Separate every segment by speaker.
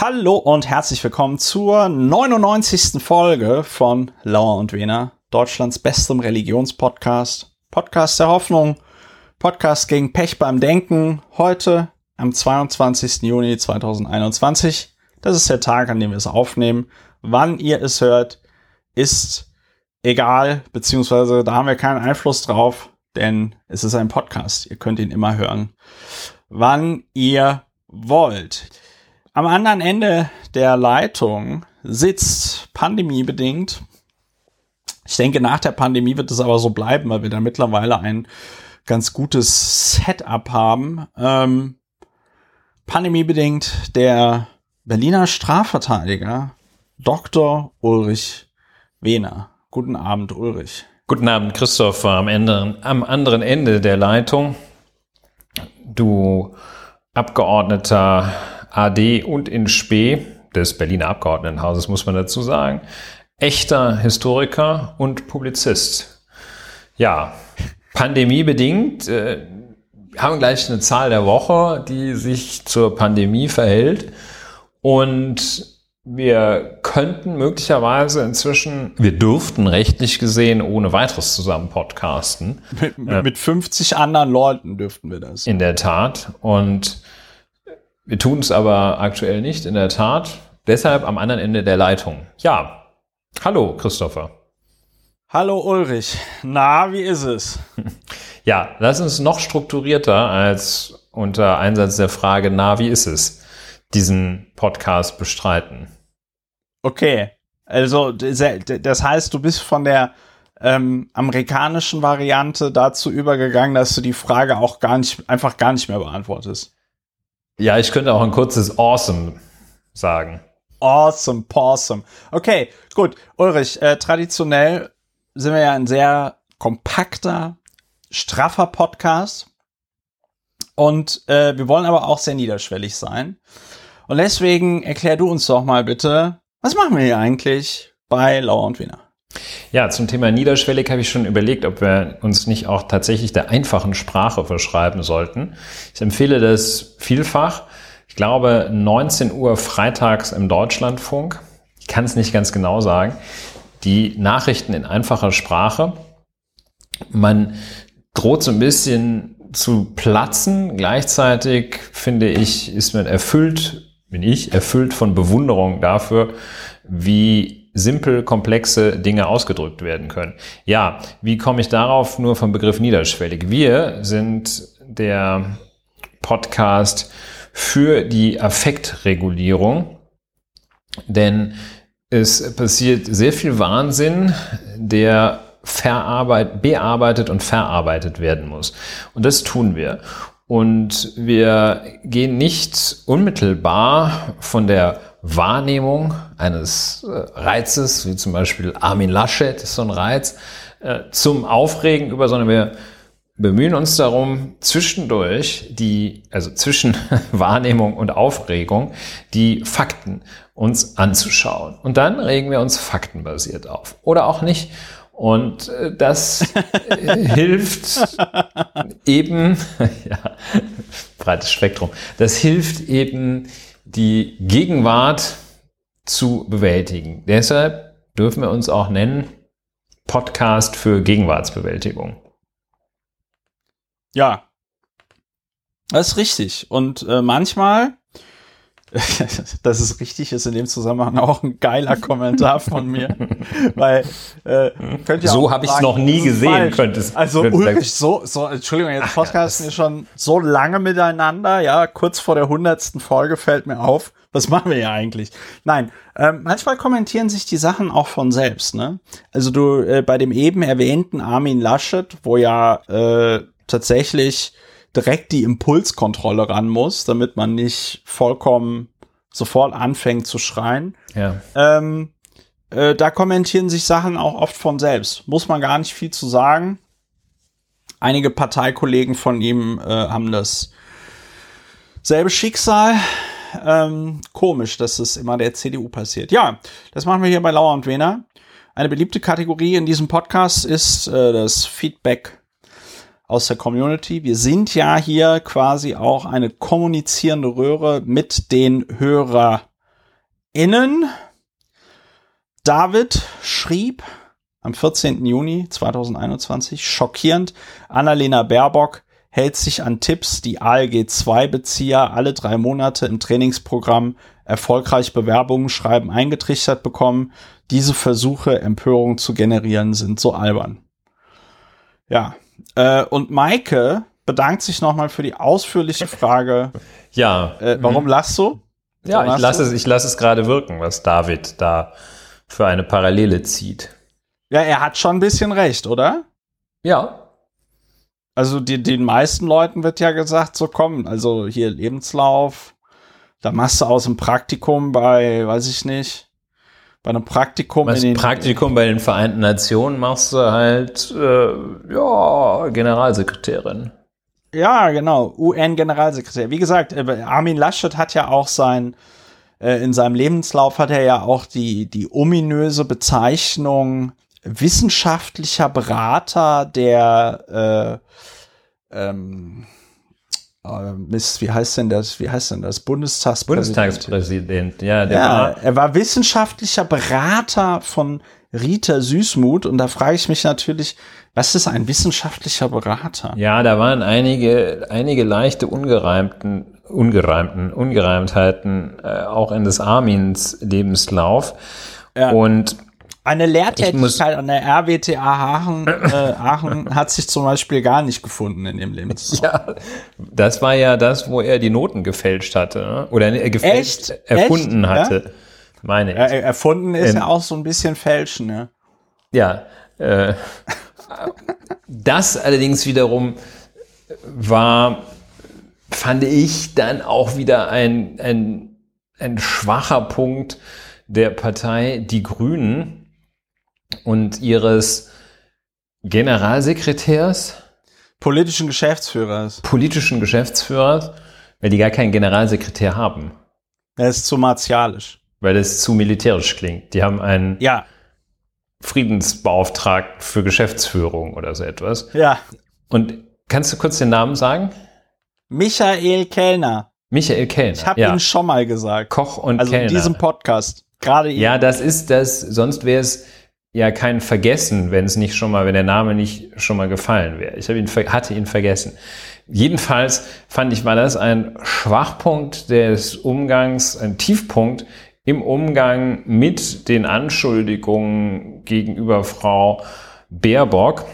Speaker 1: Hallo und herzlich willkommen zur 99. Folge von Lauer und Wiener, Deutschlands bestem Religionspodcast, Podcast der Hoffnung, Podcast gegen Pech beim Denken. Heute am 22. Juni 2021. Das ist der Tag, an dem wir es aufnehmen. Wann ihr es hört, ist egal, beziehungsweise da haben wir keinen Einfluss drauf, denn es ist ein Podcast. Ihr könnt ihn immer hören, wann ihr wollt. Am anderen Ende der Leitung sitzt pandemiebedingt. Ich denke, nach der Pandemie wird es aber so bleiben, weil wir da mittlerweile ein ganz gutes Setup haben. Ähm, pandemiebedingt der Berliner Strafverteidiger Dr. Ulrich Wehner. Guten Abend, Ulrich.
Speaker 2: Guten Abend, Christoph, am, Ende, am anderen Ende der Leitung. Du Abgeordneter AD und in Spee des Berliner Abgeordnetenhauses, muss man dazu sagen. Echter Historiker und Publizist. Ja, pandemiebedingt äh, haben wir gleich eine Zahl der Woche, die sich zur Pandemie verhält. Und wir könnten möglicherweise inzwischen, wir dürften rechtlich gesehen ohne weiteres zusammen podcasten.
Speaker 1: Mit, mit 50 anderen Leuten dürften wir das.
Speaker 2: In der Tat. Und wir tun es aber aktuell nicht, in der Tat. Deshalb am anderen Ende der Leitung. Ja. Hallo, Christopher.
Speaker 1: Hallo, Ulrich. Na, wie ist es?
Speaker 2: Ja, lass uns noch strukturierter als unter Einsatz der Frage, na, wie ist es, diesen Podcast bestreiten.
Speaker 1: Okay. Also, das heißt, du bist von der ähm, amerikanischen Variante dazu übergegangen, dass du die Frage auch gar nicht, einfach gar nicht mehr beantwortest.
Speaker 2: Ja, ich könnte auch ein kurzes Awesome sagen.
Speaker 1: Awesome, awesome. Okay, gut. Ulrich, äh, traditionell sind wir ja ein sehr kompakter, straffer Podcast. Und äh, wir wollen aber auch sehr niederschwellig sein. Und deswegen erklär du uns doch mal bitte, was machen wir hier eigentlich bei Lauer und Wiener?
Speaker 2: Ja, zum Thema niederschwellig habe ich schon überlegt, ob wir uns nicht auch tatsächlich der einfachen Sprache verschreiben sollten. Ich empfehle das vielfach. Ich glaube, 19 Uhr freitags im Deutschlandfunk. Ich kann es nicht ganz genau sagen. Die Nachrichten in einfacher Sprache. Man droht so ein bisschen zu platzen. Gleichzeitig finde ich, ist man erfüllt, bin ich erfüllt von Bewunderung dafür, wie simpel komplexe Dinge ausgedrückt werden können. Ja, wie komme ich darauf? Nur vom Begriff niederschwellig. Wir sind der Podcast für die Affektregulierung, denn es passiert sehr viel Wahnsinn, der verarbeitet, bearbeitet und verarbeitet werden muss. Und das tun wir. Und wir gehen nicht unmittelbar von der Wahrnehmung eines äh, Reizes, wie zum Beispiel Armin Laschet ist so ein Reiz, äh, zum Aufregen über, sondern wir bemühen uns darum, zwischendurch die, also zwischen Wahrnehmung und Aufregung, die Fakten uns anzuschauen. Und dann regen wir uns faktenbasiert auf. Oder auch nicht. Und äh, das hilft eben, ja, breites Spektrum, das hilft eben, die Gegenwart zu bewältigen. Deshalb dürfen wir uns auch nennen Podcast für Gegenwartsbewältigung.
Speaker 1: Ja, das ist richtig. Und äh, manchmal das ist richtig, ist in dem Zusammenhang auch ein geiler Kommentar von mir, weil äh,
Speaker 2: könnt ihr so habe ich es noch nie gesehen, könnte es.
Speaker 1: Also Ulrich, so, so, Entschuldigung, jetzt podcasten wir schon so lange miteinander, ja, kurz vor der hundertsten Folge fällt mir auf, was machen wir ja eigentlich? Nein, ähm, manchmal kommentieren sich die Sachen auch von selbst, ne? Also du äh, bei dem eben erwähnten Armin Laschet, wo ja äh, tatsächlich direkt die Impulskontrolle ran muss, damit man nicht vollkommen sofort anfängt zu schreien.
Speaker 2: Ja.
Speaker 1: Ähm, äh, da kommentieren sich Sachen auch oft von selbst. Muss man gar nicht viel zu sagen. Einige Parteikollegen von ihm äh, haben das selbe Schicksal. Ähm, komisch, dass es immer der CDU passiert. Ja, das machen wir hier bei Lauer und Wehner. Eine beliebte Kategorie in diesem Podcast ist äh, das Feedback aus der Community. Wir sind ja hier quasi auch eine kommunizierende Röhre mit den Hörerinnen. innen. David schrieb am 14. Juni 2021 schockierend, Annalena Baerbock hält sich an Tipps, die ALG-2-Bezieher alle drei Monate im Trainingsprogramm erfolgreich Bewerbungen schreiben eingetrichtert bekommen. Diese Versuche, Empörung zu generieren, sind so albern. Ja, äh, und Maike bedankt sich nochmal für die ausführliche Frage.
Speaker 2: Ja.
Speaker 1: Äh, warum mhm. du?
Speaker 2: Ja, ich lasse es, ich lasse es gerade wirken, was David da für eine Parallele zieht.
Speaker 1: Ja, er hat schon ein bisschen recht, oder?
Speaker 2: Ja.
Speaker 1: Also die, den meisten Leuten wird ja gesagt, so komm, also hier Lebenslauf, da machst du aus dem Praktikum bei, weiß ich nicht, bei einem Praktikum
Speaker 2: in den Praktikum bei den Vereinten Nationen machst du halt äh, ja Generalsekretärin.
Speaker 1: Ja, genau, UN-Generalsekretär. Wie gesagt, äh, Armin Laschet hat ja auch sein äh, in seinem Lebenslauf hat er ja auch die die ominöse Bezeichnung wissenschaftlicher Berater der äh, ähm, äh, Miss, wie heißt denn das? Wie heißt denn das? Bundestagspräsident.
Speaker 2: Bundestagspräsident, ja.
Speaker 1: Der ja, war er war wissenschaftlicher Berater von Rita Süßmuth und da frage ich mich natürlich, was ist ein wissenschaftlicher Berater?
Speaker 2: Ja, da waren einige, einige leichte ungereimten, ungereimten, Ungereimtheiten äh, auch in des Armins Lebenslauf. Ja. Und
Speaker 1: eine Lehrtätigkeit an der RWTH Aachen, äh, Aachen hat sich zum Beispiel gar nicht gefunden in dem Lebenslauf.
Speaker 2: Ja, das war ja das, wo er die Noten gefälscht hatte. Ne? Oder äh, gefälscht Echt? erfunden Echt? hatte. Ja? Meine ich. Ja,
Speaker 1: erfunden ist ähm, ja auch so ein bisschen fälschen, ne?
Speaker 2: Ja. Äh, das allerdings wiederum war, fand ich, dann auch wieder ein, ein, ein schwacher Punkt der Partei Die Grünen und ihres Generalsekretärs.
Speaker 1: Politischen Geschäftsführers.
Speaker 2: Politischen Geschäftsführers, weil die gar keinen Generalsekretär haben.
Speaker 1: Er ist zu martialisch.
Speaker 2: Weil es zu militärisch klingt. Die haben einen
Speaker 1: ja.
Speaker 2: Friedensbeauftragten für Geschäftsführung oder so etwas.
Speaker 1: Ja.
Speaker 2: Und kannst du kurz den Namen sagen?
Speaker 1: Michael Kellner.
Speaker 2: Michael Kellner.
Speaker 1: Ich habe ja. ihn schon mal gesagt.
Speaker 2: Koch und
Speaker 1: also
Speaker 2: Kellner.
Speaker 1: in diesem Podcast. Gerade
Speaker 2: Ja, das ist das, sonst wäre es ja kein Vergessen, wenn es nicht schon mal, wenn der Name nicht schon mal gefallen wäre. Ich ihn, hatte ihn vergessen. Jedenfalls fand ich, war das ein Schwachpunkt des Umgangs, ein Tiefpunkt im Umgang mit den Anschuldigungen gegenüber Frau Baerbock.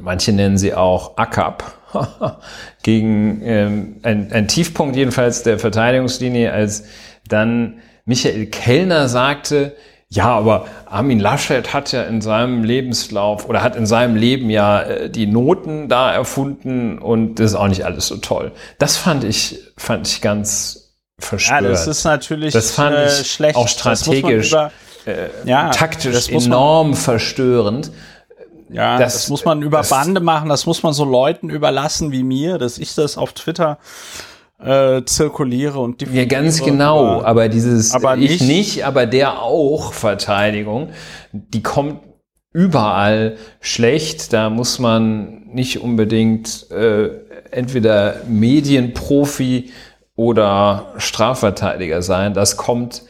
Speaker 2: Manche nennen sie auch ACAP. gegen ähm, ein, ein Tiefpunkt jedenfalls der Verteidigungslinie, als dann Michael Kellner sagte, ja, aber Armin Laschet hat ja in seinem Lebenslauf oder hat in seinem Leben ja äh, die Noten da erfunden und das ist auch nicht alles so toll. Das fand ich, fand ich ganz verstört. Ja,
Speaker 1: das ist natürlich
Speaker 2: das fand äh, ich schlecht. auch strategisch, über, äh, ja, taktisch enorm man, verstörend.
Speaker 1: Ja, das, das muss man über Bande machen, das muss man so Leuten überlassen wie mir, dass ich das auf Twitter äh, zirkuliere und
Speaker 2: Ja, ganz genau, aber, dieses aber ich nicht, aber der auch Verteidigung, die kommt überall schlecht. Da muss man nicht unbedingt äh, entweder Medienprofi oder Strafverteidiger sein. Das kommt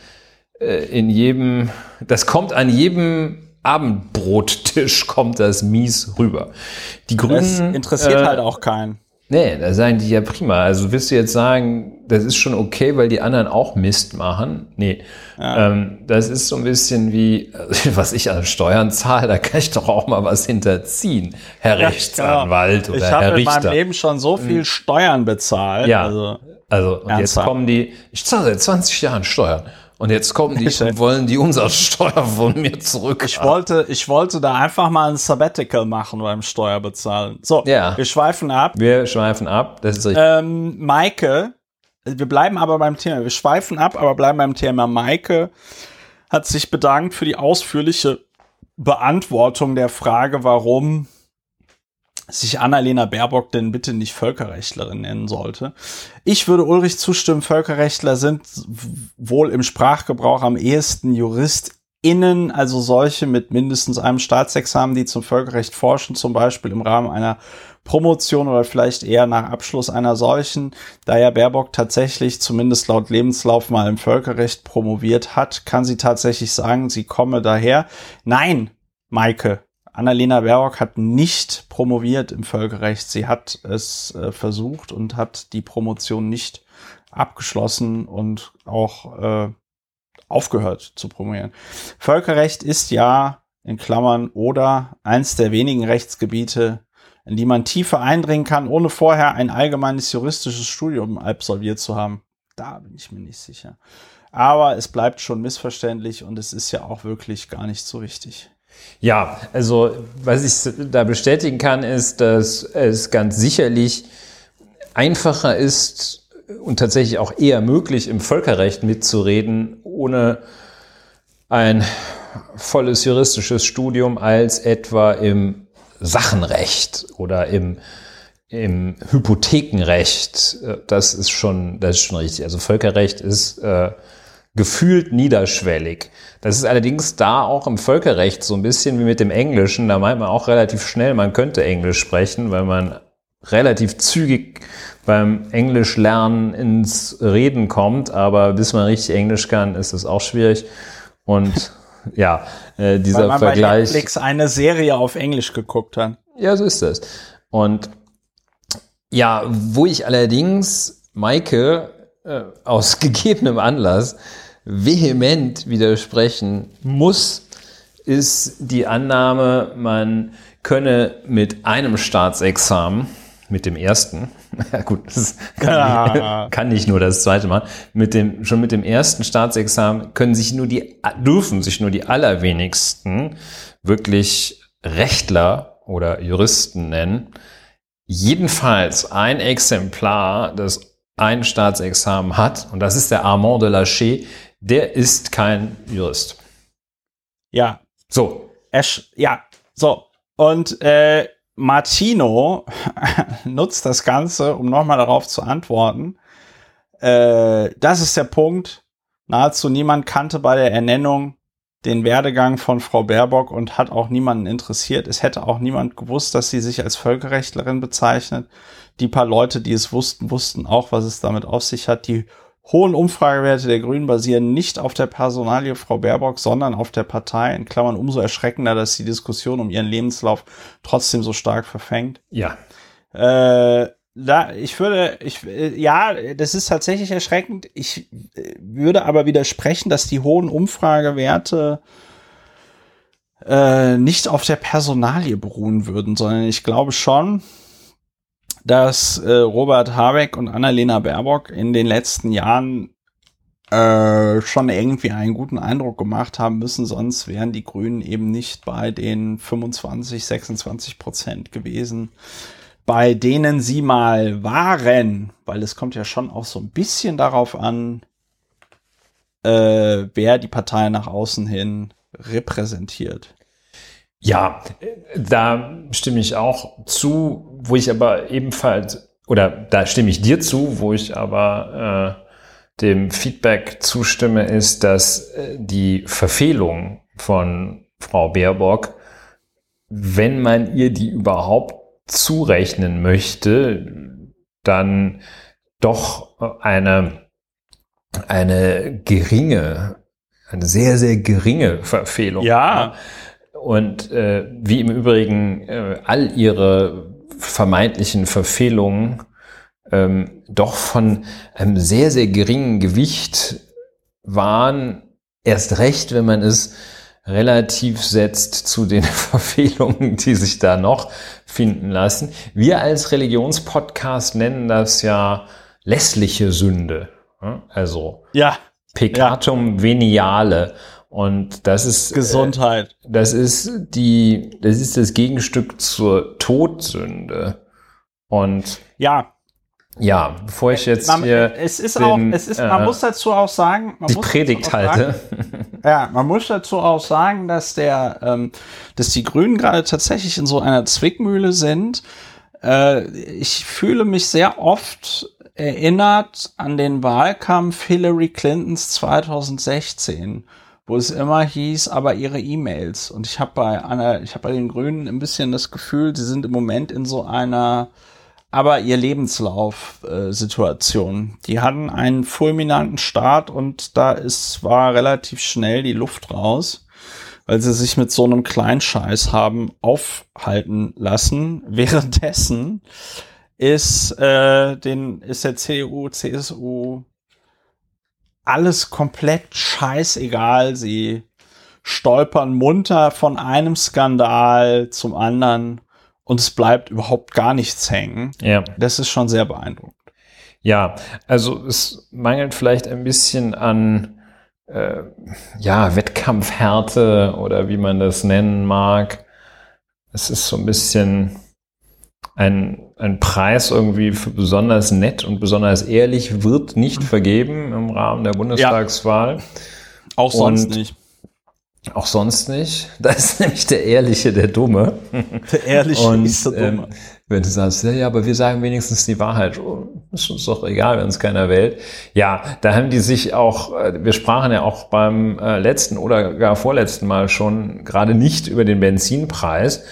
Speaker 2: äh, in jedem, das kommt an jedem Abendbrottisch kommt das mies rüber. Die Grünen das
Speaker 1: interessiert äh, halt auch keinen.
Speaker 2: Nee, da sagen die ja prima. Also willst du jetzt sagen, das ist schon okay, weil die anderen auch Mist machen? Nee. Ja. Ähm, das ist so ein bisschen wie, was ich an Steuern zahle, da kann ich doch auch mal was hinterziehen, Herr ja, Rechtsanwalt genau. oder Herr Richter. Ich habe in meinem
Speaker 1: Leben schon so viel hm. Steuern bezahlt.
Speaker 2: Ja, also, also und jetzt kommen die, ich zahle seit 20 Jahren Steuern. Und jetzt kommen die und wollen die Umsatzsteuer von mir zurück.
Speaker 1: Ich wollte, ich wollte da einfach mal ein Sabbatical machen beim Steuerbezahlen. So, ja. wir schweifen ab.
Speaker 2: Wir schweifen ab, das ist
Speaker 1: richtig. Ähm, Maike, wir bleiben aber beim Thema. Wir schweifen ab, aber bleiben beim Thema. Maike hat sich bedankt für die ausführliche Beantwortung der Frage, warum sich Annalena Baerbock denn bitte nicht Völkerrechtlerin nennen sollte. Ich würde Ulrich zustimmen, Völkerrechtler sind wohl im Sprachgebrauch am ehesten Jurist Innen, also solche mit mindestens einem Staatsexamen, die zum Völkerrecht forschen, zum Beispiel im Rahmen einer Promotion oder vielleicht eher nach Abschluss einer solchen. Da ja Baerbock tatsächlich zumindest laut Lebenslauf mal im Völkerrecht promoviert hat, kann sie tatsächlich sagen, sie komme daher. Nein, Maike, Annalena Baerbock hat nicht promoviert im Völkerrecht. Sie hat es äh, versucht und hat die Promotion nicht abgeschlossen und auch äh, aufgehört zu promovieren. Völkerrecht ist ja in Klammern oder eins der wenigen Rechtsgebiete, in die man tiefer eindringen kann, ohne vorher ein allgemeines juristisches Studium absolviert zu haben. Da bin ich mir nicht sicher. Aber es bleibt schon missverständlich und es ist ja auch wirklich gar nicht so wichtig.
Speaker 2: Ja, also was ich da bestätigen kann, ist, dass es ganz sicherlich einfacher ist und tatsächlich auch eher möglich, im Völkerrecht mitzureden, ohne ein volles juristisches Studium als etwa im Sachenrecht oder im, im Hypothekenrecht. Das ist schon, das ist schon richtig. Also Völkerrecht ist äh, gefühlt niederschwellig. Das ist allerdings da auch im Völkerrecht so ein bisschen wie mit dem Englischen. Da meint man auch relativ schnell, man könnte Englisch sprechen, weil man relativ zügig beim Englisch lernen ins Reden kommt, aber bis man richtig Englisch kann, ist es auch schwierig. Und ja, äh, dieser Weil man Vergleich. Bei
Speaker 1: Netflix eine Serie auf Englisch geguckt hat.
Speaker 2: Ja, so ist das. Und ja, wo ich allerdings Maike äh, aus gegebenem Anlass vehement widersprechen muss, ist die Annahme, man könne mit einem Staatsexamen, mit dem ersten, ja gut, das kann, ja. nicht, kann, nicht, nur das zweite Mal. Mit dem, schon mit dem ersten Staatsexamen können sich nur die, dürfen sich nur die allerwenigsten wirklich Rechtler oder Juristen nennen. Jedenfalls ein Exemplar, das ein Staatsexamen hat, und das ist der Armand de Lachey, der ist kein Jurist.
Speaker 1: Ja. So. Esch, ja, so. Und äh, Martino nutzt das Ganze, um nochmal darauf zu antworten. Äh, das ist der Punkt. Nahezu niemand kannte bei der Ernennung den Werdegang von Frau Baerbock und hat auch niemanden interessiert. Es hätte auch niemand gewusst, dass sie sich als Völkerrechtlerin bezeichnet. Die paar Leute, die es wussten, wussten auch, was es damit auf sich hat. Die hohen Umfragewerte der Grünen basieren nicht auf der Personalie Frau Baerbock, sondern auf der Partei. In Klammern umso erschreckender, dass die Diskussion um ihren Lebenslauf trotzdem so stark verfängt.
Speaker 2: Ja.
Speaker 1: Äh, da, ich würde, ich, äh, ja, das ist tatsächlich erschreckend. Ich äh, würde aber widersprechen, dass die hohen Umfragewerte äh, nicht auf der Personalie beruhen würden, sondern ich glaube schon, dass äh, Robert Habeck und Annalena Baerbock in den letzten Jahren äh, schon irgendwie einen guten Eindruck gemacht haben müssen, sonst wären die Grünen eben nicht bei den 25, 26 Prozent gewesen, bei denen sie mal waren, weil es kommt ja schon auch so ein bisschen darauf an, äh, wer die Partei nach außen hin repräsentiert.
Speaker 2: Ja, da stimme ich auch zu, wo ich aber ebenfalls, oder da stimme ich dir zu, wo ich aber äh, dem Feedback zustimme, ist, dass äh, die Verfehlung von Frau Baerbock, wenn man ihr die überhaupt zurechnen möchte, dann doch eine, eine geringe, eine sehr, sehr geringe Verfehlung.
Speaker 1: Ja.
Speaker 2: Und äh, wie im Übrigen äh, all ihre vermeintlichen Verfehlungen ähm, doch von einem sehr, sehr geringen Gewicht waren, erst recht, wenn man es relativ setzt zu den Verfehlungen, die sich da noch finden lassen. Wir als Religionspodcast nennen das ja lässliche Sünde. Also
Speaker 1: ja.
Speaker 2: Peccatum ja. veniale. Und das ist
Speaker 1: äh, Gesundheit.
Speaker 2: Äh, das ist die, das ist das Gegenstück zur Todsünde. Und
Speaker 1: ja,
Speaker 2: ja, bevor ich jetzt
Speaker 1: man,
Speaker 2: hier
Speaker 1: es ist den, auch, es ist, man äh, muss dazu auch sagen,
Speaker 2: die Predigt halte.
Speaker 1: Sagen, ja, man muss dazu auch sagen, dass der, ähm, dass die Grünen gerade tatsächlich in so einer Zwickmühle sind. Äh, ich fühle mich sehr oft erinnert an den Wahlkampf Hillary Clintons 2016 wo es immer hieß, aber ihre E-Mails. Und ich habe bei einer, ich habe bei den Grünen ein bisschen das Gefühl, sie sind im Moment in so einer, aber ihr Lebenslauf-Situation. Äh, die hatten einen fulminanten Start und da ist, war relativ schnell die Luft raus, weil sie sich mit so einem Kleinscheiß haben aufhalten lassen. Währenddessen ist, äh, den, ist der CDU, CSU alles komplett scheißegal. Sie stolpern munter von einem Skandal zum anderen und es bleibt überhaupt gar nichts hängen. Ja. Das ist schon sehr beeindruckend.
Speaker 2: Ja, also es mangelt vielleicht ein bisschen an äh, ja, Wettkampfhärte oder wie man das nennen mag. Es ist so ein bisschen ein, ein Preis irgendwie für besonders nett und besonders ehrlich wird nicht vergeben im Rahmen der Bundestagswahl. Ja.
Speaker 1: Auch sonst und nicht.
Speaker 2: Auch sonst nicht. Da ist nämlich der Ehrliche der Dumme.
Speaker 1: Der Ehrliche und, ist der Dumme. Ähm,
Speaker 2: wenn du sagst, ja, aber wir sagen wenigstens die Wahrheit. Oh, ist uns doch egal, wenn es keiner wählt. Ja, da haben die sich auch, äh, wir sprachen ja auch beim äh, letzten oder gar vorletzten Mal schon gerade nicht über den Benzinpreis.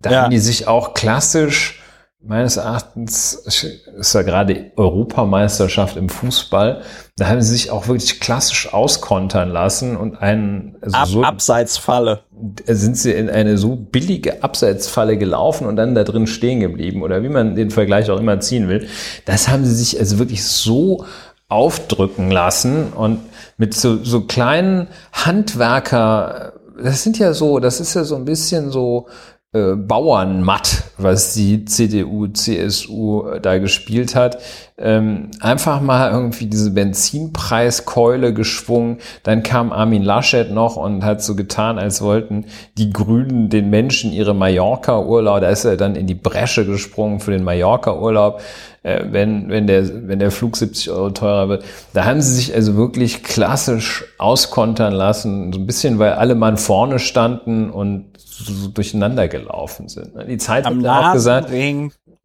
Speaker 2: Da ja. haben die sich auch klassisch, meines Erachtens ist ja gerade Europameisterschaft im Fußball, da haben sie sich auch wirklich klassisch auskontern lassen und einen
Speaker 1: also Ab, so, Abseitsfalle.
Speaker 2: Sind sie in eine so billige Abseitsfalle gelaufen und dann da drin stehen geblieben oder wie man den Vergleich auch immer ziehen will. Das haben sie sich also wirklich so aufdrücken lassen und mit so, so kleinen Handwerker, das sind ja so, das ist ja so ein bisschen so äh, Bauernmatt, was die CDU, CSU da gespielt hat. Ähm, einfach mal irgendwie diese Benzinpreiskeule geschwungen. Dann kam Armin Laschet noch und hat so getan, als wollten die Grünen den Menschen ihre Mallorca-Urlaub, da ist er dann in die Bresche gesprungen für den Mallorca-Urlaub, äh, wenn, wenn, der, wenn der Flug 70 Euro teurer wird. Da haben sie sich also wirklich klassisch auskontern lassen, so ein bisschen, weil alle Mann vorne standen und so durcheinander gelaufen sind. Ne? Die Zeit
Speaker 1: Am hat auch gesagt,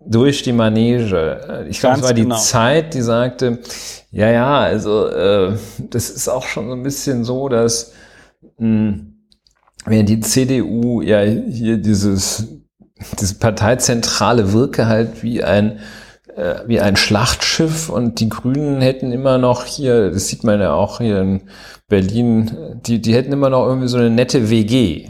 Speaker 2: durch die Manege. Ich glaube, es war die genau. Zeit, die sagte, ja, ja, also äh, das ist auch schon so ein bisschen so, dass mh, hm, während die CDU ja hier dieses, diese parteizentrale Wirke halt wie ein äh, wie ein Schlachtschiff und die Grünen hätten immer noch hier, das sieht man ja auch hier in Berlin, die, die hätten immer noch irgendwie so eine nette WG.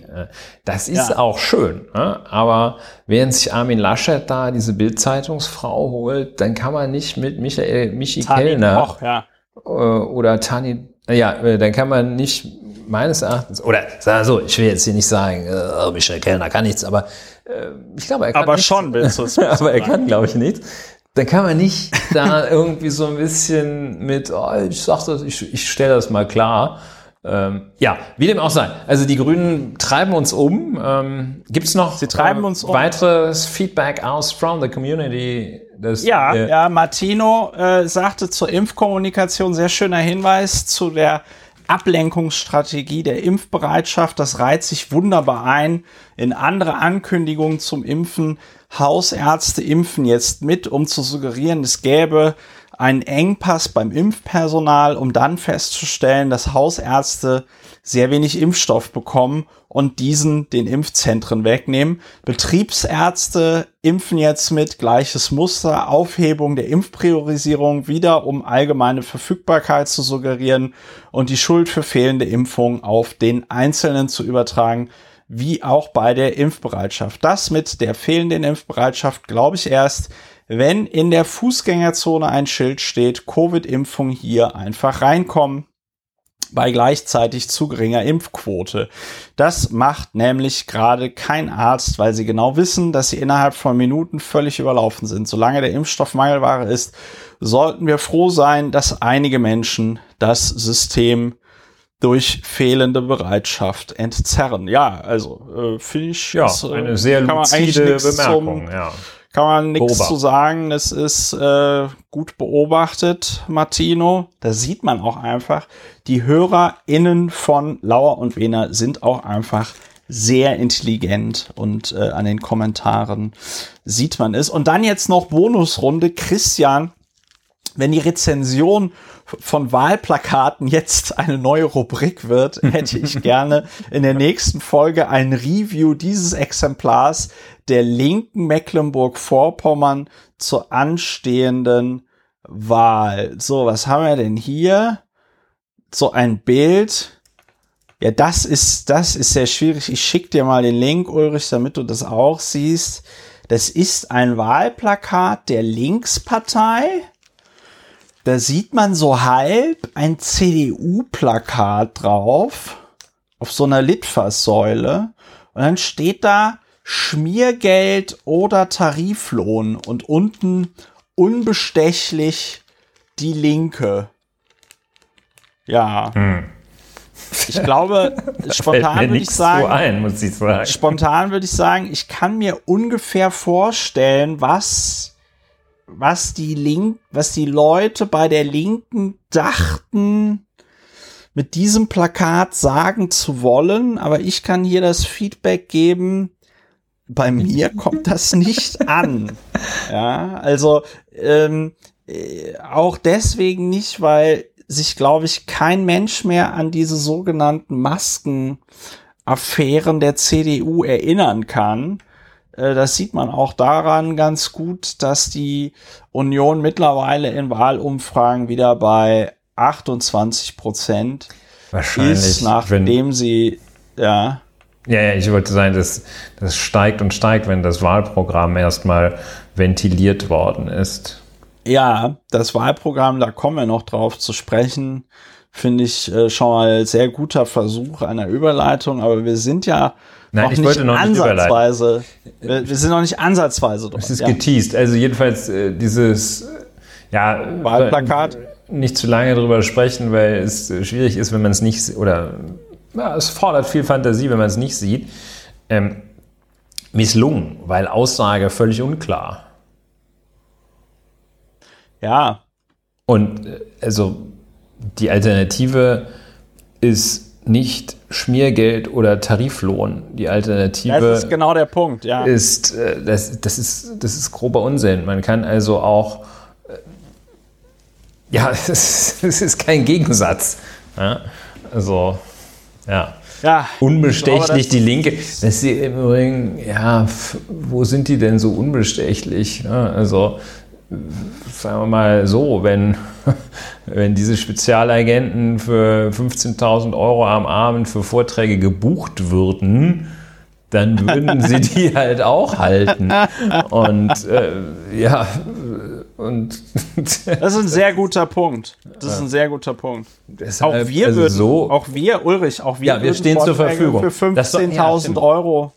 Speaker 2: Das ist ja. auch schön, ne? aber während sich Armin Laschet da diese Bildzeitungsfrau holt, dann kann man nicht mit Michael, Michi Tani Kellner Koch, ja. Äh, oder Tani, ja, äh, dann kann man nicht meines Erachtens, oder sag so, ich will jetzt hier nicht sagen, äh, Michael Kellner kann nichts, aber äh, ich glaube, er kann
Speaker 1: aber
Speaker 2: nichts.
Speaker 1: schon willst du es
Speaker 2: Aber er kann, glaube ich, nichts dann kann man nicht da irgendwie so ein bisschen mit, oh, ich sag das, ich, ich stelle das mal klar. Ähm, ja, wie dem auch sei. Also die Grünen treiben uns um. Ähm, Gibt es noch
Speaker 1: Sie treiben äh, uns
Speaker 2: um. weiteres Feedback aus from the community?
Speaker 1: Das, ja, äh, ja, Martino äh, sagte zur Impfkommunikation, sehr schöner Hinweis zu der Ablenkungsstrategie der Impfbereitschaft. Das reiht sich wunderbar ein in andere Ankündigungen zum Impfen. Hausärzte impfen jetzt mit, um zu suggerieren, es gäbe einen Engpass beim Impfpersonal, um dann festzustellen, dass Hausärzte sehr wenig Impfstoff bekommen und diesen den Impfzentren wegnehmen. Betriebsärzte impfen jetzt mit gleiches Muster, Aufhebung der Impfpriorisierung wieder, um allgemeine Verfügbarkeit zu suggerieren und die Schuld für fehlende Impfungen auf den Einzelnen zu übertragen, wie auch bei der Impfbereitschaft. Das mit der fehlenden Impfbereitschaft glaube ich erst, wenn in der Fußgängerzone ein Schild steht, Covid-Impfung hier einfach reinkommen bei gleichzeitig zu geringer Impfquote. Das macht nämlich gerade kein Arzt, weil sie genau wissen, dass sie innerhalb von Minuten völlig überlaufen sind. Solange der Impfstoff Mangelware ist, sollten wir froh sein, dass einige Menschen das System durch fehlende Bereitschaft entzerren. Ja, also äh, finde ich
Speaker 2: ja, ist, äh, eine sehr lucide Bemerkung.
Speaker 1: Zum, ja kann man nichts zu sagen. Es ist äh, gut beobachtet, Martino. Da sieht man auch einfach, die HörerInnen von Lauer und Wiener sind auch einfach sehr intelligent und äh, an den Kommentaren sieht man es. Und dann jetzt noch Bonusrunde. Christian wenn die Rezension von Wahlplakaten jetzt eine neue Rubrik wird, hätte ich gerne in der nächsten Folge ein Review dieses Exemplars der linken Mecklenburg-Vorpommern zur anstehenden Wahl. So, was haben wir denn hier? So ein Bild. Ja, das ist, das ist sehr schwierig. Ich schick dir mal den Link, Ulrich, damit du das auch siehst. Das ist ein Wahlplakat der Linkspartei da sieht man so halb ein CDU-Plakat drauf auf so einer Litfaßsäule und dann steht da Schmiergeld oder Tariflohn und unten unbestechlich die Linke. Ja. Hm. Ich glaube, spontan würde ich sagen,
Speaker 2: ein, muss ich sagen,
Speaker 1: spontan würde ich sagen, ich kann mir ungefähr vorstellen, was was die Link, was die Leute bei der Linken dachten, mit diesem Plakat sagen zu wollen, aber ich kann hier das Feedback geben, bei mir kommt das nicht an. Ja, also ähm, äh, auch deswegen nicht, weil sich, glaube ich, kein Mensch mehr an diese sogenannten Maskenaffären der CDU erinnern kann. Äh, das sieht man auch daran ganz gut, dass die Union mittlerweile in Wahlumfragen wieder bei 28 Prozent ist, nachdem sie, ja.
Speaker 2: Ja, ja, ich wollte sagen, das, das steigt und steigt, wenn das Wahlprogramm erstmal ventiliert worden ist.
Speaker 1: Ja, das Wahlprogramm, da kommen wir noch drauf zu sprechen, finde ich äh, schon mal sehr guter Versuch einer Überleitung, aber wir sind ja
Speaker 2: Nein, noch ich wollte noch nicht
Speaker 1: ansatzweise. Wir, wir, sind noch nicht ansatzweise
Speaker 2: dort. Es ist ja. geteased. Also jedenfalls äh, dieses ja
Speaker 1: Wahlplakat.
Speaker 2: Nicht zu lange drüber sprechen, weil es äh, schwierig ist, wenn man es nicht oder ja, es fordert viel Fantasie, wenn man es nicht sieht. Ähm, misslungen, weil Aussage völlig unklar.
Speaker 1: Ja.
Speaker 2: Und äh, also die Alternative ist nicht Schmiergeld oder Tariflohn. Die Alternative
Speaker 1: das ist genau der Punkt, ja.
Speaker 2: Ist, äh, das, das, ist, das ist grober Unsinn. Man kann also auch, äh, ja, es ist, ist, kein Gegensatz. Ja? Also, ja.
Speaker 1: Ja,
Speaker 2: unbestechlich die Linke. Das ist im Übrigen, ja, wo sind die denn so unbestechlich? Ja, also sagen wir mal so, wenn, wenn diese Spezialagenten für 15.000 Euro am Abend für Vorträge gebucht würden, dann würden sie die halt auch halten. Und äh, ja, und
Speaker 1: das ist ein sehr guter Punkt. Das ist ein sehr guter Punkt. Deshalb, auch wir also würden, so, auch wir, Ulrich, auch wir,
Speaker 2: ja, wir stehen zur Verfügung.
Speaker 1: Für 15.000 ja, Euro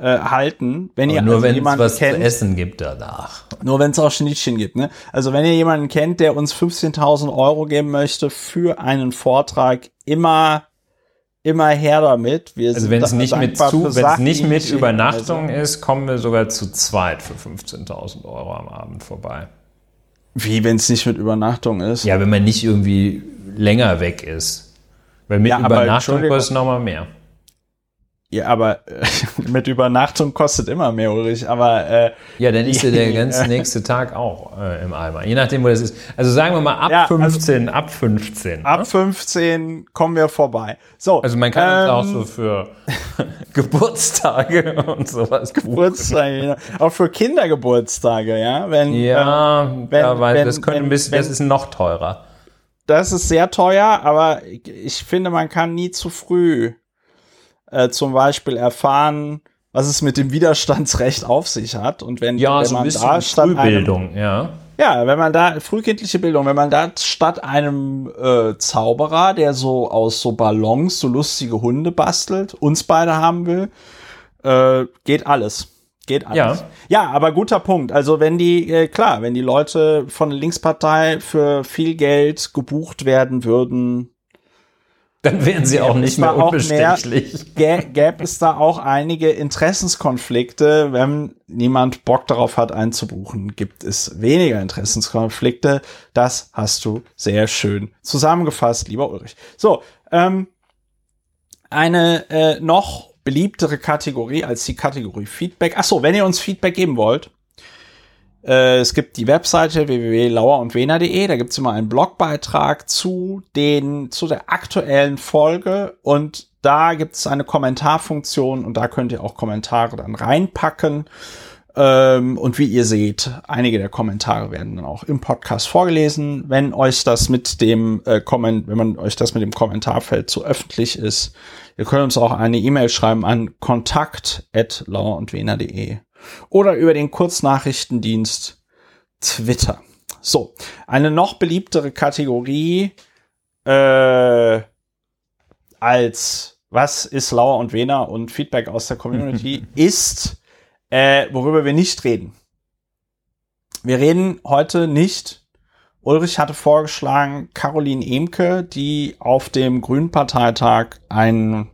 Speaker 1: äh, halten, wenn ihr
Speaker 2: nur also wenn es was kennt, zu essen gibt danach.
Speaker 1: Nur wenn es auch Schnittchen gibt. Ne? Also wenn ihr jemanden kennt, der uns 15.000 Euro geben möchte für einen Vortrag, immer immer her damit.
Speaker 2: Wir also wenn es nicht mit zu, wenn es nicht mit Übernachtung also. ist, kommen wir sogar zu zweit für 15.000 Euro am Abend vorbei.
Speaker 1: Wie, wenn es nicht mit Übernachtung ist?
Speaker 2: Ja, wenn man nicht irgendwie länger weg ist. Weil mit ja, Übernachtung kostet nochmal mehr.
Speaker 1: Ja, aber äh, mit Übernachtung kostet immer mehr, Ulrich. Aber äh,
Speaker 2: ja, dann ist ja der ganze nächste Tag auch äh, im Eimer. Je nachdem, wo das ist. Also sagen wir mal ab ja, 15, also, ab 15.
Speaker 1: Ab ne? 15 kommen wir vorbei. So.
Speaker 2: Also man kann ähm, uns auch so für Geburtstage und sowas
Speaker 1: Geburtstage, ja. auch für Kindergeburtstage, ja. Wenn,
Speaker 2: ja, ähm, wenn, ja, weil wenn, das könnte ein bisschen, wenn, das ist noch teurer.
Speaker 1: Das ist sehr teuer, aber ich finde, man kann nie zu früh äh, zum Beispiel erfahren, was es mit dem Widerstandsrecht auf sich hat. Und wenn,
Speaker 2: ja,
Speaker 1: wenn
Speaker 2: so man da statt Frühbildung,
Speaker 1: einem,
Speaker 2: ja.
Speaker 1: Ja, wenn man da, frühkindliche Bildung, wenn man da statt einem äh, Zauberer, der so aus so Ballons so lustige Hunde bastelt, uns beide haben will, äh, geht alles. Geht alles. Ja. ja, aber guter Punkt. Also wenn die, äh, klar, wenn die Leute von der Linkspartei für viel Geld gebucht werden würden,
Speaker 2: dann wären sie auch nicht mehr unbestechlich.
Speaker 1: Gäbe es da auch einige Interessenskonflikte, wenn niemand Bock darauf hat einzubuchen, gibt es weniger Interessenskonflikte. Das hast du sehr schön zusammengefasst, lieber Ulrich. So, ähm, eine äh, noch beliebtere Kategorie als die Kategorie Feedback. Ach so, wenn ihr uns Feedback geben wollt, es gibt die Webseite www.lauerundwener.de, da gibt es immer einen Blogbeitrag zu den, zu der aktuellen Folge und da gibt es eine Kommentarfunktion und da könnt ihr auch Kommentare dann reinpacken. Ähm, und wie ihr seht, einige der Kommentare werden dann auch im Podcast vorgelesen. Wenn euch das mit dem äh, wenn man euch das mit dem Kommentarfeld zu öffentlich ist, ihr könnt uns auch eine E-Mail schreiben an kontakt@lauerundwener.de oder über den Kurznachrichtendienst Twitter. So, eine noch beliebtere Kategorie äh, als was ist Lauer und Wener und Feedback aus der Community ist, äh, worüber wir nicht reden. Wir reden heute nicht. Ulrich hatte vorgeschlagen, Caroline Emke, die auf dem Grünen Parteitag ein,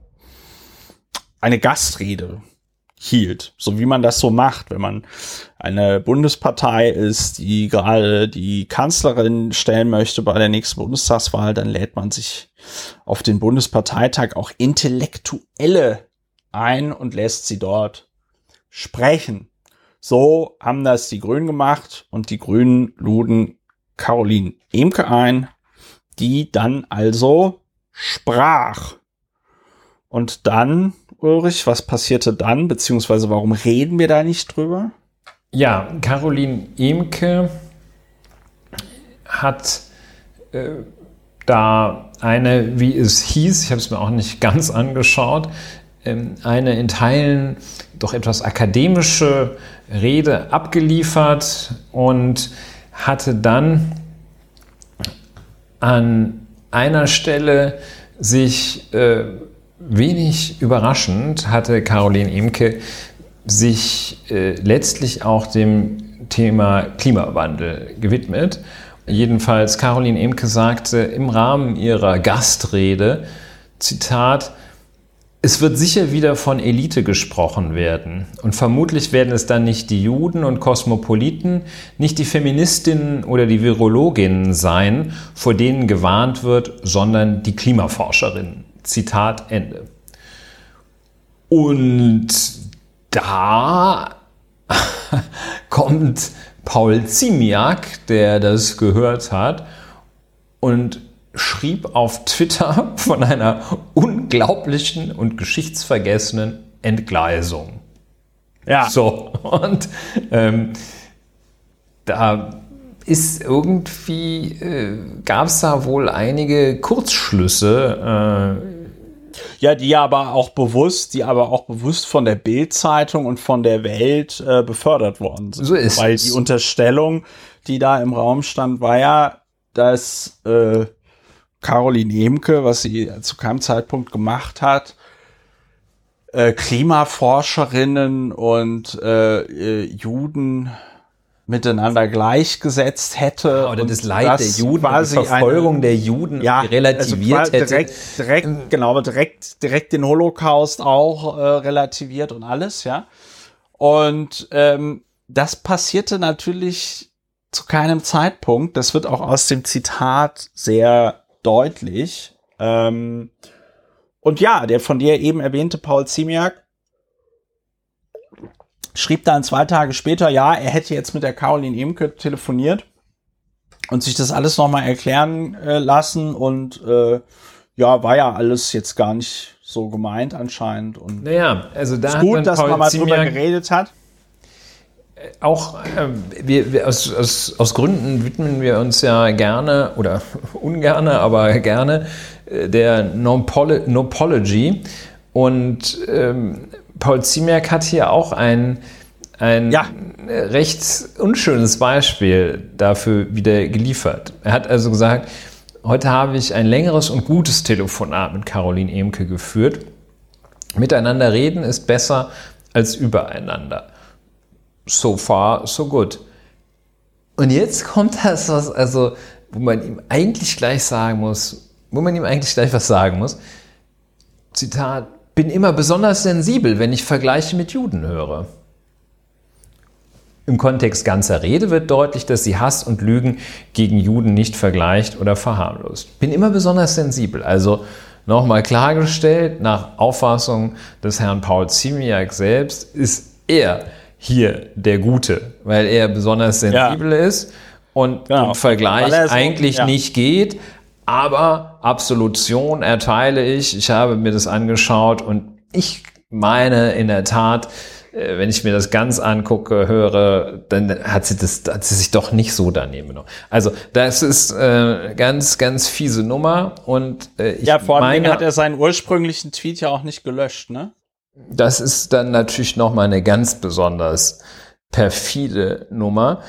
Speaker 1: eine Gastrede hielt, so wie man das so macht, wenn man eine Bundespartei ist, die gerade die Kanzlerin stellen möchte bei der nächsten Bundestagswahl, dann lädt man sich auf den Bundesparteitag auch Intellektuelle ein und lässt sie dort sprechen. So haben das die Grünen gemacht und die Grünen luden Caroline Emke ein, die dann also sprach. Und dann Ulrich? Was passierte dann? Beziehungsweise warum reden wir da nicht drüber?
Speaker 2: Ja, Caroline Emke hat äh, da eine, wie es hieß, ich habe es mir auch nicht ganz angeschaut, ähm, eine in Teilen doch etwas akademische Rede abgeliefert und hatte dann an einer Stelle sich äh, Wenig überraschend hatte Caroline Emke sich äh, letztlich auch dem Thema Klimawandel gewidmet. Jedenfalls Caroline Emke sagte im Rahmen ihrer Gastrede, Zitat, es wird sicher wieder von Elite gesprochen werden. Und vermutlich werden es dann nicht die Juden und Kosmopoliten, nicht die Feministinnen oder die Virologinnen sein, vor denen gewarnt wird, sondern die Klimaforscherinnen. Zitat Ende. Und da kommt Paul Ziemiak, der das gehört hat, und schrieb auf Twitter von einer unglaublichen und geschichtsvergessenen Entgleisung. Ja. So, und ähm, da ist irgendwie, äh, gab es da wohl einige Kurzschlüsse. Äh,
Speaker 1: ja, die aber auch bewusst, die aber auch bewusst von der Bild-Zeitung und von der Welt äh, befördert worden sind. So ist Weil die Unterstellung, die da im Raum stand, war ja, dass äh, Caroline Emke, was sie zu keinem Zeitpunkt gemacht hat, äh, Klimaforscherinnen und äh, äh Juden miteinander gleichgesetzt hätte.
Speaker 2: Oder das Leid der Juden, die Verfolgung eine, der Juden
Speaker 1: ja, relativiert also hätte. Direkt, direkt, genau, direkt, direkt den Holocaust auch äh, relativiert und alles, ja. Und ähm, das passierte natürlich zu keinem Zeitpunkt. Das wird auch aus dem Zitat sehr deutlich. Ähm, und ja, der von dir eben erwähnte Paul Ziemiak schrieb dann zwei Tage später, ja, er hätte jetzt mit der Caroline Emke telefoniert und sich das alles nochmal erklären äh, lassen und äh, ja, war ja alles jetzt gar nicht so gemeint anscheinend. Und
Speaker 2: naja, also da
Speaker 1: ist gut, dass Paul man mal drüber geredet hat.
Speaker 2: Äh, auch äh, wir, wir aus, aus, aus Gründen widmen wir uns ja gerne oder ungerne, aber gerne äh, der Nopology. Und ähm, Paul Ziemiak hat hier auch ein, ein ja. recht unschönes Beispiel dafür wieder geliefert. Er hat also gesagt, heute habe ich ein längeres und gutes Telefonat mit Caroline Emke geführt. Miteinander reden ist besser als übereinander. So far, so good. Und jetzt kommt das, was, also, wo man ihm eigentlich gleich sagen muss, wo man ihm eigentlich gleich was sagen muss. Zitat, bin immer besonders sensibel, wenn ich Vergleiche mit Juden höre. Im Kontext ganzer Rede wird deutlich, dass sie Hass und Lügen gegen Juden nicht vergleicht oder verharmlost. Bin immer besonders sensibel. Also nochmal klargestellt, nach Auffassung des Herrn Paul Ziemiak selbst ist er hier der Gute, weil er besonders sensibel ja. ist und genau. im Vergleich eigentlich ja. nicht geht. Aber Absolution erteile ich. Ich habe mir das angeschaut und ich meine in der Tat, äh, wenn ich mir das ganz angucke, höre, dann hat sie das, hat sie sich doch nicht so daneben genommen. Also das ist äh, ganz, ganz fiese Nummer und äh, ich
Speaker 1: ja, vor allem meine, hat er seinen ursprünglichen Tweet ja auch nicht gelöscht, ne?
Speaker 2: Das ist dann natürlich noch mal eine ganz besonders perfide Nummer.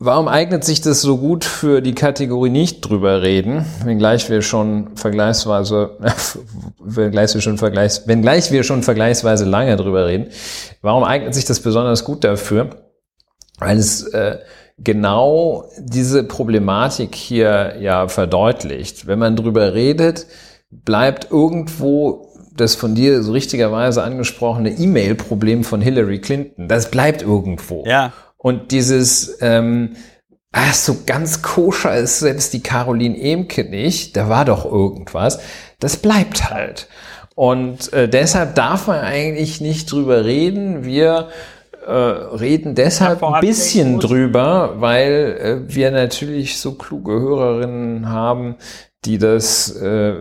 Speaker 2: Warum eignet sich das so gut für die Kategorie nicht drüber reden, wenngleich wir schon vergleichsweise, wenngleich wir schon vergleichs, wenngleich wir schon vergleichsweise lange drüber reden? Warum eignet sich das besonders gut dafür? Weil es äh, genau diese Problematik hier ja verdeutlicht. Wenn man drüber redet, bleibt irgendwo das von dir so richtigerweise angesprochene E-Mail-Problem von Hillary Clinton. Das bleibt irgendwo.
Speaker 1: Ja.
Speaker 2: Und dieses, ähm, ach, so ganz koscher ist selbst die Caroline Emke nicht, da war doch irgendwas. Das bleibt halt. Und äh, deshalb darf man eigentlich nicht drüber reden. Wir äh, reden deshalb ein bisschen drüber, weil äh, wir natürlich so kluge Hörerinnen haben, die das äh,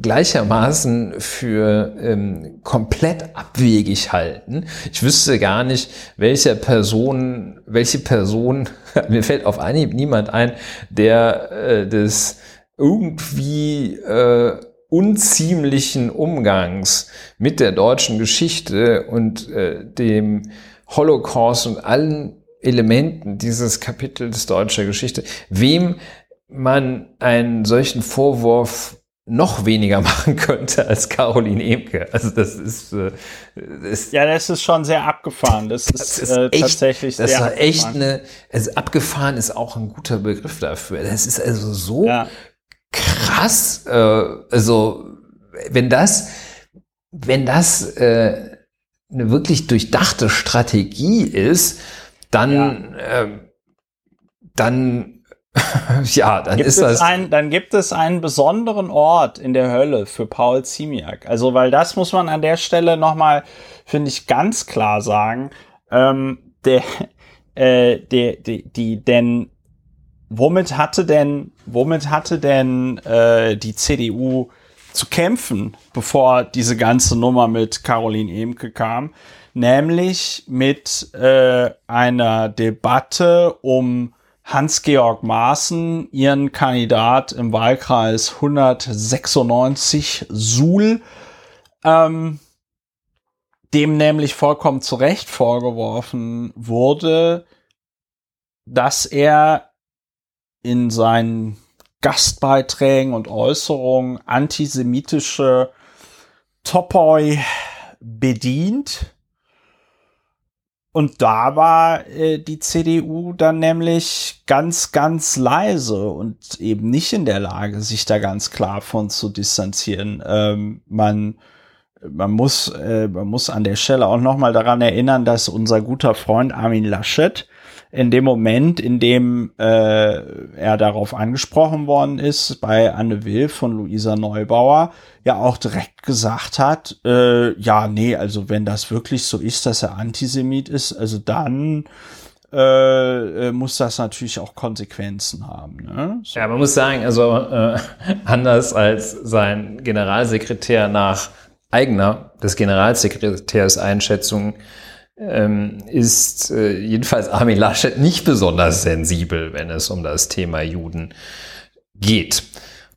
Speaker 2: gleichermaßen für ähm, komplett abwegig halten. Ich wüsste gar nicht, welche Person, welche Person, mir fällt auf Anhieb niemand ein, der äh, des irgendwie äh, unziemlichen Umgangs mit der deutschen Geschichte und äh, dem Holocaust und allen Elementen dieses Kapitels deutscher Geschichte, wem man einen solchen Vorwurf noch weniger machen könnte als Caroline Emke. Also das ist, äh,
Speaker 1: ist ja, das ist schon sehr abgefahren. Das, das ist, äh, echt, tatsächlich
Speaker 2: das sehr ist echt eine. Also abgefahren ist auch ein guter Begriff dafür. Das ist also so ja. krass. Äh, also wenn das, wenn das äh, eine wirklich durchdachte Strategie ist, dann, ja. äh, dann ja, dann
Speaker 1: gibt
Speaker 2: ist das.
Speaker 1: Ein, dann gibt es einen besonderen Ort in der Hölle für Paul Ziemiak. Also, weil das muss man an der Stelle nochmal, finde ich, ganz klar sagen. Ähm, der, äh, der, die, die, denn womit hatte denn, womit hatte denn äh, die CDU zu kämpfen, bevor diese ganze Nummer mit Caroline Emke kam? Nämlich mit äh, einer Debatte um Hans-Georg Maaßen ihren Kandidat im Wahlkreis 196 Suhl, ähm, dem nämlich vollkommen zu Recht vorgeworfen wurde, dass er in seinen Gastbeiträgen und Äußerungen antisemitische Topoi bedient und da war äh, die CDU dann nämlich ganz, ganz leise und eben nicht in der Lage, sich da ganz klar von zu distanzieren. Ähm, man, man muss, äh, man muss an der Stelle auch noch mal daran erinnern, dass unser guter Freund Armin Laschet in dem Moment, in dem äh, er darauf angesprochen worden ist, bei Anne Will von Luisa Neubauer, ja auch direkt gesagt hat, äh, ja, nee, also wenn das wirklich so ist, dass er Antisemit ist, also dann äh, äh muss das natürlich auch Konsequenzen haben. Ne?
Speaker 2: So. Ja, man muss sagen, also äh, anders als sein Generalsekretär nach eigener des Generalsekretärs Einschätzung ähm, ist äh, jedenfalls Armin Laschet nicht besonders sensibel, wenn es um das Thema Juden geht.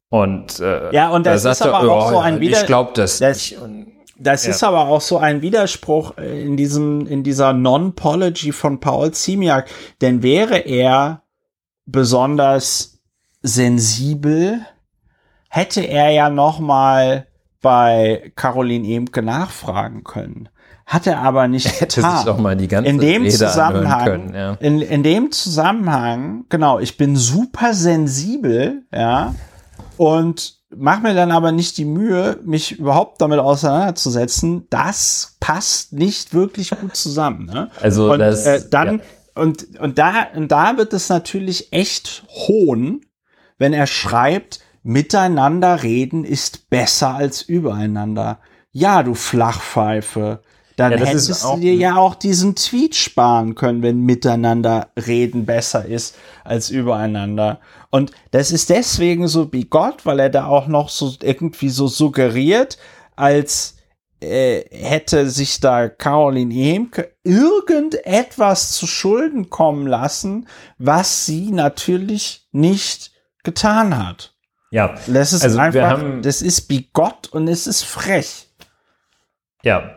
Speaker 2: Und
Speaker 1: äh, ja, und das da ist aber er, auch oh, so ein Wider
Speaker 2: Ich glaube das,
Speaker 1: das. Und, das ja. ist aber auch so ein Widerspruch in diesem in dieser Non-Pology von Paul Ziemiak, denn wäre er besonders sensibel, hätte er ja noch mal bei Caroline Emke nachfragen können hat er aber nicht
Speaker 2: Hätte getan. sich doch mal die ganze
Speaker 1: in dem Rede Zusammenhang, können, ja. in, in dem Zusammenhang, genau, ich bin super sensibel, ja, und mach mir dann aber nicht die Mühe, mich überhaupt damit auseinanderzusetzen. Das passt nicht wirklich gut zusammen. Ne?
Speaker 2: Also
Speaker 1: und,
Speaker 2: das,
Speaker 1: äh, dann ja. und und da und da wird es natürlich echt hohn, wenn er schreibt, miteinander reden ist besser als übereinander. Ja, du Flachpfeife dann
Speaker 2: Ja,
Speaker 1: hättest du dir ja auch diesen Tweet sparen können, wenn miteinander reden besser ist als übereinander. Und das ist deswegen so bigott, weil er da auch noch so irgendwie so suggeriert, als äh, hätte sich da Caroline Ehmke irgendetwas zu Schulden kommen lassen, was sie natürlich nicht getan hat.
Speaker 2: Ja,
Speaker 1: Das ist
Speaker 2: Also
Speaker 1: einfach, das ist bigott und es ist frech.
Speaker 2: Ja,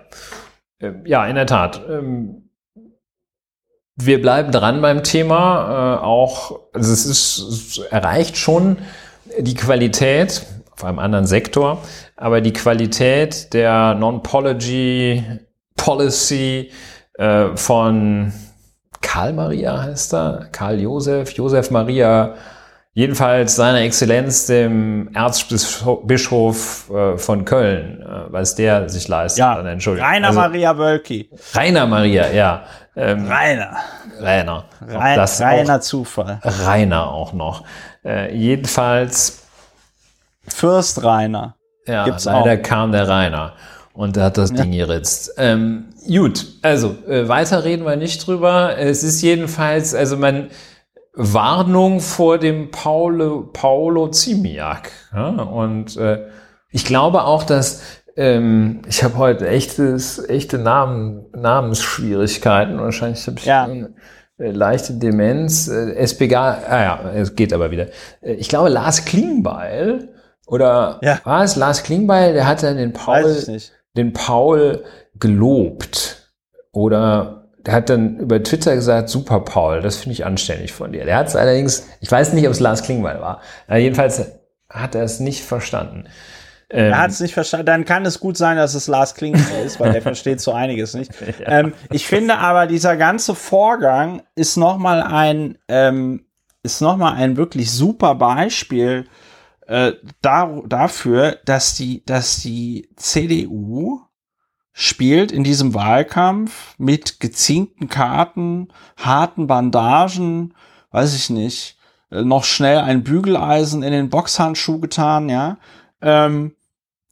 Speaker 2: ja, in der Tat. Ähm, Wir bleiben dran beim Thema. Äh, auch, also es ist, es erreicht schon die Qualität auf einem anderen Sektor, aber die Qualität der Non-Pology Policy äh, von Karl Maria heißt er, Karl Josef, Josef Maria, jedenfalls seiner Exzellenz, dem Erzbischof äh, von Köln, äh, was der sich leistet.
Speaker 1: Ja,
Speaker 2: Dann Entschuldigung.
Speaker 1: Rainer
Speaker 2: Also,
Speaker 1: Maria Wölki.
Speaker 2: Rainer Maria, ja. Ähm,
Speaker 1: Rainer.
Speaker 2: Rainer.
Speaker 1: Rein,
Speaker 2: das
Speaker 1: reiner Zufall.
Speaker 2: auch Rainer auch noch. Äh, jedenfalls,
Speaker 1: Fürst Rainer.
Speaker 2: ja,
Speaker 1: Gibt's
Speaker 2: leider
Speaker 1: auch.
Speaker 2: kam der Rainer und hat das Ding geritzt. Ähm, gut, also äh, weiter reden wir nicht drüber. Es ist jedenfalls, also man Warnung vor dem Paulo, Paolo Ziemiak. Ja? Und äh, ich glaube auch, dass ähm, ich habe heute echtes, echte Namen, Namensschwierigkeiten. Wahrscheinlich habe ich
Speaker 1: Ja.
Speaker 2: eine äh, leichte Demenz. Äh, SPG, ah ja, es geht aber wieder. Äh, ich glaube, Lars Klingbeil oder
Speaker 1: Ja.
Speaker 2: war es Lars Klingbeil, der hat dann den Paul den Paul gelobt oder der hat dann über Twitter gesagt, super Paul, das finde ich anständig von dir. Der hat es allerdings, ich weiß nicht, ob es Lars Klingbeil war, aber jedenfalls hat er es nicht verstanden. Ähm,
Speaker 1: Er hat es nicht verstanden. Dann kann es gut sein, dass es Lars Klingbeil ist, weil der versteht so einiges nicht. Ähm, ich finde aber, dieser ganze Vorgang ist nochmal ein, ähm, ist noch mal ein wirklich super Beispiel äh, da, dafür, dass die, dass die CDU spielt in diesem Wahlkampf mit gezinkten Karten, harten Bandagen, weiß ich nicht, äh, noch schnell ein Bügeleisen in den Boxhandschuh getan, ja. Ähm,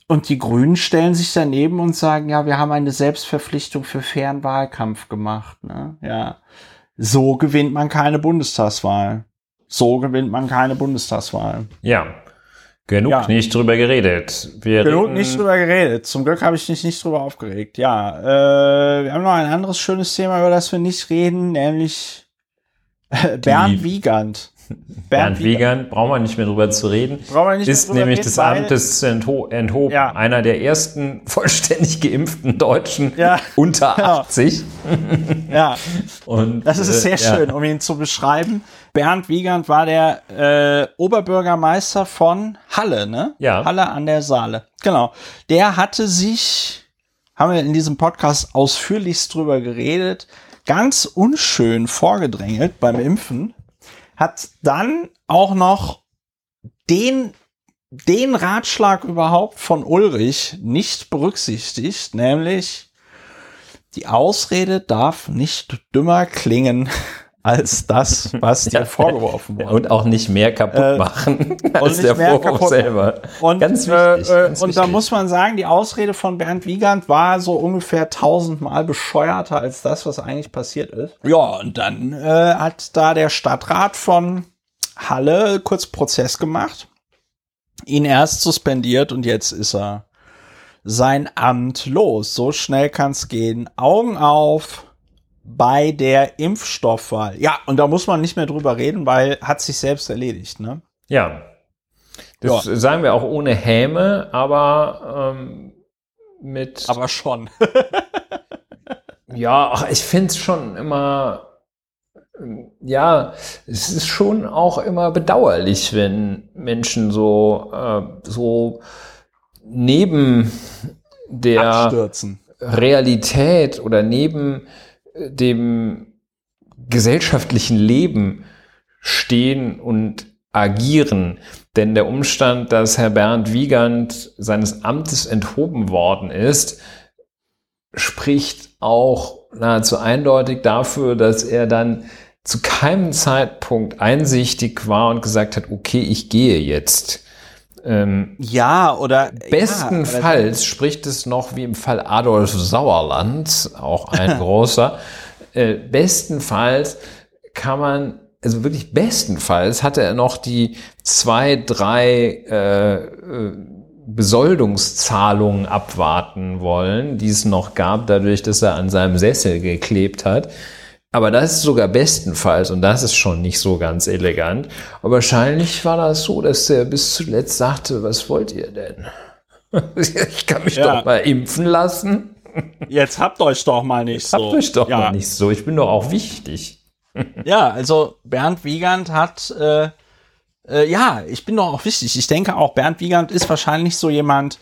Speaker 1: und die Grünen stellen sich daneben und sagen, ja, wir haben eine Selbstverpflichtung für fairen Wahlkampf gemacht, ne? Ja. So gewinnt man keine Bundestagswahl. So gewinnt man keine Bundestagswahl.
Speaker 2: ja, genug
Speaker 1: Ja.
Speaker 2: nicht drüber geredet. Wir
Speaker 1: Genug nicht drüber geredet. Zum Glück habe ich mich nicht drüber aufgeregt. Ja, äh, wir haben noch ein anderes schönes Thema, über das wir nicht reden, nämlich äh, Bernd Wiegand.
Speaker 2: Bernd Wiegand, brauchen wir nicht mehr drüber zu reden.
Speaker 1: Brauchen wir nicht
Speaker 2: ist nämlich
Speaker 1: reden,
Speaker 2: des Amtes entho enthoben.
Speaker 1: Ja.
Speaker 2: Einer der ersten vollständig geimpften Deutschen
Speaker 1: Ja.
Speaker 2: unter
Speaker 1: Ja.
Speaker 2: 80.
Speaker 1: Ja,
Speaker 2: Und,
Speaker 1: das ist
Speaker 2: äh,
Speaker 1: sehr
Speaker 2: ja.
Speaker 1: schön, um ihn zu beschreiben. Bernd Wiegand war der äh, Oberbürgermeister von Halle, ne?
Speaker 2: Ja.
Speaker 1: Halle an der Saale. Genau. Der hatte sich, haben wir in diesem Podcast ausführlichst drüber geredet, ganz unschön vorgedrängelt beim Impfen, hat dann auch noch den den Ratschlag überhaupt von Ulrich nicht berücksichtigt, nämlich die Ausrede darf nicht dümmer klingen als das, was dir vorgeworfen wurde.
Speaker 2: Und auch nicht mehr kaputt
Speaker 1: Äh,
Speaker 2: machen
Speaker 1: und
Speaker 2: als der Vorwurf selber.
Speaker 1: Und,
Speaker 2: ganz
Speaker 1: äh,
Speaker 2: wichtig.
Speaker 1: äh,
Speaker 2: ganz
Speaker 1: und da muss man sagen, die Ausrede von Bernd Wiegand war so ungefähr tausendmal bescheuerter als das, was eigentlich passiert ist. Ja, und dann äh, hat da der Stadtrat von Halle kurz Prozess gemacht, ihn erst suspendiert und jetzt ist er sein Amt los. So schnell kann's gehen. Augen auf bei der Impfstoffwahl. Ja, und da muss man nicht mehr drüber reden, weil hat sich selbst erledigt, ne?
Speaker 2: Ja. Das sagen wir auch ohne Häme, aber ähm, mit.
Speaker 1: Aber schon.
Speaker 2: ja, ach, ich finde es schon immer. ähm, Ja, es ist schon auch immer bedauerlich, wenn Menschen so, äh, so neben der
Speaker 1: Abstürzen.
Speaker 2: Realität oder neben äh, dem gesellschaftlichen Leben stehen und agieren. Denn der Umstand, dass Herr Bernd Wiegand seines Amtes enthoben worden ist, spricht auch nahezu eindeutig dafür, dass er dann zu keinem Zeitpunkt einsichtig war und gesagt hat, okay, ich gehe jetzt. Ähm,
Speaker 1: ja, oder
Speaker 2: bestenfalls ja, spricht es noch wie im Fall Adolf Sauerland, auch ein großer. Äh, bestenfalls kann man, also wirklich bestenfalls hatte er noch die zwei, drei äh, äh, Besoldungszahlungen abwarten wollen, die es noch gab, dadurch, dass er an seinem Sessel geklebt hat. Aber das ist sogar bestenfalls und das ist schon nicht so ganz elegant. Aber wahrscheinlich war das so, dass er bis zuletzt sagte, was wollt ihr denn? Ich kann mich ja. doch mal impfen lassen.
Speaker 1: Jetzt habt euch doch mal nicht Jetzt
Speaker 2: so. Habt euch doch ja. mal nicht so. Ich bin doch auch wichtig.
Speaker 1: Ja, also Bernd Wiegand hat, äh, äh, ja, ich bin doch auch wichtig. Ich denke auch, Bernd Wiegand ist wahrscheinlich so jemand,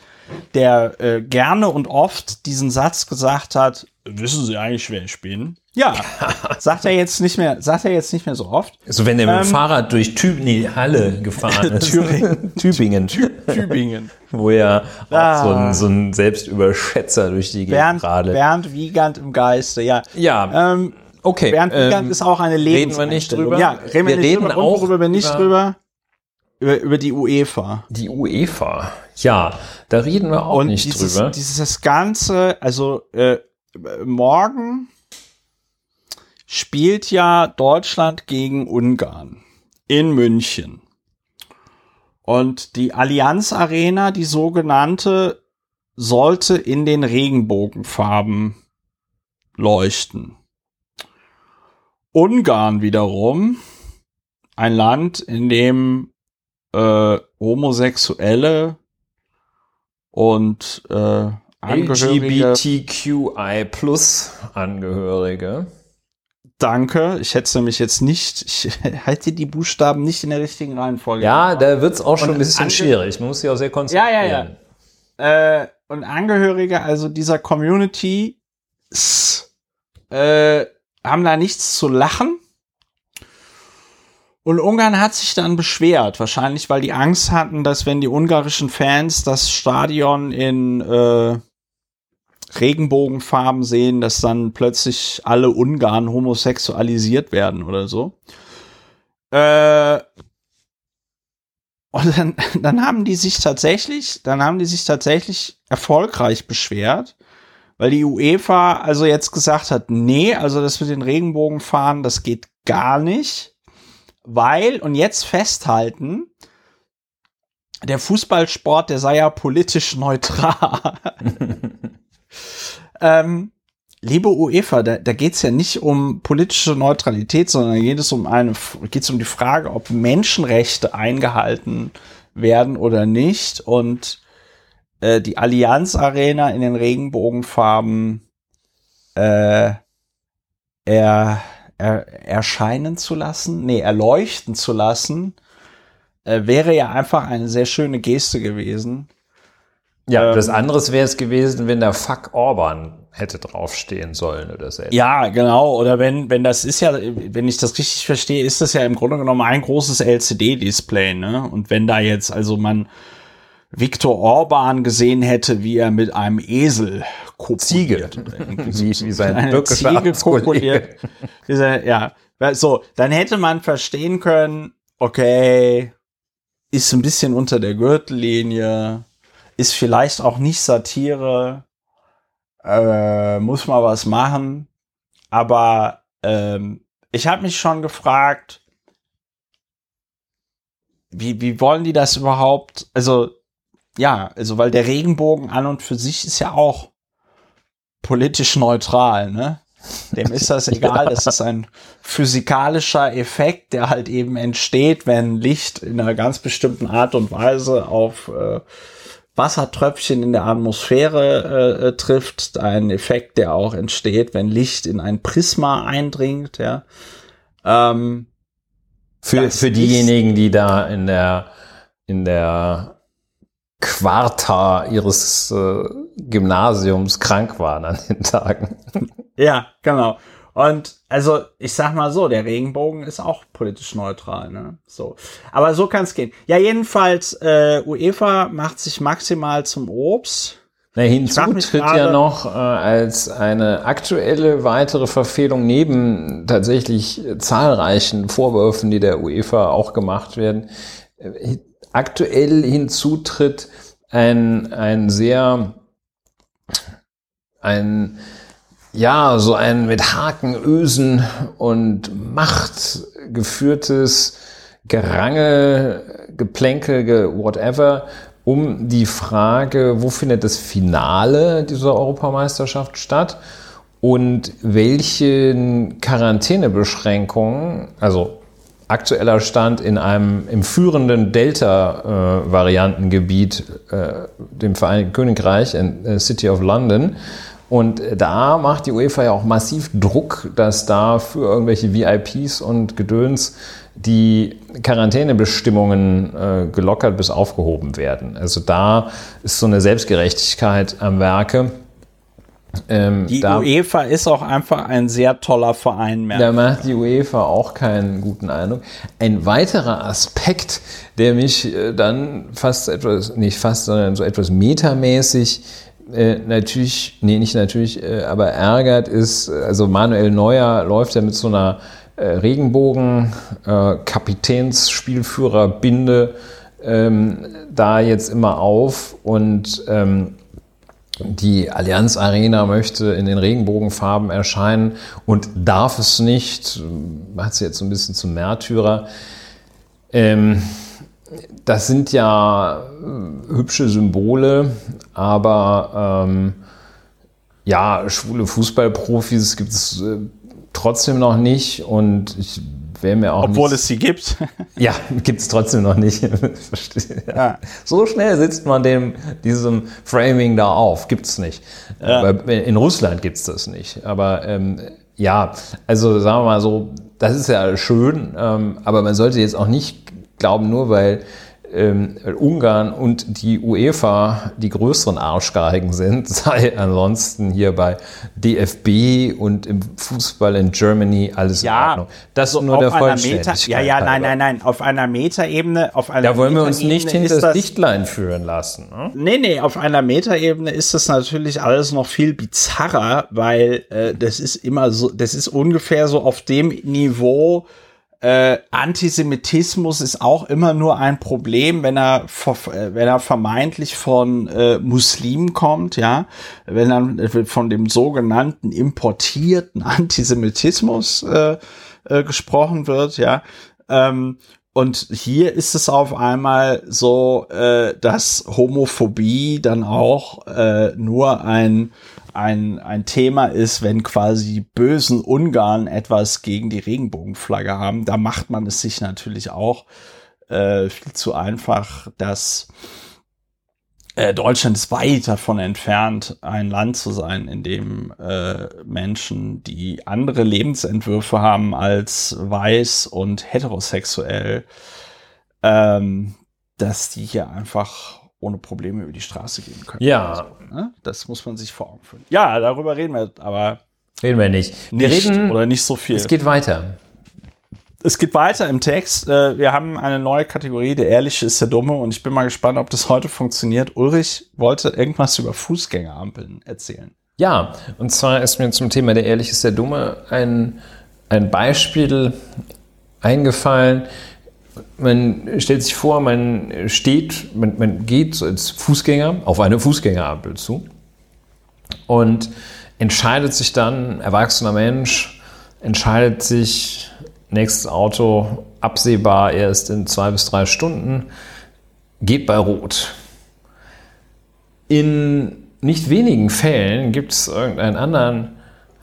Speaker 1: der äh, gerne und oft diesen Satz gesagt hat, wissen Sie eigentlich, wer ich bin? Ja, sagt er jetzt nicht mehr, sagt er jetzt nicht mehr so oft.
Speaker 2: So wenn er mit dem ähm, Fahrrad durch Tüb nee, Halle gefahren ist.
Speaker 1: Thüringen.
Speaker 2: Tübingen.
Speaker 1: Tübingen.
Speaker 2: Wo er ah. so, ein, so ein Selbstüberschätzer durch die
Speaker 1: Gegend Bernd, Bernd Wiegand im Geiste, ja.
Speaker 2: Ja. Ähm, okay.
Speaker 1: Bernd Wiegand ähm, ist auch eine
Speaker 2: Lebens Reden wir nicht drüber?
Speaker 1: Ja, reden wir, wir reden drüber. auch worüber wir nicht drüber. Über, über die UEFA.
Speaker 2: Die UEFA. Ja, da reden wir auch Und nicht
Speaker 1: dieses,
Speaker 2: drüber.
Speaker 1: Dieses ganze, also äh, morgen spielt ja Deutschland gegen Ungarn in München. Und die Allianz Arena, die sogenannte, sollte in den Regenbogenfarben leuchten. Ungarn wiederum, ein Land, in dem äh, Homosexuelle und äh,
Speaker 2: LGBTQI Plus Angehörige
Speaker 1: Danke. Ich hätte nämlich jetzt nicht, ich halte die Buchstaben nicht in der richtigen Reihenfolge.
Speaker 2: Ja, da wird es auch schon und ein bisschen schwierig. Man muss sich auch sehr konzentrieren.
Speaker 1: Ja, ja, ja. Äh, und Angehörige, also dieser Community, äh, haben da nichts zu lachen. Und Ungarn hat sich dann beschwert, wahrscheinlich weil die Angst hatten, dass wenn die ungarischen Fans das Stadion in äh, Regenbogenfarben sehen, dass dann plötzlich alle Ungarn homosexualisiert werden oder so. Äh, und dann, dann haben die sich tatsächlich, dann haben die sich tatsächlich erfolgreich beschwert, weil die UEFA also jetzt gesagt hat, nee, also das mit den Regenbogenfahren, das geht gar nicht, weil, und jetzt festhalten, der Fußballsport, der sei ja politisch neutral. Ähm, liebe UEFA, da, da geht es ja nicht um politische Neutralität, sondern geht es um eine, geht um die Frage, ob Menschenrechte eingehalten werden oder nicht. Und äh, die Allianz Arena in den Regenbogenfarben äh, er, er, erscheinen zu lassen, nee, erleuchten zu lassen, äh, wäre ja einfach eine sehr schöne Geste gewesen.
Speaker 2: Ja, ähm, das anderes wäre es gewesen, wenn da Fuck Orban hätte draufstehen sollen oder so.
Speaker 1: Ja, genau. Oder wenn, wenn das ist ja, wenn ich das richtig verstehe, ist das ja im Grunde genommen ein großes LCD-Display, ne? Und wenn da jetzt also man Viktor Orban gesehen hätte, wie er mit einem Esel
Speaker 2: Ziege.
Speaker 1: wie, wie sein türkischer Ziege kopuliert. ja, so, dann hätte man verstehen können, okay, ist ein bisschen unter der Gürtellinie, ist vielleicht auch nicht Satire, äh, muss mal was machen. Aber ähm, ich habe mich schon gefragt, wie, wie wollen die das überhaupt? Also, ja, also weil der Regenbogen an und für sich ist ja auch politisch neutral, ne? Dem ist das egal, ja. das ist ein physikalischer Effekt, der halt eben entsteht, wenn Licht in einer ganz bestimmten Art und Weise auf äh, Wassertröpfchen in der Atmosphäre äh, äh, trifft, ein Effekt, der auch entsteht, wenn Licht in ein Prisma eindringt, ja. Ähm,
Speaker 2: für, für diejenigen, die da in der, in der Quarta ihres äh, Gymnasiums krank waren an den Tagen.
Speaker 1: Ja, genau. Und also, ich sag mal so, der Regenbogen ist auch politisch neutral, ne? So. Aber so kann es gehen. Ja, jedenfalls, äh, UEFA macht sich maximal zum Obst.
Speaker 2: Na, hinzu tritt ja noch äh, als eine aktuelle weitere Verfehlung neben tatsächlich zahlreichen Vorwürfen, die der UEFA auch gemacht werden, äh, aktuell hinzutritt ein, ein sehr, ein, ja, so ein mit Haken, Ösen und Macht geführtes Gerange, Geplänkel, ge whatever, um die Frage, wo findet das Finale dieser Europameisterschaft statt und welchen Quarantänebeschränkungen, also aktueller Stand in einem im führenden Delta-Variantengebiet, äh, dem Vereinigten Königreich, in äh, City of London. Und da macht die UEFA ja auch massiv Druck, dass da für irgendwelche VIPs und Gedöns die Quarantänebestimmungen äh, gelockert bis aufgehoben werden. Also da ist so eine Selbstgerechtigkeit am Werke.
Speaker 1: Ähm, die da, UEFA ist auch einfach ein sehr toller Verein.
Speaker 2: Mehr. Da macht die UEFA auch keinen guten Eindruck. Ein weiterer Aspekt, der mich äh, dann fast etwas, nicht fast, sondern so etwas metamäßig äh, natürlich, nee, nicht natürlich, äh, aber ärgert, ist, also Manuel Neuer läuft ja mit so einer äh, Regenbogen, äh, Kapitänsspielführer, Binde ähm, da jetzt immer auf und ähm, die Allianz Arena möchte in den Regenbogenfarben erscheinen und darf es nicht, macht sie jetzt so ein bisschen zum Märtyrer. Ähm, das sind ja äh, hübsche Symbole, aber ähm, ja, schwule Fußballprofis gibt es äh, trotzdem noch nicht und ich wäre mir auch
Speaker 1: Obwohl
Speaker 2: nicht,
Speaker 1: es sie gibt.
Speaker 2: ja, gibt es trotzdem noch nicht. ja. So schnell sitzt man dem, diesem Framing da auf. Gibt es nicht. Ja. In Russland gibt es das nicht. Aber ähm, ja, also sagen wir mal so, das ist ja schön, ähm, aber man sollte jetzt auch nicht glauben, nur weil ähm, Ungarn und die UEFA die größeren Arschgeigen sind, sei ansonsten hier bei DFB und im Fußball in Germany alles
Speaker 1: ja, in Ordnung. Das ist nur der Vollständigkeit. Meta, ja, ja, nein, nein, nein, auf einer Metaebene, auf einer
Speaker 2: Da wollen wir uns nicht hinter das Dichtlein führen lassen.
Speaker 1: Ne? Nee, nee, auf einer Metaebene ist das natürlich alles noch viel bizarrer, weil äh, das ist immer so, das ist ungefähr so auf dem Niveau, äh, Antisemitismus ist auch immer nur ein Problem, wenn er, äh, wenn er vermeintlich von äh, Muslimen kommt, ja, wenn dann äh, von dem sogenannten importierten Antisemitismus äh, äh, gesprochen wird, ja. Ähm, und hier ist es auf einmal so, äh, dass Homophobie dann auch äh, nur ein ein, ein Thema ist, wenn quasi die bösen Ungarn etwas gegen die Regenbogenflagge haben, da macht man es sich natürlich auch äh, viel zu einfach, dass äh, Deutschland ist weit davon entfernt, ein Land zu sein, in dem äh, Menschen, die andere Lebensentwürfe haben als weiß und heterosexuell, ähm, dass die hier einfach ohne Probleme über die Straße gehen können.
Speaker 2: Ja. Also,
Speaker 1: ne? Das muss man sich vor Augen führen. Ja, darüber reden wir, aber.
Speaker 2: Reden wir nicht.
Speaker 1: Wir nicht reden oder nicht so viel.
Speaker 2: Es geht weiter.
Speaker 1: Es geht weiter im Text. Äh, wir haben eine neue Kategorie, der Ehrliche ist der Dumme, und ich bin mal gespannt, ob das heute funktioniert. Ulrich wollte irgendwas über Fußgängerampeln erzählen.
Speaker 2: Ja, und zwar ist mir zum Thema der Ehrliche ist der Dumme ein, ein Beispiel eingefallen, man stellt sich vor, man steht, man, man geht als Fußgänger auf eine Fußgängerampel zu und entscheidet sich dann, erwachsener Mensch, entscheidet sich, nächstes Auto absehbar erst in zwei bis drei Stunden, geht bei Rot. In nicht wenigen Fällen gibt es irgendeinen anderen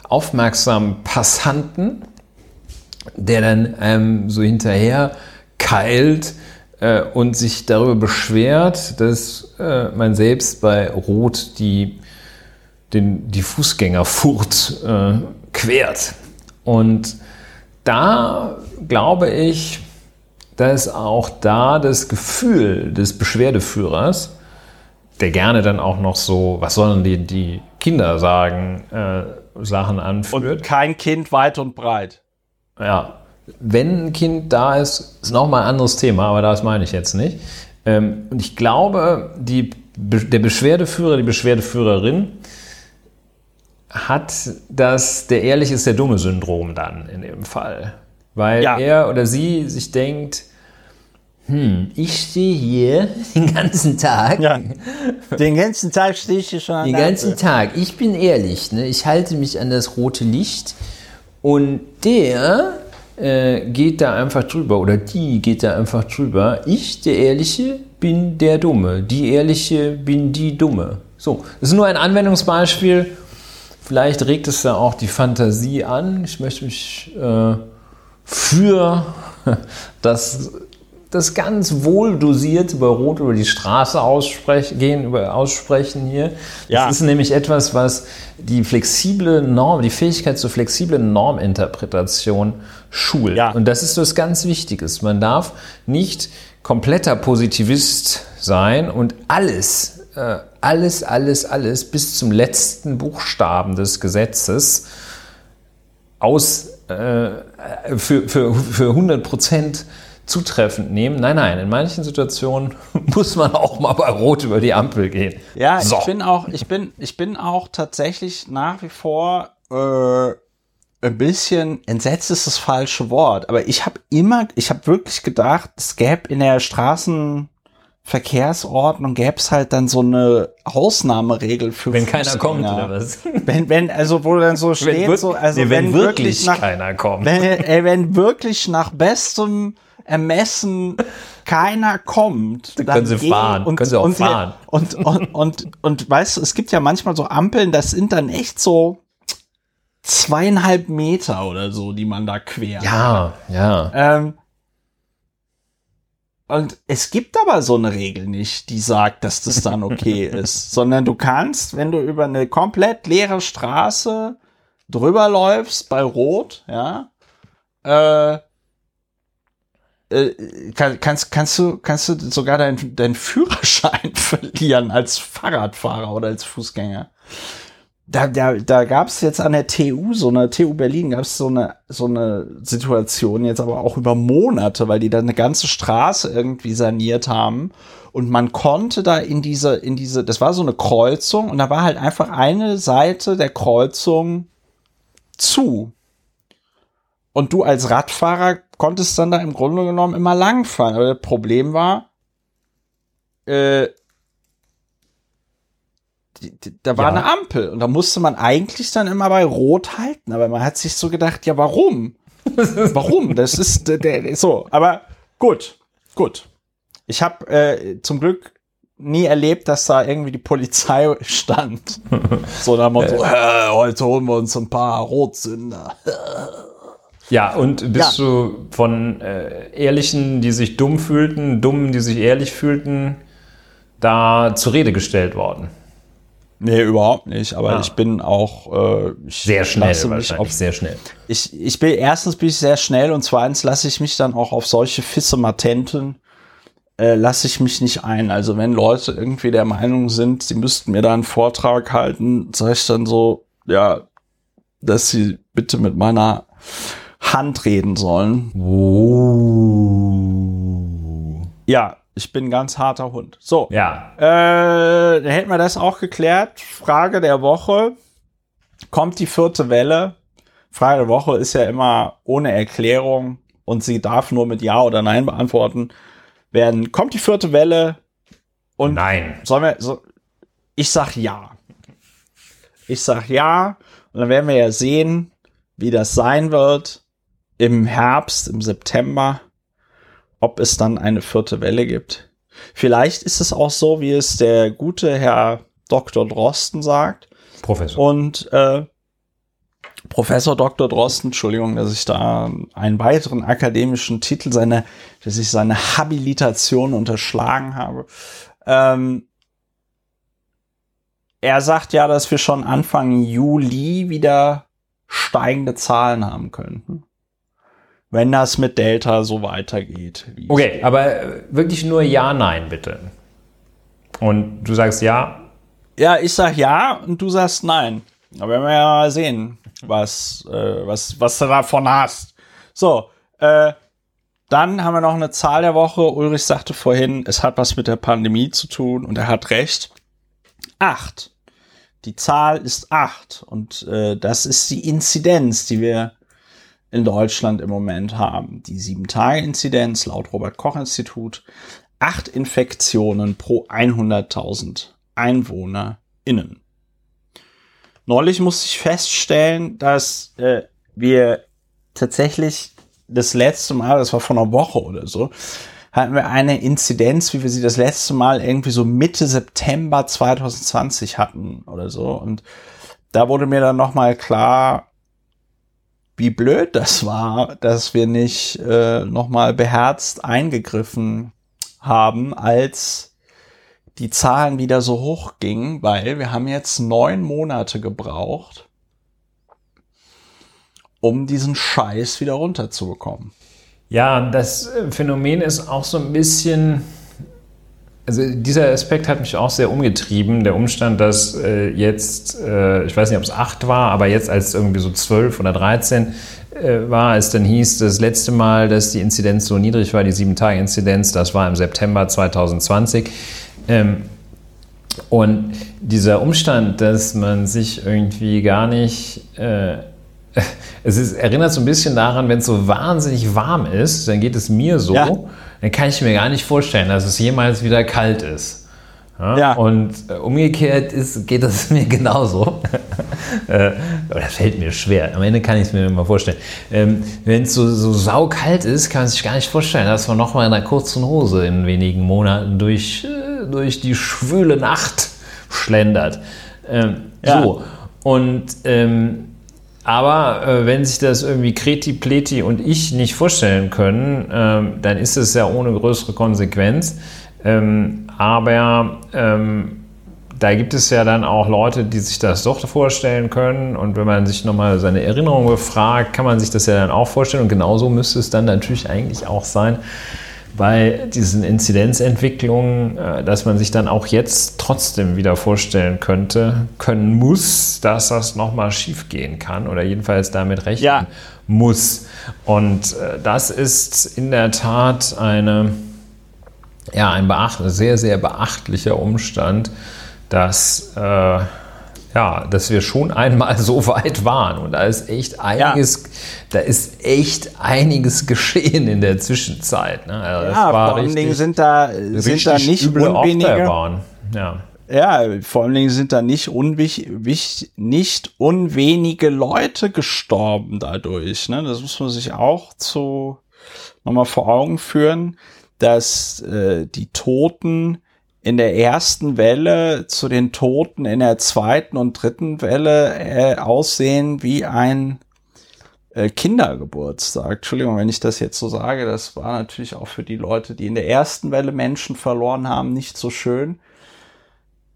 Speaker 2: aufmerksamen Passanten, der dann ähm, so hinterher keilt äh, und sich darüber beschwert, dass äh, man selbst bei Rot die, den, die Fußgängerfurt äh, quert. Und da glaube ich, dass auch da das Gefühl des Beschwerdeführers, der gerne dann auch noch so, was sollen die, die Kinder sagen, äh, Sachen anführt.
Speaker 1: Und kein Kind weit und breit.
Speaker 2: Ja, wenn ein Kind da ist, ist nochmal ein anderes Thema, aber das meine ich jetzt nicht. Ähm, und ich glaube, die, der Beschwerdeführer, die Beschwerdeführerin hat das, der Ehrlich ist der dumme Syndrom dann in dem Fall. Weil ja. er oder sie sich denkt, hm, ich stehe hier den ganzen Tag.
Speaker 1: Ja. Den ganzen Tag stehe ich hier schon an
Speaker 2: Den ganzen
Speaker 1: Ampel.
Speaker 2: Tag. Ich bin ehrlich, ne? ich halte mich an das rote Licht und der äh, geht da einfach drüber oder die geht da einfach drüber. Ich, der Ehrliche, bin der Dumme. Die Ehrliche bin die Dumme. So, das ist nur ein Anwendungsbeispiel. Vielleicht regt es ja auch die Fantasie an. Ich möchte mich äh, für das, das ganz wohl dosiert bei Rot über die Straße aussprechen, gehen, über, aussprechen hier.
Speaker 1: Ja.
Speaker 2: Das ist nämlich etwas, was die flexible Norm, die Fähigkeit zur flexiblen Norminterpretation schult.
Speaker 1: Ja.
Speaker 2: Und das ist was ganz Wichtiges. Man darf nicht kompletter Positivist sein und alles, alles, alles, alles bis zum letzten Buchstaben des Gesetzes aus äh, für, für, für 100 Prozent zutreffend nehmen. Nein, nein, in manchen Situationen muss man auch mal bei Rot über die Ampel gehen.
Speaker 1: Ja,
Speaker 2: So.
Speaker 1: ich bin auch, ich bin, ich bin auch tatsächlich nach wie vor äh, ein bisschen entsetzt ist das falsche Wort, aber ich habe immer, ich habe wirklich gedacht, es gäbe in der Straßenverkehrsordnung gäbe es halt dann so eine Ausnahmeregel für
Speaker 2: Wenn keiner kommt,
Speaker 1: Fußgänger.
Speaker 2: oder was?
Speaker 1: Wenn, wenn, also wo dann so steht,
Speaker 2: wir-
Speaker 1: so, also
Speaker 2: nee,
Speaker 1: wenn, wirklich nach,
Speaker 2: keiner kommt.
Speaker 1: wenn, ey, wenn wirklich nach bestem Ermessen keiner kommt, dann
Speaker 2: können sie fahren, können sie auch
Speaker 1: und,
Speaker 2: fahren.
Speaker 1: Und, und, und, und, weißt du, es gibt ja manchmal so Ampeln, das sind dann echt so zweieinhalb Meter oder so, die man da quert.
Speaker 2: ja, ja.
Speaker 1: Ähm, und es gibt aber so eine Regel nicht, die sagt, dass das dann okay ist, sondern du kannst, wenn du über eine komplett leere Straße drüber läufst bei Rot, ja, äh, äh, kann, kannst, kannst du, kannst du sogar deinen deinen Führerschein verlieren als Fahrradfahrer oder als Fußgänger. Da, da, da gab es jetzt an der TU, so eine TU Berlin, gab es so eine, so eine Situation jetzt aber auch über Monate, weil die da eine ganze Straße irgendwie saniert haben. Und man konnte da in diese, in diese, das war so eine Kreuzung und da war halt einfach eine Seite der Kreuzung zu. Und du als Radfahrer konntest dann da im Grunde genommen immer langfahren. Aber das Problem war, äh, die, die, da war
Speaker 2: Ja.
Speaker 1: eine Ampel und da musste man eigentlich dann immer bei Rot halten. Aber man hat sich so gedacht, ja, warum? warum? Das ist der, der so. Aber gut, gut. Ich habe äh, zum Glück nie erlebt, dass da irgendwie die Polizei stand. so nach dem Motto, äh, heute holen wir uns ein paar Rotsünder.
Speaker 3: Ja, und bist du von äh, Ehrlichen, die sich dumm fühlten, Dummen, die sich ehrlich fühlten, da zur Rede gestellt worden?
Speaker 1: Nee, überhaupt nicht. Aber
Speaker 3: Ah.
Speaker 1: ich bin auch äh, ich
Speaker 3: Sehr schnell
Speaker 1: mich auf,
Speaker 3: sehr schnell.
Speaker 1: ich, ich bin erstens bin ich sehr schnell und zweitens lasse ich mich dann auch auf solche Fisse Matenten äh, lasse ich mich nicht ein. Also wenn Leute irgendwie der Meinung sind, sie müssten mir da einen Vortrag halten, sage ich dann so, ja, dass sie bitte mit meiner Hand reden sollen. Ja, ich bin ein ganz harter Hund. So,
Speaker 3: Ja,
Speaker 1: äh, dann hätten wir das auch geklärt. Frage der Woche. Kommt die vierte Welle? Frage der Woche ist ja immer ohne Erklärung und sie darf nur mit Ja oder Nein beantworten werden. Kommt die vierte Welle? Und
Speaker 3: nein.
Speaker 1: sollen wir, so, ich sag ja. Ich sag ja. Und dann werden wir ja sehen, wie das sein wird im Herbst, im September, ob es dann eine vierte Welle gibt. Vielleicht ist es auch so, wie es der gute Herr Dr. Drosten sagt.
Speaker 3: Professor.
Speaker 1: Und äh, Professor Dr. Drosten, Entschuldigung, dass ich da einen weiteren akademischen Titel, seine, dass ich seine Habilitation unterschlagen habe. Ähm, er sagt ja, dass wir schon Anfang Juli wieder steigende Zahlen haben könnten. Wenn das mit Delta so weitergeht.
Speaker 3: Okay, aber wirklich nur Ja, Nein, bitte. Und du sagst Ja,
Speaker 1: Ja, ich sag ja und du sagst nein. Aber werden wir ja mal sehen, was, äh, was, was du davon hast. So, äh, dann haben wir noch eine Zahl der Woche. Ulrich sagte vorhin, es hat was mit der Pandemie zu tun und er hat recht. Acht. Die Zahl ist acht und äh, das ist die Inzidenz, die wir in Deutschland im Moment haben. Die 7-Tage-Inzidenz laut Robert-Koch-Institut acht Infektionen pro 100.000 EinwohnerInnen. Neulich musste ich feststellen, dass äh, wir tatsächlich das letzte Mal, das war vor einer Woche oder so, hatten wir eine Inzidenz, wie wir sie das letzte Mal irgendwie so Mitte September 2020 hatten oder so. Und da wurde mir dann nochmal klar, wie blöd das war, dass wir nicht äh, nochmal beherzt eingegriffen haben, als die Zahlen wieder so hoch gingen, weil wir haben jetzt neun Monate gebraucht, um diesen Scheiß wieder runterzubekommen.
Speaker 2: Ja, das äh, Phänomen ist auch so ein bisschen, also dieser Aspekt hat mich auch sehr umgetrieben. Der Umstand, dass äh, jetzt, äh, ich weiß nicht, ob es acht war, aber jetzt als irgendwie so zwölf oder dreizehn äh, war, es dann hieß, das letzte Mal, dass die Inzidenz so niedrig war, die sieben-Tage-Inzidenz, das war im September 2020. Ähm, und dieser Umstand, dass man sich irgendwie gar nicht äh, es ist, erinnert so ein bisschen daran, wenn es so wahnsinnig warm ist, dann geht es mir so, ja. Dann kann ich mir gar nicht vorstellen, dass es jemals wieder kalt ist. Ja? ja. Und äh, umgekehrt ist, geht das mir genauso. äh, das fällt mir schwer. Am Ende kann ich es mir immer vorstellen. Ähm, wenn es so, so saukalt ist, kann man sich gar nicht vorstellen, dass man nochmal in einer kurzen Hose in wenigen Monaten durch, äh, durch die schwüle Nacht schlendert. Ähm, ja. So. Und ähm, aber äh, wenn sich das irgendwie Kreti, Pleti und ich nicht vorstellen können, ähm, dann ist es ja ohne größere Konsequenz. Ähm, aber ähm, da gibt es ja dann auch Leute, die sich das doch vorstellen können. Und wenn man sich nochmal seine Erinnerungen befragt, kann man sich das ja dann auch vorstellen. Und genauso müsste es dann natürlich eigentlich auch sein, bei diesen Inzidenzentwicklungen, äh, dass man sich dann auch jetzt trotzdem wieder vorstellen könnte, können muss, dass das nochmal schief gehen kann oder jedenfalls damit rechnen ja. muss. Und äh, das ist in der Tat eine, ja, ein beacht, sehr, sehr beachtlicher Umstand, dass äh, ja, dass wir schon einmal so weit waren. Und da ist echt einiges, ja. da ist echt einiges geschehen in der Zwischenzeit. Ne?
Speaker 1: Also ja, vor allen Dingen sind da, sind da nicht unwenige. Ja. Ja, vor allen Dingen sind da nicht, unwich, nicht unwenige Leute gestorben dadurch. Ne? Das muss man sich auch zu nochmal vor Augen führen, dass äh, die Toten in der ersten Welle zu den Toten in der zweiten und dritten Welle äh, aussehen wie ein äh, Kindergeburtstag. Entschuldigung, wenn ich das jetzt so sage, das war natürlich auch für die Leute, die in der ersten Welle Menschen verloren haben, nicht so schön.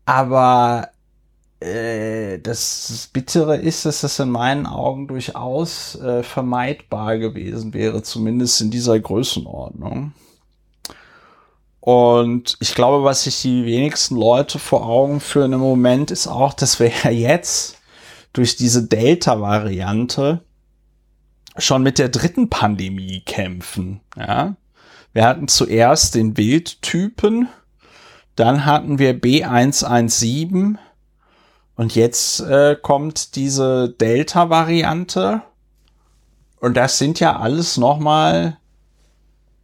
Speaker 1: Aber äh, das Bittere ist, dass das in meinen Augen durchaus äh, vermeidbar gewesen wäre, zumindest in dieser Größenordnung. Und ich glaube, was sich die wenigsten Leute vor Augen führen im Moment ist auch, dass wir ja jetzt durch diese Delta-Variante schon mit der dritten Pandemie kämpfen. Ja? Wir hatten zuerst den Wildtypen, dann hatten wir B117 und jetzt äh, kommt diese Delta-Variante. Und das sind ja alles nochmal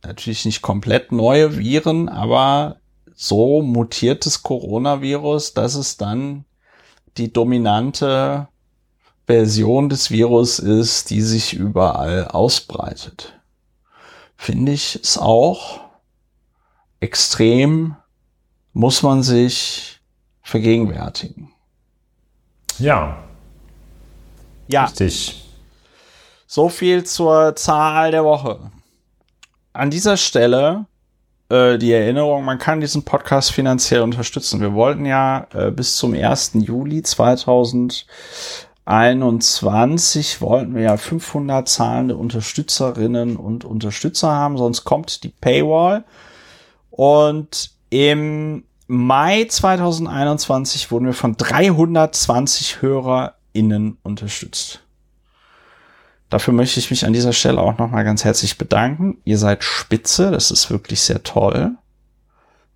Speaker 1: natürlich nicht komplett neue Viren, aber so mutiertes Coronavirus, dass es dann die dominante Version des Virus ist, die sich überall ausbreitet. Finde ich es auch extrem, muss man sich vergegenwärtigen.
Speaker 2: Ja. Ja. Richtig.
Speaker 1: So viel zur Zahl der Woche an dieser Stelle äh, die Erinnerung, man kann diesen Podcast finanziell unterstützen. Wir wollten ja äh, bis zum 1. Juli 2021 wollten wir ja 500 zahlende Unterstützerinnen und Unterstützer haben, sonst kommt die Paywall. Und im Mai 2021 wurden wir von 320 HörerInnen unterstützt. Dafür möchte ich mich an dieser Stelle auch nochmal ganz herzlich bedanken. Ihr seid spitze, das ist wirklich sehr toll.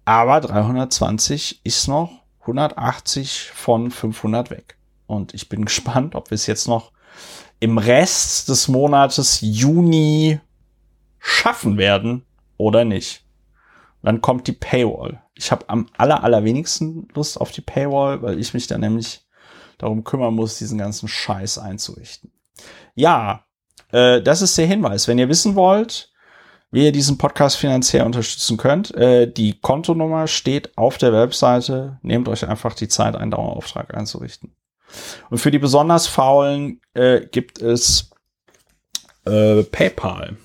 Speaker 1: Aber 320 ist noch 180 von 500 weg. Und ich bin gespannt, ob wir es jetzt noch im Rest des Monates Juni schaffen werden oder nicht. Dann kommt die Paywall. Ich habe am aller, allerwenigsten Lust auf die Paywall, weil ich mich dann nämlich darum kümmern muss, diesen ganzen Scheiß einzurichten. Ja, äh, das ist der Hinweis. Wenn ihr wissen wollt, wie ihr diesen Podcast finanziell unterstützen könnt, äh, die Kontonummer steht auf der Webseite. Nehmt euch einfach die Zeit, einen Dauerauftrag einzurichten. Und für die besonders Faulen äh, gibt es äh, PayPal.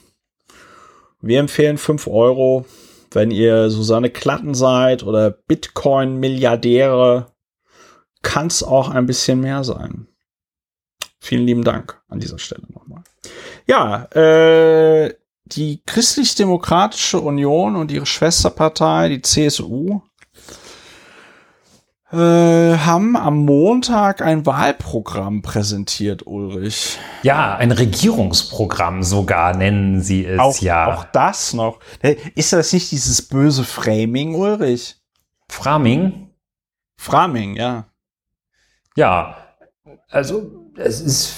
Speaker 1: Wir empfehlen 5 Euro, wenn ihr Susanne Klatten seid oder Bitcoin-Milliardäre, kann es auch ein bisschen mehr sein. Vielen lieben Dank an dieser Stelle nochmal. Ja, äh, die Christlich-Demokratische Union und ihre Schwesterpartei, die CSU, äh, haben am Montag ein Wahlprogramm präsentiert, Ulrich.
Speaker 2: Ja, ein Regierungsprogramm sogar nennen sie es
Speaker 1: auch,
Speaker 2: ja.
Speaker 1: Auch das noch. Ist das nicht dieses böse Framing, Ulrich?
Speaker 2: Framing?
Speaker 1: Framing, ja.
Speaker 2: Ja, also es ist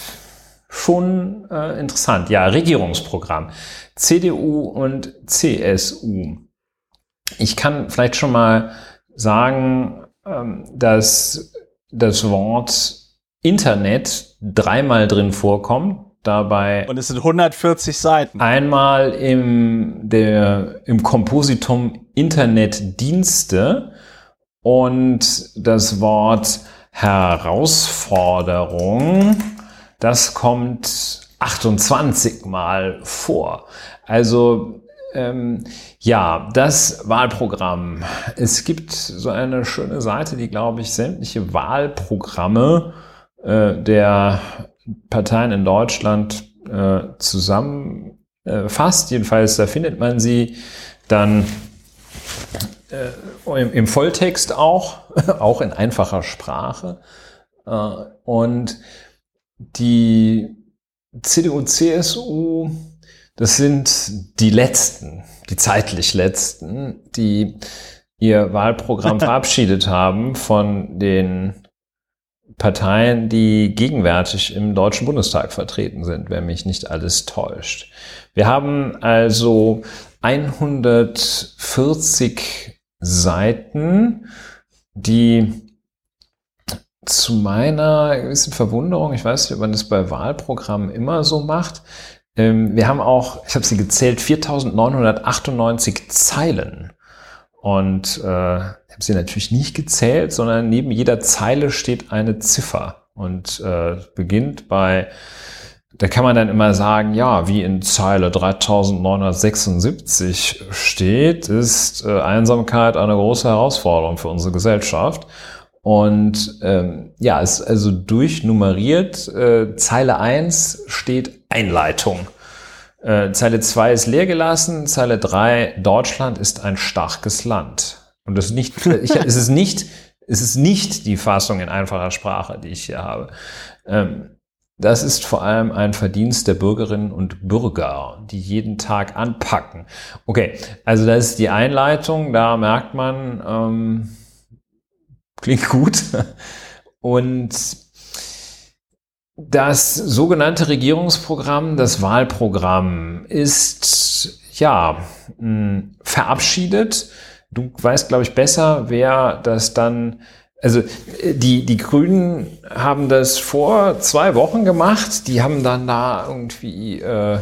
Speaker 2: schon äh, interessant. Ja, Regierungsprogramm. CDU und CSU. Ich kann vielleicht schon mal sagen, ähm, dass das Wort Internet dreimal drin vorkommt. Dabei
Speaker 1: und es sind 140 Seiten.
Speaker 2: Einmal im, der, im Kompositum Internetdienste und das Wort Herausforderung, das kommt 28 Mal vor. Also ähm, ja, das Wahlprogramm. Es gibt so eine schöne Seite, die, glaube ich, sämtliche Wahlprogramme äh, der Parteien in Deutschland äh, zusammenfasst. Äh, Jedenfalls, da findet man sie dann äh, im, im, Volltext auch, auch in einfacher Sprache. Äh, und die CDU, CSU das sind die letzten, die zeitlich letzten, die ihr Wahlprogramm verabschiedet haben von den Parteien, die gegenwärtig im Deutschen Bundestag vertreten sind, wenn mich nicht alles täuscht. Wir haben also 140 Seiten, die zu meiner gewissen Verwunderung, ich weiß nicht, ob man das bei Wahlprogrammen immer so macht, ähm, wir haben auch, ich habe sie gezählt, 4998 Zeilen. Und äh, ich habe sie natürlich nicht gezählt, sondern neben jeder Zeile steht eine Ziffer und äh, beginnt bei, da kann man dann immer sagen, ja, wie in Zeile 3976 steht, ist äh, Einsamkeit eine große Herausforderung für unsere Gesellschaft. Und ähm, ja, ist also durchnummeriert. Äh, Zeile 1 steht Einleitung. Äh, Zeile 2 ist leer gelassen. Zeile 3, Deutschland ist ein starkes Land. Und das ist nicht, ich, es ist nicht, es ist nicht die Fassung in einfacher Sprache, die ich hier habe. Ähm, das ist vor allem ein Verdienst der Bürgerinnen und Bürger, die jeden Tag anpacken. Okay, also das ist die Einleitung. Da merkt man, ähm, Klingt gut. Und das sogenannte Regierungsprogramm, das Wahlprogramm ist ja verabschiedet. Du weißt, glaube ich, besser, wer das dann also die, die Grünen haben das vor zwei Wochen gemacht. Die haben dann da irgendwie äh,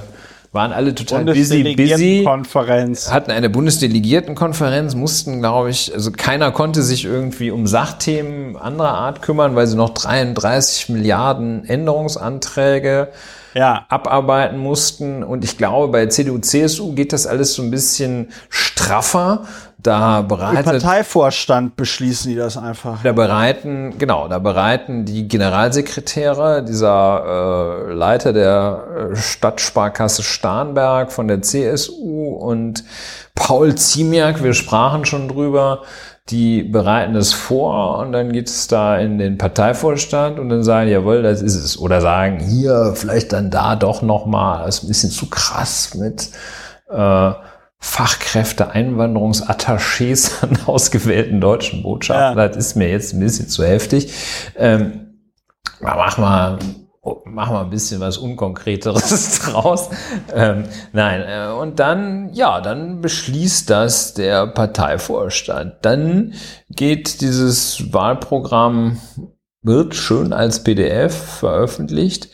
Speaker 2: waren alle total busy, busy,
Speaker 1: Konferenz.
Speaker 2: hatten eine Bundesdelegiertenkonferenz, mussten, glaube ich, also keiner konnte sich irgendwie um Sachthemen anderer Art kümmern, weil sie noch 33 Milliarden Änderungsanträge ja. abarbeiten mussten. Und ich glaube, bei CDU, CSU geht das alles so ein bisschen straffer. Da bereitet.
Speaker 1: Im Parteivorstand beschließen die das einfach.
Speaker 2: Da bereiten, genau, da bereiten die Generalsekretäre, dieser äh, Leiter der äh, Stadtsparkasse Starnberg von der CSU und Paul Ziemiak, wir sprachen schon drüber, die bereiten es vor und dann geht es da in den Parteivorstand und dann sagen, jawohl, das ist es. Oder sagen, hier, vielleicht dann da doch nochmal, das ist ein bisschen zu krass mit äh, Fachkräfte-Einwanderungsattachés an ausgewählten deutschen Botschaften. Ja. Das ist mir jetzt ein bisschen zu heftig. Ähm, mach mal machen wir ein bisschen was Unkonkreteres draus. Ähm, nein, äh, und dann, ja, dann beschließt das der Parteivorstand. Dann geht dieses Wahlprogramm, wird schön als PDF veröffentlicht.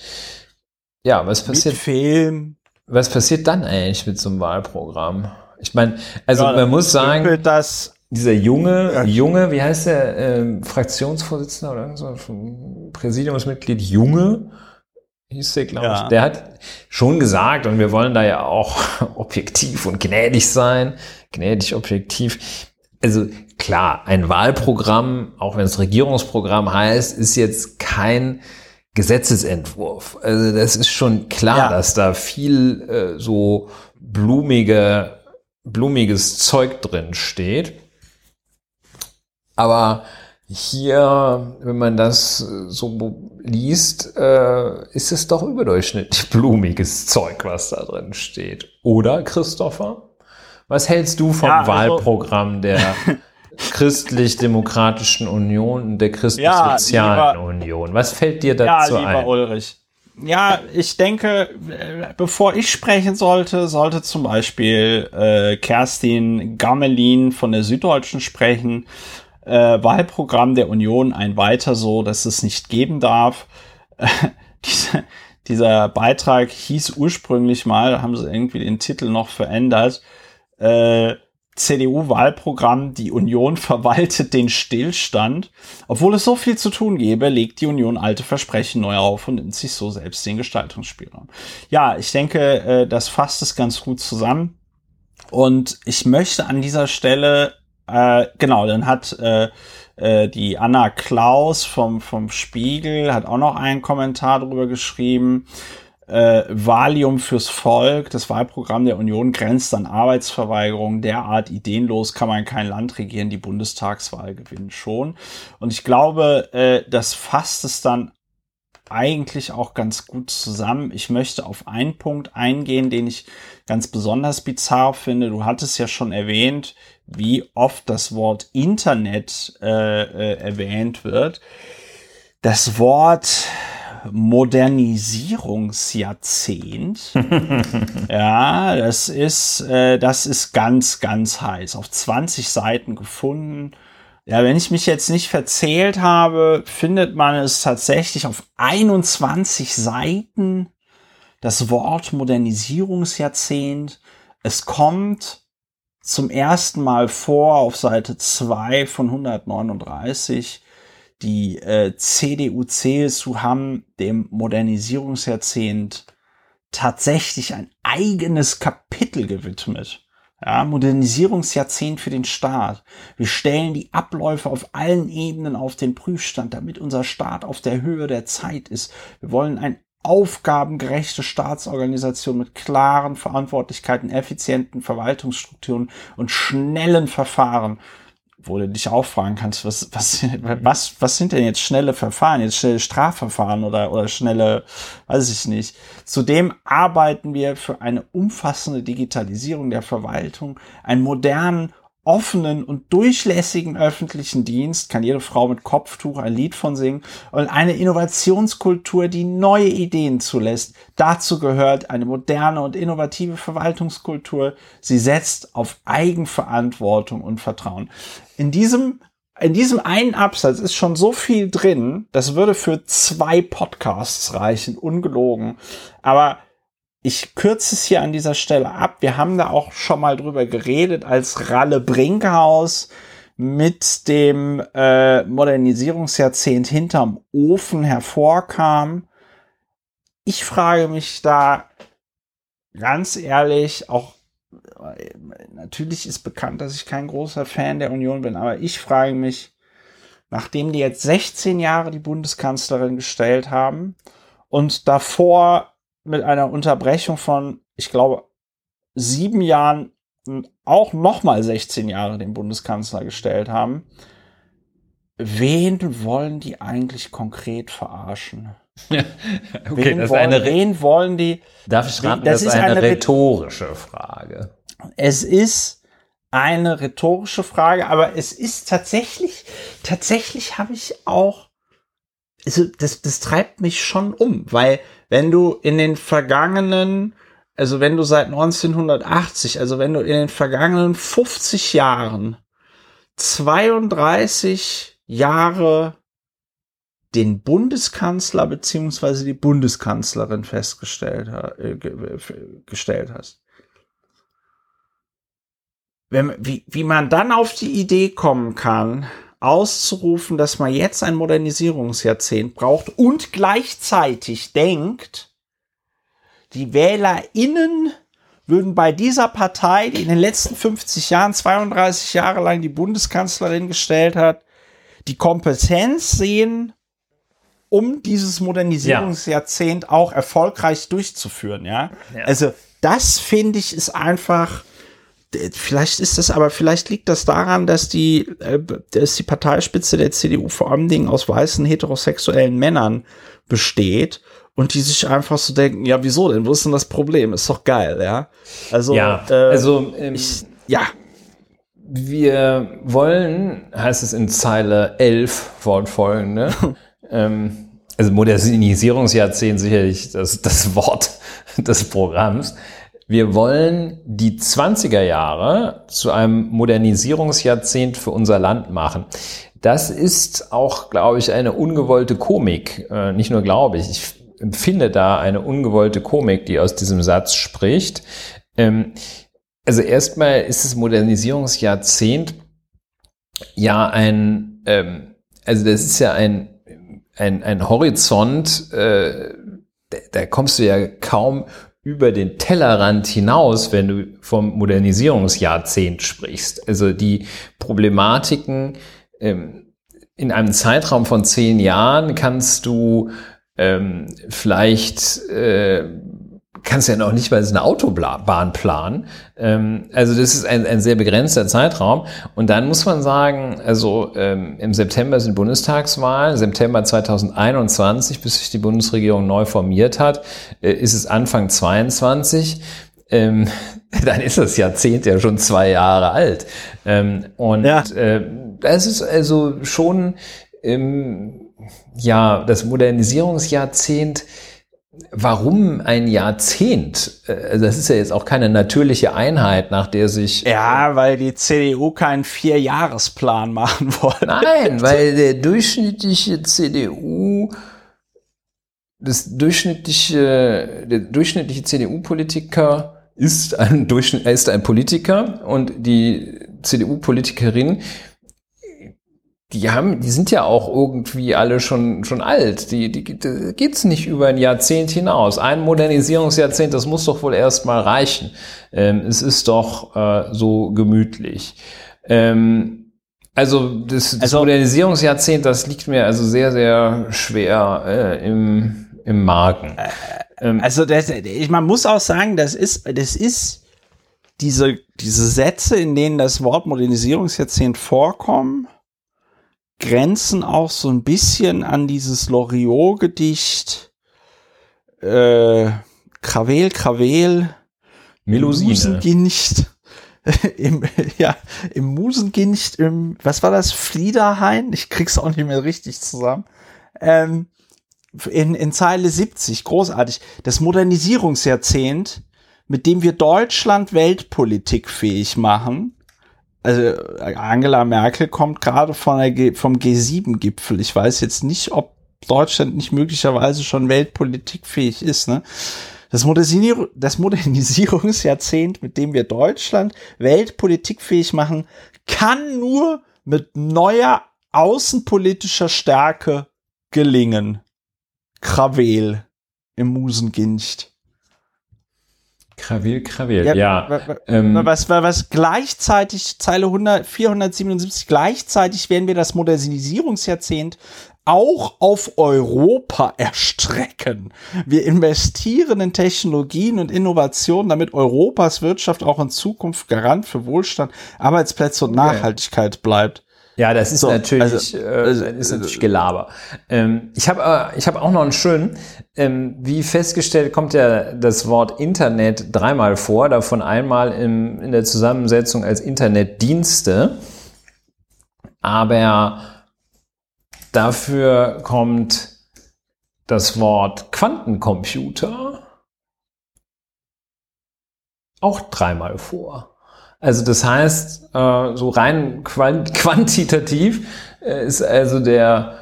Speaker 2: Ja, was passiert?
Speaker 1: Mit Film.
Speaker 2: Was passiert dann eigentlich mit so einem Wahlprogramm? Ich meine, also
Speaker 1: Ja,
Speaker 2: man muss sagen,
Speaker 1: das
Speaker 2: dieser junge, junge, wie heißt der, ähm, Fraktionsvorsitzender oder so, Präsidiumsmitglied Junge, hieß der, glaube
Speaker 1: Ja.
Speaker 2: ich, der hat schon gesagt, und wir wollen da ja auch objektiv und gnädig sein, gnädig objektiv. Also klar, ein Wahlprogramm, auch wenn es Regierungsprogramm heißt, ist jetzt kein Gesetzesentwurf. Also das ist schon klar,
Speaker 1: Ja.
Speaker 2: dass da viel äh, so blumige, blumiges Zeug drin steht. Aber hier, wenn man das äh, so liest, äh, ist es doch überdurchschnittlich blumiges Zeug, was da drin steht. Oder, Christopher? Was hältst du vom
Speaker 1: Ja, also-
Speaker 2: Wahlprogramm der Christlich-Demokratischen Union und der Christlich-Sozialen
Speaker 1: lieber-
Speaker 2: Union? Was fällt dir
Speaker 1: Ja,
Speaker 2: dazu
Speaker 1: lieber
Speaker 2: ein?
Speaker 1: Ulrich. Ja, ich denke, bevor ich sprechen sollte, sollte zum Beispiel äh, Kerstin Gammelin von der Süddeutschen sprechen. Äh, Wahlprogramm der Union ein weiter so, dass es nicht geben darf. Äh, dieser, dieser Beitrag hieß ursprünglich mal, da haben sie irgendwie den Titel noch verändert, äh, CDU-Wahlprogramm, die Union verwaltet den Stillstand. Obwohl es so viel zu tun gäbe, legt die Union alte Versprechen neu auf und nimmt sich so selbst den Gestaltungsspielraum. Ja, ich denke, äh, das fasst es ganz gut zusammen. Und ich möchte an dieser Stelle, äh, genau, dann hat äh, äh, die Anna Klaus vom, vom Spiegel, hat auch noch einen Kommentar darüber geschrieben äh, Valium fürs Volk, das Wahlprogramm der Union grenzt an Arbeitsverweigerung. Derart ideenlos kann man kein Land regieren, die Bundestagswahl gewinnen schon. Und ich glaube, äh, das fasst es dann eigentlich auch ganz gut zusammen. Ich möchte auf einen Punkt eingehen, den ich ganz besonders bizarr finde. Du hattest ja schon erwähnt, wie oft das Wort Internet äh, äh, erwähnt wird. Das Wort Modernisierungsjahrzehnt. ja, das ist, äh, das ist ganz, ganz heiß. Auf 20 Seiten gefunden. Ja, wenn ich mich jetzt nicht verzählt habe, findet man es tatsächlich auf 21 Seiten. Das Wort Modernisierungsjahrzehnt. Es kommt zum ersten Mal vor auf Seite 2 von 139 die äh, CDU, CSU haben dem Modernisierungsjahrzehnt tatsächlich ein eigenes Kapitel gewidmet. Ja, Modernisierungsjahrzehnt für den Staat. Wir stellen die Abläufe auf allen Ebenen auf den Prüfstand, damit unser Staat auf der Höhe der Zeit ist. Wir wollen ein aufgabengerechte Staatsorganisation mit klaren Verantwortlichkeiten, effizienten Verwaltungsstrukturen und schnellen Verfahren wo du dich auch fragen kannst, was, was, was, was sind denn jetzt schnelle Verfahren, jetzt schnelle Strafverfahren oder, oder schnelle, weiß ich nicht. Zudem arbeiten wir für eine umfassende Digitalisierung der Verwaltung, einen modernen, offenen und durchlässigen öffentlichen Dienst, kann jede Frau mit Kopftuch ein Lied von singen, und eine Innovationskultur, die neue Ideen zulässt. Dazu gehört eine moderne und innovative Verwaltungskultur. Sie setzt auf Eigenverantwortung und Vertrauen. In diesem in diesem einen Absatz ist schon so viel drin, das würde für zwei Podcasts reichen, ungelogen. Aber ich kürze es hier an dieser Stelle ab. Wir haben da auch schon mal drüber geredet, als Ralle Brinkhaus mit dem äh, Modernisierungsjahrzehnt hinterm Ofen hervorkam. Ich frage mich da ganz ehrlich, auch äh, natürlich ist bekannt, dass ich kein großer Fan der Union bin, aber ich frage mich, nachdem die jetzt 16 Jahre die Bundeskanzlerin gestellt haben und davor mit einer Unterbrechung von, ich glaube, sieben Jahren auch nochmal 16 Jahre den Bundeskanzler gestellt haben. Wen wollen die eigentlich konkret verarschen?
Speaker 2: okay,
Speaker 1: wen,
Speaker 2: das ist
Speaker 1: wollen,
Speaker 2: eine,
Speaker 1: wen wollen die?
Speaker 2: darf ich raten,
Speaker 1: das
Speaker 2: das, ist eine,
Speaker 1: eine Rhet-
Speaker 2: rhetorische Frage.
Speaker 1: Es ist eine rhetorische Frage, aber es ist tatsächlich, tatsächlich habe ich auch also das, das treibt mich schon um, weil wenn du in den vergangenen, also wenn du seit 1980, also wenn du in den vergangenen 50 Jahren 32 Jahre den Bundeskanzler beziehungsweise die Bundeskanzlerin festgestellt äh, gestellt hast. Wenn, wie, wie man dann auf die Idee kommen kann, auszurufen, dass man jetzt ein Modernisierungsjahrzehnt braucht und gleichzeitig denkt, die WählerInnen würden bei dieser Partei, die in den letzten 50 Jahren 32 Jahre lang die Bundeskanzlerin gestellt hat, die Kompetenz sehen, um dieses Modernisierungsjahrzehnt ja. auch erfolgreich durchzuführen, ja? ja. Also, das finde ich ist einfach, vielleicht ist das, aber vielleicht liegt das daran, dass die, äh, dass die Parteispitze der CDU vor allem Dingen aus weißen heterosexuellen Männern besteht und die sich einfach so denken, ja, wieso denn? Wo ist denn das Problem? Ist doch geil, ja?
Speaker 2: Also, ja, äh, also, ähm, ich, ja. Wir wollen, heißt es in Zeile 11 Wortfolgende, ähm, also Modernisierungsjahrzehnt sicherlich das, das Wort des Programms. Wir wollen die 20er Jahre zu einem Modernisierungsjahrzehnt für unser Land machen. Das ist auch, glaube ich, eine ungewollte Komik. Äh, nicht nur glaube ich, ich empfinde da eine ungewollte Komik, die aus diesem Satz spricht. Ähm, also erstmal ist das Modernisierungsjahrzehnt ja ein, ähm, also das ist ja ein, ein, ein Horizont, äh, da, da kommst du ja kaum über den Tellerrand hinaus, wenn du vom Modernisierungsjahrzehnt sprichst. Also die Problematiken ähm, in einem Zeitraum von zehn Jahren kannst du ähm, vielleicht äh, kannst ja noch nicht mal eine Autobahn planen. Ähm, also das ist ein, ein sehr begrenzter Zeitraum. Und dann muss man sagen, also ähm, im September sind Bundestagswahlen, September 2021, bis sich die Bundesregierung neu formiert hat, äh, ist es Anfang 22. Ähm, dann ist das Jahrzehnt ja schon zwei Jahre alt. Und ja. äh, das ist also schon ähm, ja das Modernisierungsjahrzehnt Warum ein Jahrzehnt? Äh, das ist ja jetzt auch keine natürliche Einheit, nach der sich.
Speaker 1: Ja, weil die CDU keinen Vierjahresplan machen wollte.
Speaker 4: Nein, weil der durchschnittliche CDU, das durchschnittliche, der durchschnittliche CDU-Politiker ist ein, Durchschnitt, ist ein Politiker und die CDU-Politikerin die haben, die sind ja auch irgendwie alle schon, schon alt. Die, die, die geht's nicht über ein Jahrzehnt hinaus. Ein Modernisierungsjahrzehnt, das muss doch wohl erstmal reichen. Ähm, es ist doch äh, so gemütlich. Ähm, also das, das also, Modernisierungsjahrzehnt, das liegt mir also sehr, sehr schwer äh, im, im Magen. Äh,
Speaker 1: ähm, also das, man muss auch sagen, das ist, das ist diese, diese Sätze, in denen das Wort Modernisierungsjahrzehnt vorkommen, grenzen auch so ein bisschen an dieses Loriot-Gedicht. Äh, Krawel, Krawel.
Speaker 2: Melusine.
Speaker 1: Musengincht. Im, ja, im Musengincht, im, was war das? Fliederhain? Ich krieg's auch nicht mehr richtig zusammen. Ähm, in, in Zeile 70, großartig. Das Modernisierungsjahrzehnt, mit dem wir Deutschland Weltpolitik fähig machen also Angela Merkel kommt gerade von der vom G7-Gipfel. Ich weiß jetzt nicht, ob Deutschland nicht möglicherweise schon weltpolitikfähig ist. Ne? Das, Modernisierung, das Modernisierungsjahrzehnt, mit dem wir Deutschland weltpolitikfähig machen, kann nur mit neuer außenpolitischer Stärke gelingen. Krawel im Musengincht.
Speaker 2: Krawil, Krawil, ja. ja.
Speaker 1: Ähm, was, was, was gleichzeitig, Zeile 100, 477, gleichzeitig werden wir das Modernisierungsjahrzehnt auch auf Europa erstrecken. Wir investieren in Technologien und Innovationen, damit Europas Wirtschaft auch in Zukunft Garant für Wohlstand, Arbeitsplätze und Nachhaltigkeit bleibt.
Speaker 2: Ja, das ist so, natürlich, also, äh, also, ist natürlich äh, Gelaber. Ähm, ich habe äh, ich hab auch noch einen schönen. Ähm, wie festgestellt, kommt ja das Wort Internet dreimal vor, davon einmal im, in der Zusammensetzung als Internetdienste. Aber Dafür kommt das Wort Quantencomputer auch dreimal vor. Also das heißt, äh, so rein quantitativ äh, ist also der,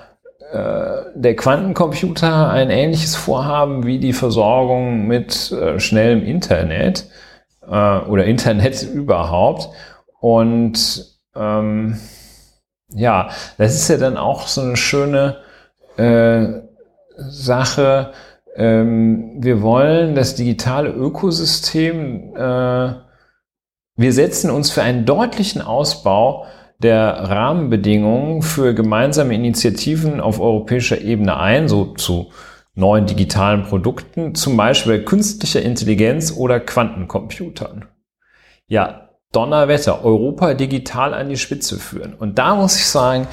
Speaker 2: äh, der Quantencomputer ein ähnliches Vorhaben wie die Versorgung mit schnellem Internet oder Internet überhaupt. Und ähm, ja, das ist ja dann auch so eine schöne Sache. Ähm, wir wollen das digitale Ökosystem, wir setzen uns für einen deutlichen Ausbau der Rahmenbedingungen für gemeinsame Initiativen auf europäischer Ebene ein, so zu neuen digitalen Produkten, zum Beispiel künstlicher Intelligenz oder Quantencomputern. Ja, Donnerwetter, Europa digital an die Spitze führen. Und da muss ich sagen,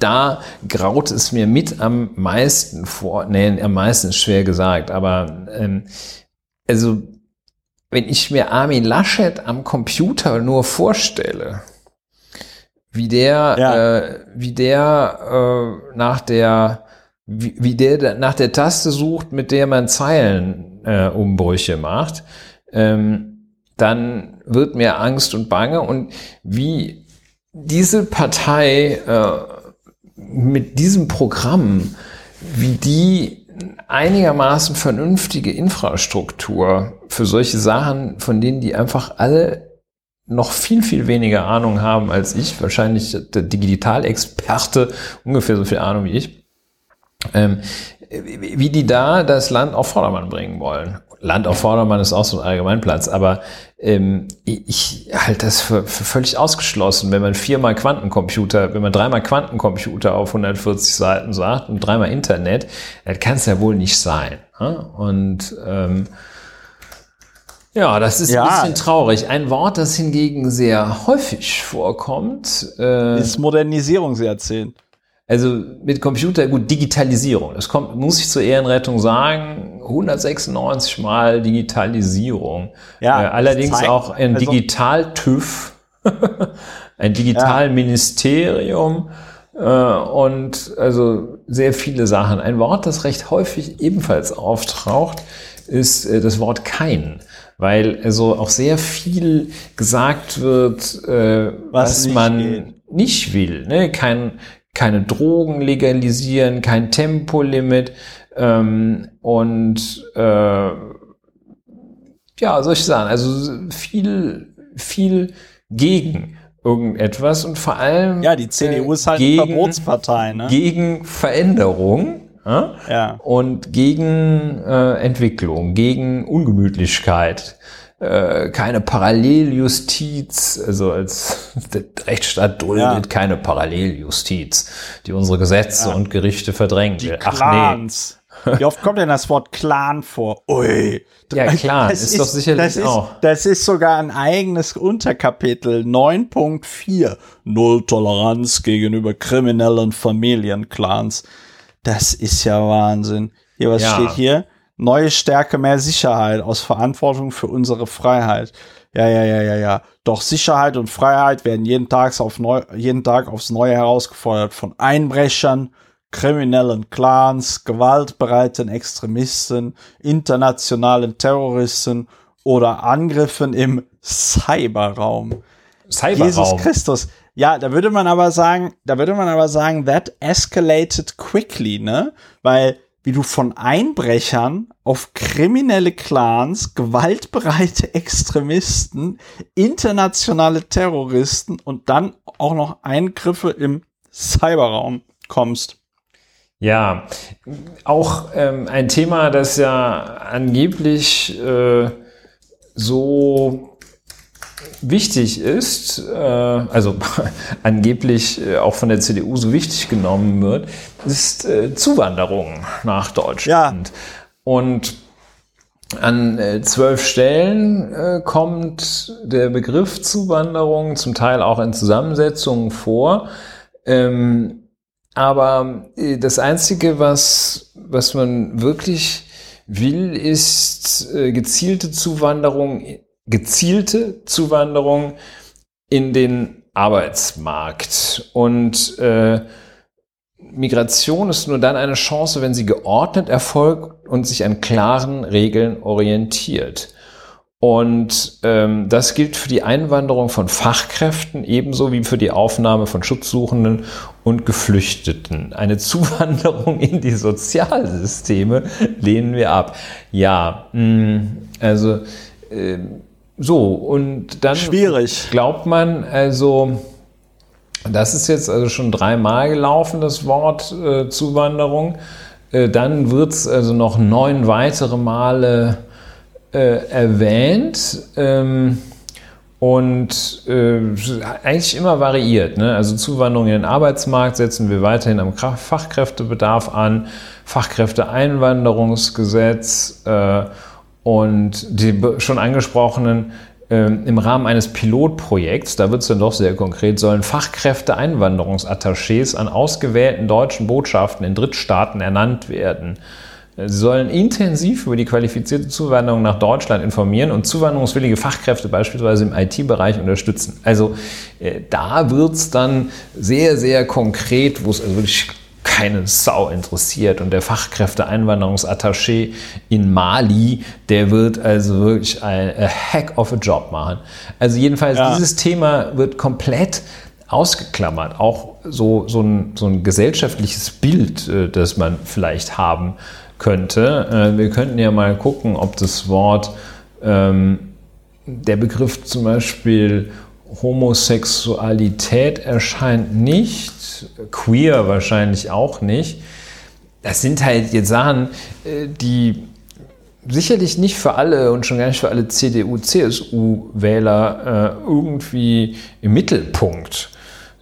Speaker 2: da graut es mir mit am meisten vor. Nee, am meisten ist schwer gesagt, aber ähm, also wenn ich mir Armin Laschet am Computer nur vorstelle, wie der, ja. äh, wie der äh, nach der, wie, wie der nach der Taste sucht, mit der man Zeilenumbrüche äh, macht, ähm, dann wird mir Angst und Bange und wie diese Partei äh, mit diesem Programm, wie die einigermaßen vernünftige Infrastruktur für solche Sachen, von denen die einfach alle noch viel, viel weniger Ahnung haben als ich, wahrscheinlich der Digitalexperte ungefähr so viel Ahnung wie ich, ähm, wie die da das Land auf Vordermann bringen wollen. Land auf Vordermann ist auch so ein Allgemeinplatz, aber ähm, ich halte das für, für völlig ausgeschlossen, wenn man viermal Quantencomputer, wenn man dreimal Quantencomputer auf 140 Seiten sagt und dreimal Internet, das kann es ja wohl nicht sein. Ne? Und ähm, ja, das ist ja. ein bisschen traurig. Ein Wort, das hingegen sehr häufig vorkommt,
Speaker 1: äh, ist Modernisierungsjahrzehnt.
Speaker 2: Also mit Computer, gut, Digitalisierung. Das kommt, muss ich zur Ehrenrettung sagen, 196 Mal Digitalisierung. Ja, äh, allerdings auch ein also, Digital-TÜV, ein Digitalministerium äh, und also sehr viele Sachen. Ein Wort, das recht häufig ebenfalls auftaucht, ist äh, das Wort kein weil also auch sehr viel gesagt wird, äh, was, was man geht. nicht will. Ne? Kein, keine Drogen legalisieren, kein Tempolimit ähm, und äh, ja, solche Sachen. Also viel, viel gegen irgendetwas und vor allem
Speaker 1: ja, die CDU ist halt gegen, Verbotspartei, ne?
Speaker 2: gegen Veränderung. Ja. Und gegen äh, Entwicklung, gegen Ungemütlichkeit äh, keine Paralleljustiz, also als der Rechtsstaat duldet ja. keine Paralleljustiz, die unsere Gesetze ja. und Gerichte verdrängt.
Speaker 1: Die Ach Clans. nee. Wie oft kommt denn das Wort Clan vor? Ui.
Speaker 2: Ja, Clan das ist, ist doch sicherlich
Speaker 1: das
Speaker 2: auch.
Speaker 1: Ist, das ist sogar ein eigenes Unterkapitel 9.4. Null Toleranz gegenüber kriminellen Familienclans. Das ist ja Wahnsinn. Hier, was ja. steht hier? Neue Stärke, mehr Sicherheit aus Verantwortung für unsere Freiheit. Ja, ja, ja, ja, ja. Doch Sicherheit und Freiheit werden jeden Tag, auf neu, jeden Tag aufs Neue herausgefordert von Einbrechern, kriminellen Clans, gewaltbereiten Extremisten, internationalen Terroristen oder Angriffen im Cyberraum. Cyberraum. Jesus Christus. Ja, da würde man aber sagen, da würde man aber sagen, that escalated quickly, ne? Weil wie du von Einbrechern auf kriminelle Clans, gewaltbereite Extremisten, internationale Terroristen und dann auch noch Eingriffe im Cyberraum kommst.
Speaker 2: Ja, auch ähm, ein Thema, das ja angeblich äh, so wichtig ist, äh, also angeblich äh, auch von der CDU so wichtig genommen wird, ist äh, Zuwanderung nach Deutschland. Ja. Und an äh, zwölf Stellen äh, kommt der Begriff Zuwanderung zum Teil auch in Zusammensetzungen vor. Ähm, aber äh, das Einzige, was, was man wirklich will, ist äh, gezielte Zuwanderung gezielte Zuwanderung in den Arbeitsmarkt. Und äh, Migration ist nur dann eine Chance, wenn sie geordnet erfolgt und sich an klaren Regeln orientiert. Und ähm, das gilt für die Einwanderung von Fachkräften ebenso wie für die Aufnahme von Schutzsuchenden und Geflüchteten. Eine Zuwanderung in die Sozialsysteme lehnen wir ab. Ja, mh, mm, also äh, so und dann
Speaker 1: schwierig.
Speaker 2: Glaubt man also das ist jetzt also schon dreimal gelaufen, das Wort äh, Zuwanderung. Äh, dann wird es also noch neun weitere Male äh, erwähnt. Ähm, und äh, eigentlich immer variiert. Ne? Also Zuwanderung in den Arbeitsmarkt setzen wir weiterhin am Fachkräftebedarf an, Fachkräfteeinwanderungsgesetz äh, und die schon angesprochenen ähm, im Rahmen eines Pilotprojekts, da wird es dann doch sehr konkret, sollen Fachkräfte-Einwanderungsattachés an ausgewählten deutschen Botschaften in Drittstaaten ernannt werden. Sie sollen intensiv über die qualifizierte Zuwanderung nach Deutschland informieren und zuwanderungswillige Fachkräfte beispielsweise im IT-Bereich unterstützen. Also äh, da wird es dann sehr, sehr konkret, wo es also wirklich keine Sau interessiert. Und der Fachkräfteeinwanderungsattaché in Mali, der wird also wirklich ein Hack of a Job machen. Also jedenfalls, ja. dieses Thema wird komplett ausgeklammert. Auch so, so, ein, so ein gesellschaftliches Bild, äh, das man vielleicht haben könnte. Äh, wir könnten ja mal gucken, ob das Wort, ähm, der Begriff zum Beispiel Homosexualität erscheint nicht, queer wahrscheinlich auch nicht. Das sind halt jetzt Sachen, äh, die sicherlich nicht für alle und schon gar nicht für alle CDU, CSU-Wähler äh, irgendwie im Mittelpunkt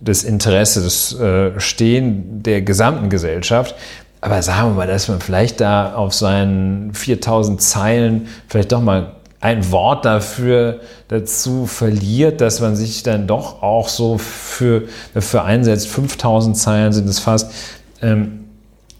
Speaker 2: des Interesses äh, stehen der gesamten Gesellschaft. Aber sagen wir mal, dass man vielleicht da auf seinen 4000 Zeilen vielleicht doch mal ein Wort dafür dazu verliert, dass man sich dann doch auch so für, dafür einsetzt. 5000 Zeilen sind es fast. Ähm,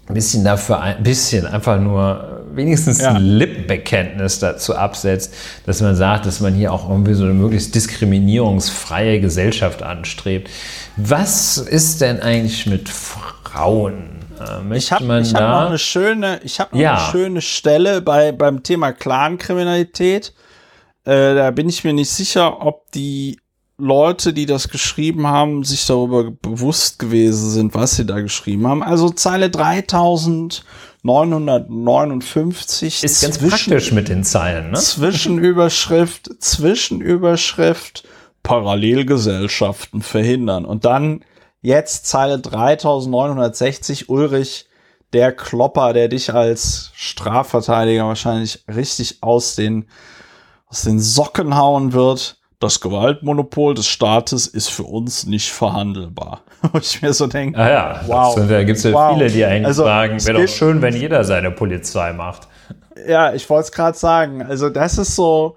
Speaker 2: ein bisschen dafür, ein bisschen einfach nur wenigstens ja. ein Lippenbekenntnis dazu absetzt, dass man sagt, dass man hier auch irgendwie so eine möglichst diskriminierungsfreie Gesellschaft anstrebt. Was ist denn eigentlich mit Frauen?
Speaker 1: Äh, ich habe hab noch eine schöne, ich habe ja. eine schöne Stelle bei beim Thema Clankriminalität. Äh, da bin ich mir nicht sicher, ob die Leute, die das geschrieben haben, sich darüber bewusst gewesen sind, was sie da geschrieben haben. Also Zeile 3959
Speaker 2: ist ganz praktisch mit den Zeilen, ne?
Speaker 1: Zwischenüberschrift, Zwischenüberschrift, Parallelgesellschaften verhindern und dann Jetzt Zeile 3960, Ulrich, der Klopper, der dich als Strafverteidiger wahrscheinlich richtig aus den, aus den Socken hauen wird. Das Gewaltmonopol des Staates ist für uns nicht verhandelbar. Wo ich mir so denke,
Speaker 2: ah ja, wow. Das, da gibt es ja wow. viele, die eigentlich also, sagen, wäre doch schön, wenn jeder seine Polizei macht.
Speaker 1: Ja, ich wollte es gerade sagen. Also das ist so,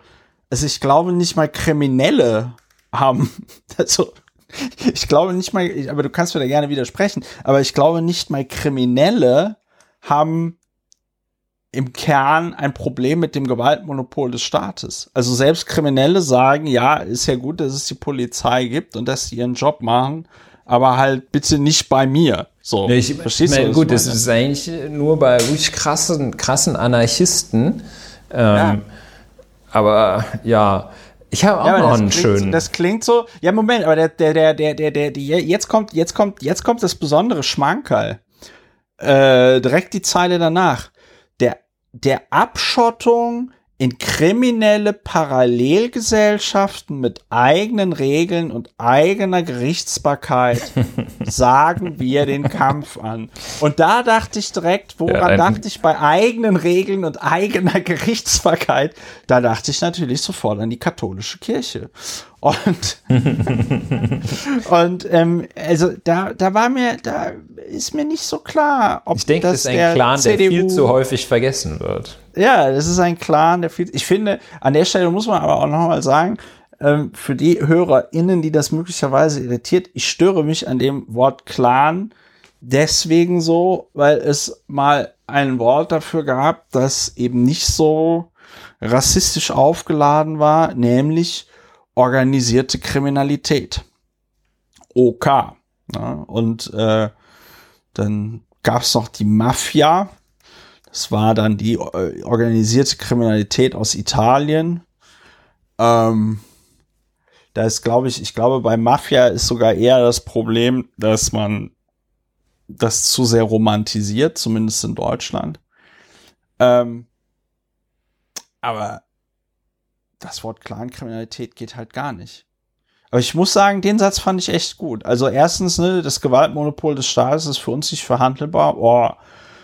Speaker 1: also ich glaube nicht mal Kriminelle haben, also ich glaube nicht mal, aber du kannst mir da gerne widersprechen, aber ich glaube nicht mal Kriminelle haben im Kern ein Problem mit dem Gewaltmonopol des Staates. Also selbst Kriminelle sagen, ja, ist ja gut, dass es die Polizei gibt und dass sie ihren Job machen, aber halt bitte nicht bei mir. So,
Speaker 2: ja, ich, verstehst ich du? Gut, das ist eigentlich nur bei wirklich krassen, krassen Anarchisten. Ähm, ja. Aber ja, ich habe auch ja, noch einen schönen.
Speaker 1: Das klingt so. Ja, Moment, aber der, der, der, der, der, der, der jetzt kommt, jetzt kommt, jetzt kommt das besondere Schmankerl. Äh, direkt die Zeile danach. Der, der Abschottung in kriminelle Parallelgesellschaften mit eigenen Regeln und eigener Gerichtsbarkeit sagen wir den Kampf an. Und da dachte ich direkt, woran ja, dachte ich bei eigenen Regeln und eigener Gerichtsbarkeit? Da dachte ich natürlich sofort an die katholische Kirche. Und, und ähm, also da, da war mir, da ist mir nicht so klar,
Speaker 2: ob ich denke, das, das ist ein Clan, CDU, der viel zu häufig vergessen wird.
Speaker 1: Ja, das ist ein Clan, der viel. Ich finde, an der Stelle muss man aber auch nochmal sagen, ähm, für die HörerInnen, die das möglicherweise irritiert, ich störe mich an dem Wort Clan deswegen so, weil es mal ein Wort dafür gab, das eben nicht so rassistisch aufgeladen war, nämlich organisierte Kriminalität. OK. Ja, und äh, Dann gab es noch die Mafia. Das war dann die äh, organisierte Kriminalität aus Italien. Ähm, da ist, glaube ich, ich glaube, bei Mafia ist sogar eher das Problem, dass man das zu sehr romantisiert, zumindest in Deutschland. Ähm, aber das Wort Clankriminalität geht halt gar nicht. Aber ich muss sagen, den Satz fand ich echt gut. Also erstens, ne, das Gewaltmonopol des Staates ist für uns nicht verhandelbar. Boah,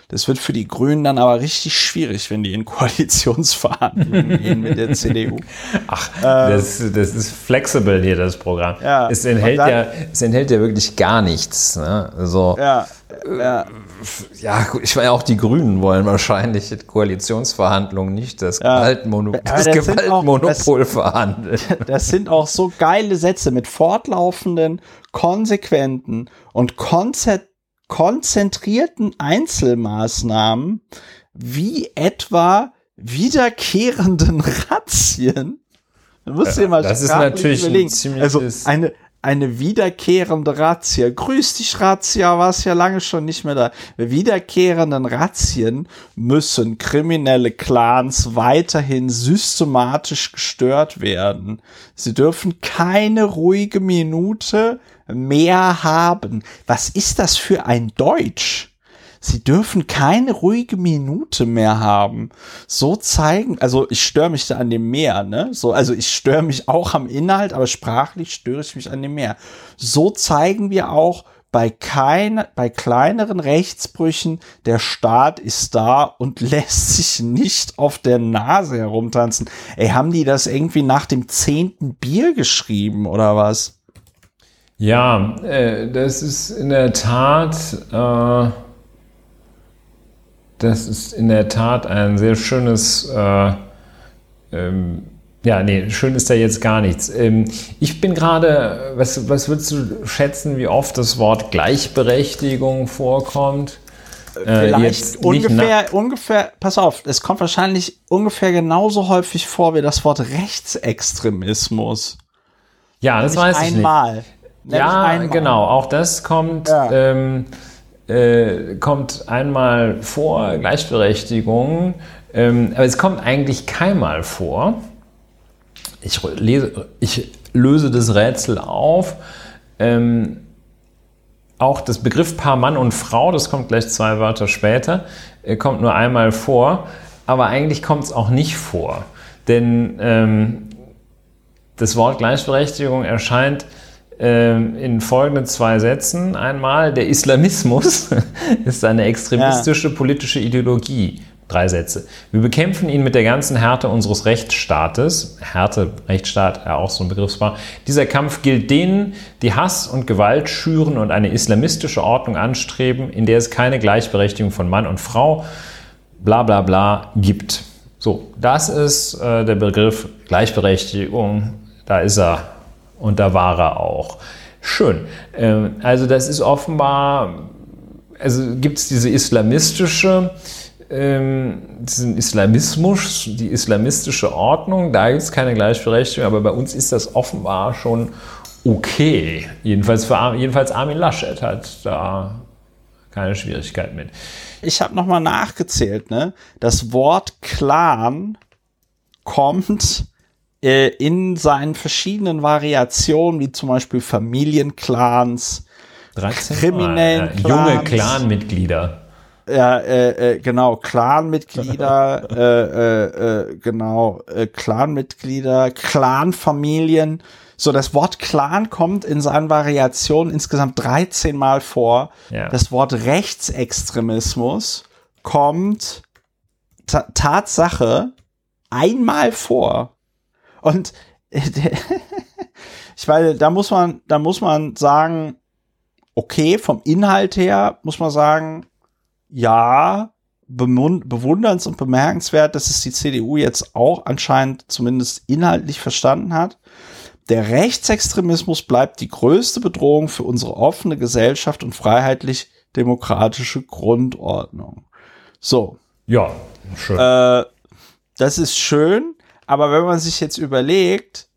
Speaker 1: das wird für die Grünen dann aber richtig schwierig, wenn die in Koalitionsverhandlungen gehen mit der CDU.
Speaker 2: Ach, ähm, das, das ist flexibel hier, das Programm.
Speaker 1: Ja,
Speaker 2: es, enthält
Speaker 4: dann, ja, es enthält ja wirklich gar nichts. Ne? Also,
Speaker 1: ja, ja.
Speaker 4: ja, ich meine, auch die Grünen wollen wahrscheinlich in Koalitionsverhandlungen nicht das ja. Gewaltmonopol, das das Gewaltmonopol auch, verhandeln.
Speaker 1: Das sind auch so geile Sätze mit fortlaufenden, konsequenten und konzert konzentrierten Einzelmaßnahmen wie etwa wiederkehrenden Razzien.
Speaker 2: Du musst dir mal das ist natürlich überlegen.
Speaker 1: Ein also eine eine wiederkehrende Razzia. Grüß dich, Razzia, war es ja lange schon nicht mehr da. Wiederkehrenden Razzien müssen kriminelle Clans weiterhin systematisch gestört werden. Sie dürfen keine ruhige Minute mehr haben. Was ist das für ein Deutsch? Sie dürfen keine ruhige Minute mehr haben. So zeigen, also ich störe mich da an dem Meer, ne? So, also ich störe mich auch am Inhalt, aber sprachlich störe ich mich an dem Meer. So zeigen wir auch bei kein, bei kleineren Rechtsbrüchen, der Staat ist da und lässt sich nicht auf der Nase herumtanzen. Ey, haben die das irgendwie nach dem zehnten Bier geschrieben oder was?
Speaker 2: Ja, äh, das ist in der Tat, äh, das ist in der Tat ein sehr schönes, äh, ähm, ja, nee, schön ist da jetzt gar nichts. Ähm, ich bin gerade, was, was würdest du schätzen, wie oft das Wort Gleichberechtigung vorkommt?
Speaker 1: Äh, Vielleicht ungefähr, ungefähr, pass auf, es kommt wahrscheinlich ungefähr genauso häufig vor wie das Wort Rechtsextremismus.
Speaker 2: Ja, das weiß ich
Speaker 1: einmal.
Speaker 2: Ja, einmal. genau. Auch das kommt, ja. ähm, äh, kommt einmal vor, Gleichberechtigung. Ähm, aber es kommt eigentlich keinmal vor. Ich, lese, ich löse das Rätsel auf. Ähm, auch das Begriff Paar Mann und Frau, das kommt gleich zwei Wörter später, äh, kommt nur einmal vor. Aber eigentlich kommt es auch nicht vor. Denn ähm, das Wort Gleichberechtigung erscheint in folgenden zwei Sätzen. Einmal, der Islamismus ist eine extremistische ja. politische Ideologie. Drei Sätze. Wir bekämpfen ihn mit der ganzen Härte unseres Rechtsstaates. Härte, Rechtsstaat, ja auch so ein Begriffspaar. Dieser Kampf gilt denen, die Hass und Gewalt schüren und eine islamistische Ordnung anstreben, in der es keine Gleichberechtigung von Mann und Frau, bla bla bla, gibt. So, das ist äh, der Begriff Gleichberechtigung. Da ist er und da war er auch. Schön. Ähm, also das ist offenbar, also gibt es diese islamistische, ähm, diesen Islamismus, die islamistische Ordnung, da gibt es keine Gleichberechtigung, aber bei uns ist das offenbar schon okay. Jedenfalls, für, jedenfalls Armin Laschet hat da keine Schwierigkeit mit.
Speaker 1: Ich habe nochmal nachgezählt, ne? Das Wort Clan kommt äh, in seinen verschiedenen Variationen, wie zum Beispiel Familienclans,
Speaker 2: 13 kriminellen
Speaker 1: ah, ja,
Speaker 2: junge Clanmitglieder.
Speaker 1: Ja, äh, äh, genau, Clanmitglieder, äh, äh, äh, genau, äh, Clanmitglieder, Clanfamilien. So, das Wort Clan kommt in seinen Variationen insgesamt 13 Mal vor. Ja. Das Wort Rechtsextremismus kommt Tatsache einmal vor. Und ich meine, da muss man, da muss man sagen, okay, vom Inhalt her muss man sagen, ja, bewunderns- und bemerkenswert, dass es die CDU jetzt auch anscheinend zumindest inhaltlich verstanden hat. Der Rechtsextremismus bleibt die größte Bedrohung für unsere offene Gesellschaft und freiheitlich-demokratische Grundordnung. So.
Speaker 2: Ja, schön.
Speaker 1: Äh, das ist schön. Aber wenn man sich jetzt überlegt,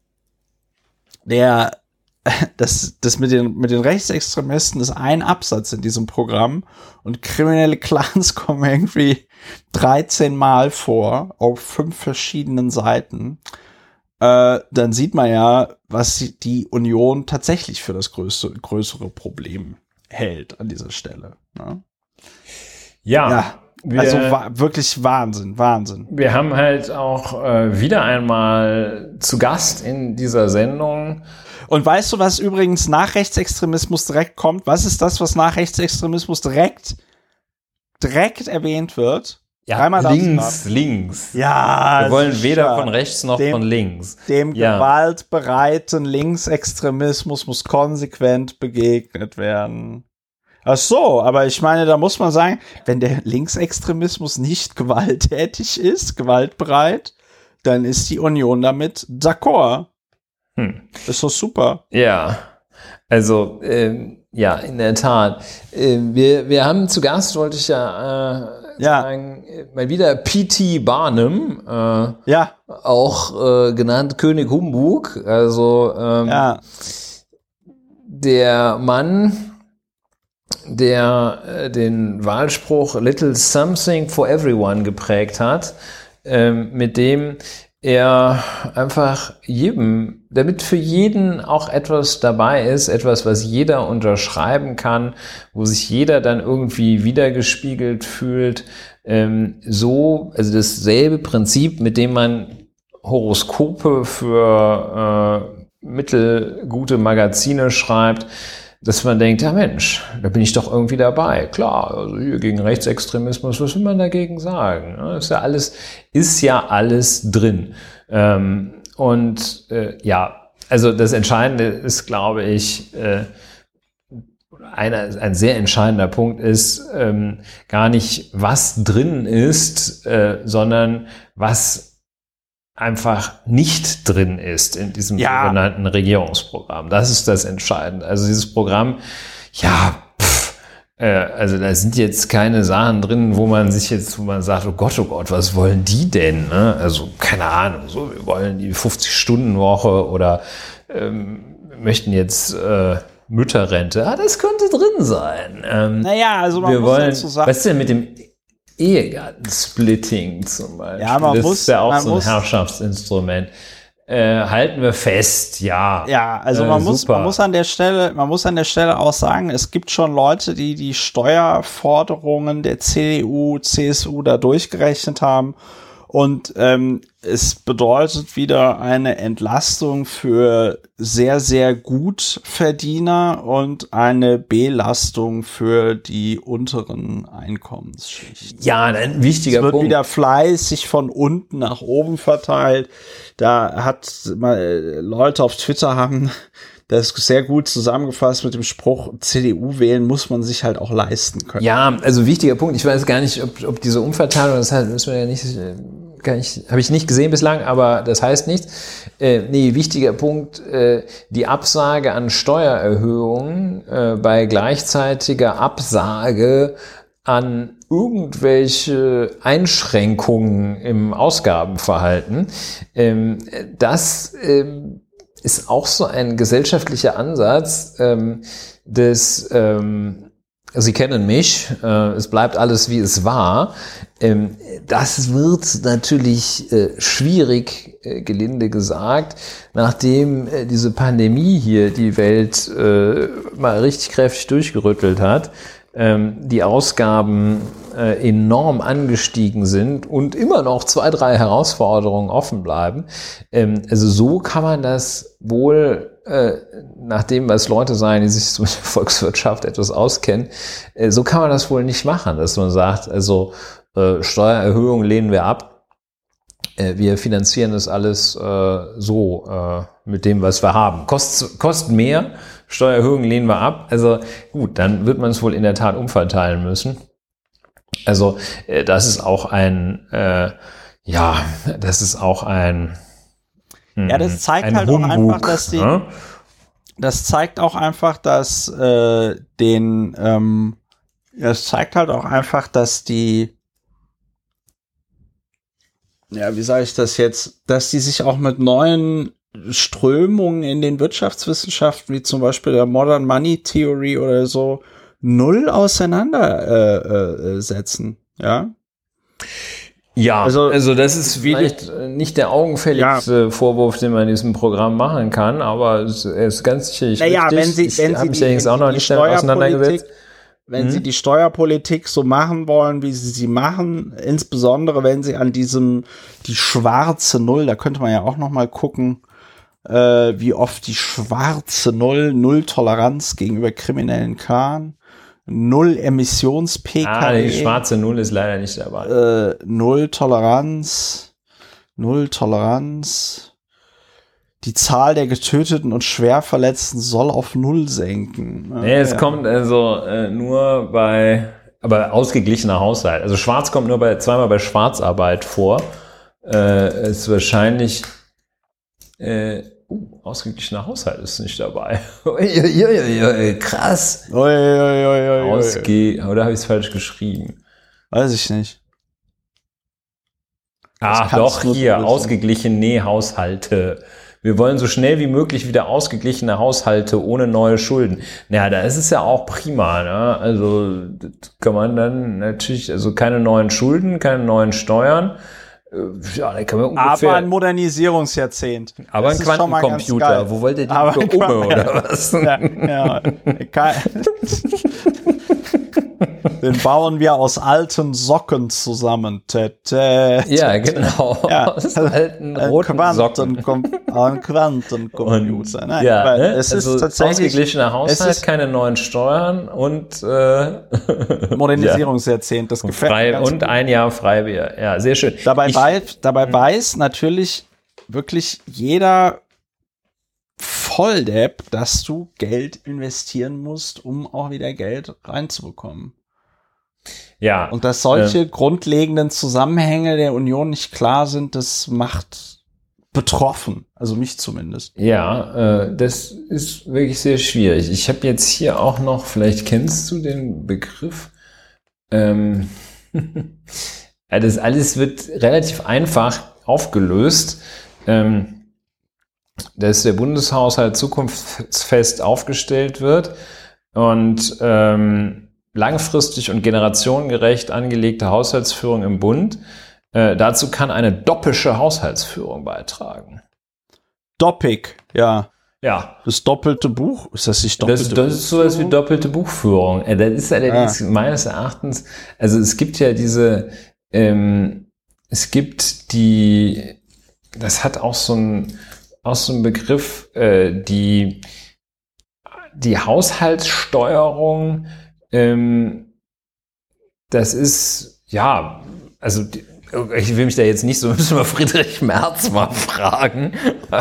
Speaker 1: der, das, das mit den, mit den Rechtsextremisten ist ein Absatz in diesem Programm und kriminelle Clans kommen irgendwie 13 Mal vor auf fünf verschiedenen Seiten. Äh, dann sieht man ja, was die Union tatsächlich für das größte, größere Problem hält an dieser Stelle. Ne?
Speaker 2: Ja.
Speaker 1: Ja,
Speaker 2: Wir-
Speaker 1: also wa wirklich Wahnsinn, Wahnsinn.
Speaker 2: Wir haben halt auch äh, wieder einmal zu Gast in dieser Sendung.
Speaker 1: Und weißt du, was übrigens nach Rechtsextremismus direkt kommt? Was ist das, was nach Rechtsextremismus direkt, direkt erwähnt wird? Du
Speaker 2: links, links.
Speaker 1: Ja,
Speaker 2: Wir wollen weder von rechts noch
Speaker 1: Dem-
Speaker 2: von links.
Speaker 1: Dem
Speaker 2: Ja.
Speaker 1: gewaltbereiten Linksextremismus muss konsequent begegnet werden. Ach so, aber ich meine, da muss man sagen, wenn der Linksextremismus nicht gewalttätig ist, gewaltbereit, dann ist die Union damit d'accord.
Speaker 2: Hm.
Speaker 1: Ist doch super.
Speaker 2: Ja, also ähm, ja, in der Tat. Ähm, wir, wir haben zu Gast, wollte ich ja, äh,
Speaker 1: Ja.
Speaker 2: sagen, äh, mal wieder P.T. Barnum, äh,
Speaker 1: Ja,
Speaker 2: auch äh, genannt König Humbug. Also ähm,
Speaker 1: ja,
Speaker 2: der Mann, der äh, den Wahlspruch Little Something for Everyone geprägt hat, ähm, mit dem er einfach jedem, damit für jeden auch etwas dabei ist, etwas, was jeder unterschreiben kann, wo sich jeder dann irgendwie wiedergespiegelt fühlt, ähm, so, also dasselbe Prinzip, mit dem man Horoskope für äh, mittelgute Magazine schreibt, dass man denkt, ja Mensch, da bin ich doch irgendwie dabei. Klar, also hier gegen Rechtsextremismus, was will man dagegen sagen? Ist ja alles, ist ja alles drin. Ähm, und äh, ja, also das Entscheidende ist, glaube ich, äh, einer, ein sehr entscheidender Punkt ist ähm, gar nicht, was drin ist, äh, sondern was einfach nicht drin ist in diesem
Speaker 1: Ja.
Speaker 2: sogenannten Regierungsprogramm. Das ist das Entscheidende. Also dieses Programm, ja, pff, äh, also da sind jetzt keine Sachen drin, wo man sich jetzt, wo man sagt, oh Gott, oh Gott, was wollen die denn? Ne? Also keine Ahnung, so wir wollen die 50-Stunden-Woche oder ähm, möchten jetzt äh, Mütterrente. Ah, das könnte drin sein. Ähm,
Speaker 1: naja, also man
Speaker 2: wir
Speaker 1: muss
Speaker 2: wollen,
Speaker 1: dazu sagen,
Speaker 2: was ist denn mit dem Ehegattensplitting zum Beispiel?
Speaker 1: Ja, man
Speaker 2: das
Speaker 1: muss-
Speaker 2: ist ja auch so ein
Speaker 1: muss-
Speaker 2: Herrschaftsinstrument. Äh, halten wir fest, ja.
Speaker 1: Ja, also
Speaker 2: Äh,
Speaker 1: man muss,
Speaker 2: super.
Speaker 1: man muss an der Stelle, man muss an der Stelle auch sagen, es gibt schon Leute, die die Steuerforderungen der CDU, CSU da durchgerechnet haben. Und ähm, es bedeutet wieder eine Entlastung für sehr, sehr gut Verdiener und eine Belastung für die unteren Einkommensschichten.
Speaker 2: Ja, ein wichtiger
Speaker 1: Es wird
Speaker 2: Punkt.
Speaker 1: wieder fleißig von unten nach oben verteilt. Da hat mal Leute auf Twitter haben das sehr gut zusammengefasst mit dem Spruch, CDU wählen muss man sich halt auch leisten können.
Speaker 2: Ja, also wichtiger Punkt. Ich weiß gar nicht, ob, ob diese Umverteilung, das heißt, müssen wir ja nicht, äh, gar nicht, habe ich nicht gesehen bislang, aber das heißt nichts. Äh, nee, wichtiger Punkt, äh, die Absage an Steuererhöhungen äh, bei gleichzeitiger Absage an irgendwelche Einschränkungen im Ausgabenverhalten. Ähm, das ähm, ist auch so ein gesellschaftlicher Ansatz ähm, des ähm, Sie kennen mich, äh, es bleibt alles wie es war. Ähm, das wird natürlich äh, schwierig, äh, gelinde gesagt, nachdem äh, diese Pandemie hier die Welt äh, mal richtig kräftig durchgerüttelt hat, die Ausgaben äh, enorm angestiegen sind und immer noch zwei, drei Herausforderungen offen bleiben. Ähm, also so kann man das wohl äh, nach dem, was Leute sagen, die sich mit der Volkswirtschaft etwas auskennen, äh, so kann man das wohl nicht machen, dass man sagt, also äh, Steuererhöhung lehnen wir ab, wir finanzieren das alles so mit dem, was wir haben. Kost, kostet mehr, Steuererhöhung lehnen wir ab. Also gut, dann wird man es wohl in der Tat umverteilen müssen. Also äh, das ist auch ein, äh, ja, das ist auch ein
Speaker 1: Ja, das zeigt halt auch einfach,
Speaker 2: Humbug,
Speaker 1: dass die,
Speaker 2: ne?
Speaker 1: das zeigt auch einfach, dass äh, den, ähm, das zeigt halt auch einfach, dass die, ja, wie sage ich das jetzt, dass die sich auch mit neuen Strömungen in den Wirtschaftswissenschaften, wie zum Beispiel der Modern Money Theory oder so, null auseinandersetzen. Äh, äh, ja.
Speaker 2: Ja, also, also das ist vielleicht nicht der augenfälligste ja. Vorwurf, den man in diesem Programm machen kann, aber es ist ganz sicherlich
Speaker 1: naja, richtig. Wenn Sie, wenn ich habe mich allerdings auch noch nicht auseinandergesetzt. Wenn hm? Sie die Steuerpolitik so machen wollen, wie Sie sie machen, insbesondere wenn Sie an diesem, die schwarze Null, da könnte man ja auch noch mal gucken, äh, wie oft die schwarze Null, Null Toleranz gegenüber kriminellen Kahn, Null Emissions PKW. Ah,
Speaker 2: die schwarze Null ist leider nicht dabei.
Speaker 1: Äh, Null Toleranz, Null Toleranz. Die Zahl der Getöteten und Schwerverletzten soll auf Null senken.
Speaker 2: Nee, es ja. kommt also äh, nur bei, aber ausgeglichener Haushalt. Also Schwarz kommt nur bei zweimal bei Schwarzarbeit vor. Äh, ist wahrscheinlich äh, uh, ausgeglichener Haushalt ist nicht dabei.
Speaker 4: Krass.
Speaker 2: Ausge oder habe ich es falsch geschrieben?
Speaker 1: Weiß ich nicht.
Speaker 2: Ah, doch, hier, ausgeglichene Haushalte. Wir wollen so schnell wie möglich wieder ausgeglichene Haushalte ohne neue Schulden. Naja, da ist es ja auch prima. Ne? Also kann man dann natürlich, also keine neuen Schulden, keine neuen Steuern.
Speaker 1: Äh, ja, da kann man ungefähr, aber ein Modernisierungsjahrzehnt.
Speaker 2: Aber das ein Quantencomputer. Wo wollt ihr die aber Umme, oder was? Ja, ja.
Speaker 1: Den bauen wir aus alten Socken zusammen.
Speaker 2: Ja, genau. Ja. Aus alten roten Socken.
Speaker 1: Ein Quantencomputer.
Speaker 2: Nein, ja, ne? es also ist tatsächlich ausgeglichener Haushalt, ist, keine neuen Steuern und äh,
Speaker 1: Modernisierungsjahrzehnt. Das gefällt
Speaker 2: frei, mir. Und ein Jahr Freibier. Ja, sehr schön.
Speaker 1: Dabei, ich, weiß, dabei weiß natürlich wirklich jeder Volldepp, dass du Geld investieren musst, um auch wieder Geld reinzubekommen.
Speaker 2: Ja.
Speaker 1: Und dass solche äh, grundlegenden Zusammenhänge der Union nicht klar sind, das macht betroffen. Also mich zumindest.
Speaker 2: Ja, äh, das ist wirklich sehr schwierig. Ich habe jetzt hier auch noch, vielleicht kennst du den Begriff, ähm, das alles wird relativ einfach aufgelöst. Ähm, dass der Bundeshaushalt zukunftsfest aufgestellt wird und ähm, langfristig und generationengerecht angelegte Haushaltsführung im Bund. Äh, dazu kann eine doppische Haushaltsführung beitragen.
Speaker 1: Doppig, ja.
Speaker 2: Ja.
Speaker 1: Das doppelte Buch? Ist das nicht doppelte
Speaker 2: Das, das ist sowas wie doppelte Buchführung. Äh, das ist allerdings ah. meines Erachtens, also es gibt ja diese, ähm, es gibt die, das hat auch so ein, auch so ein Begriff, äh, die, die Haushaltssteuerung ähm, das ist, ja, also ich will mich da jetzt nicht so, müssen wir Friedrich Merz mal fragen,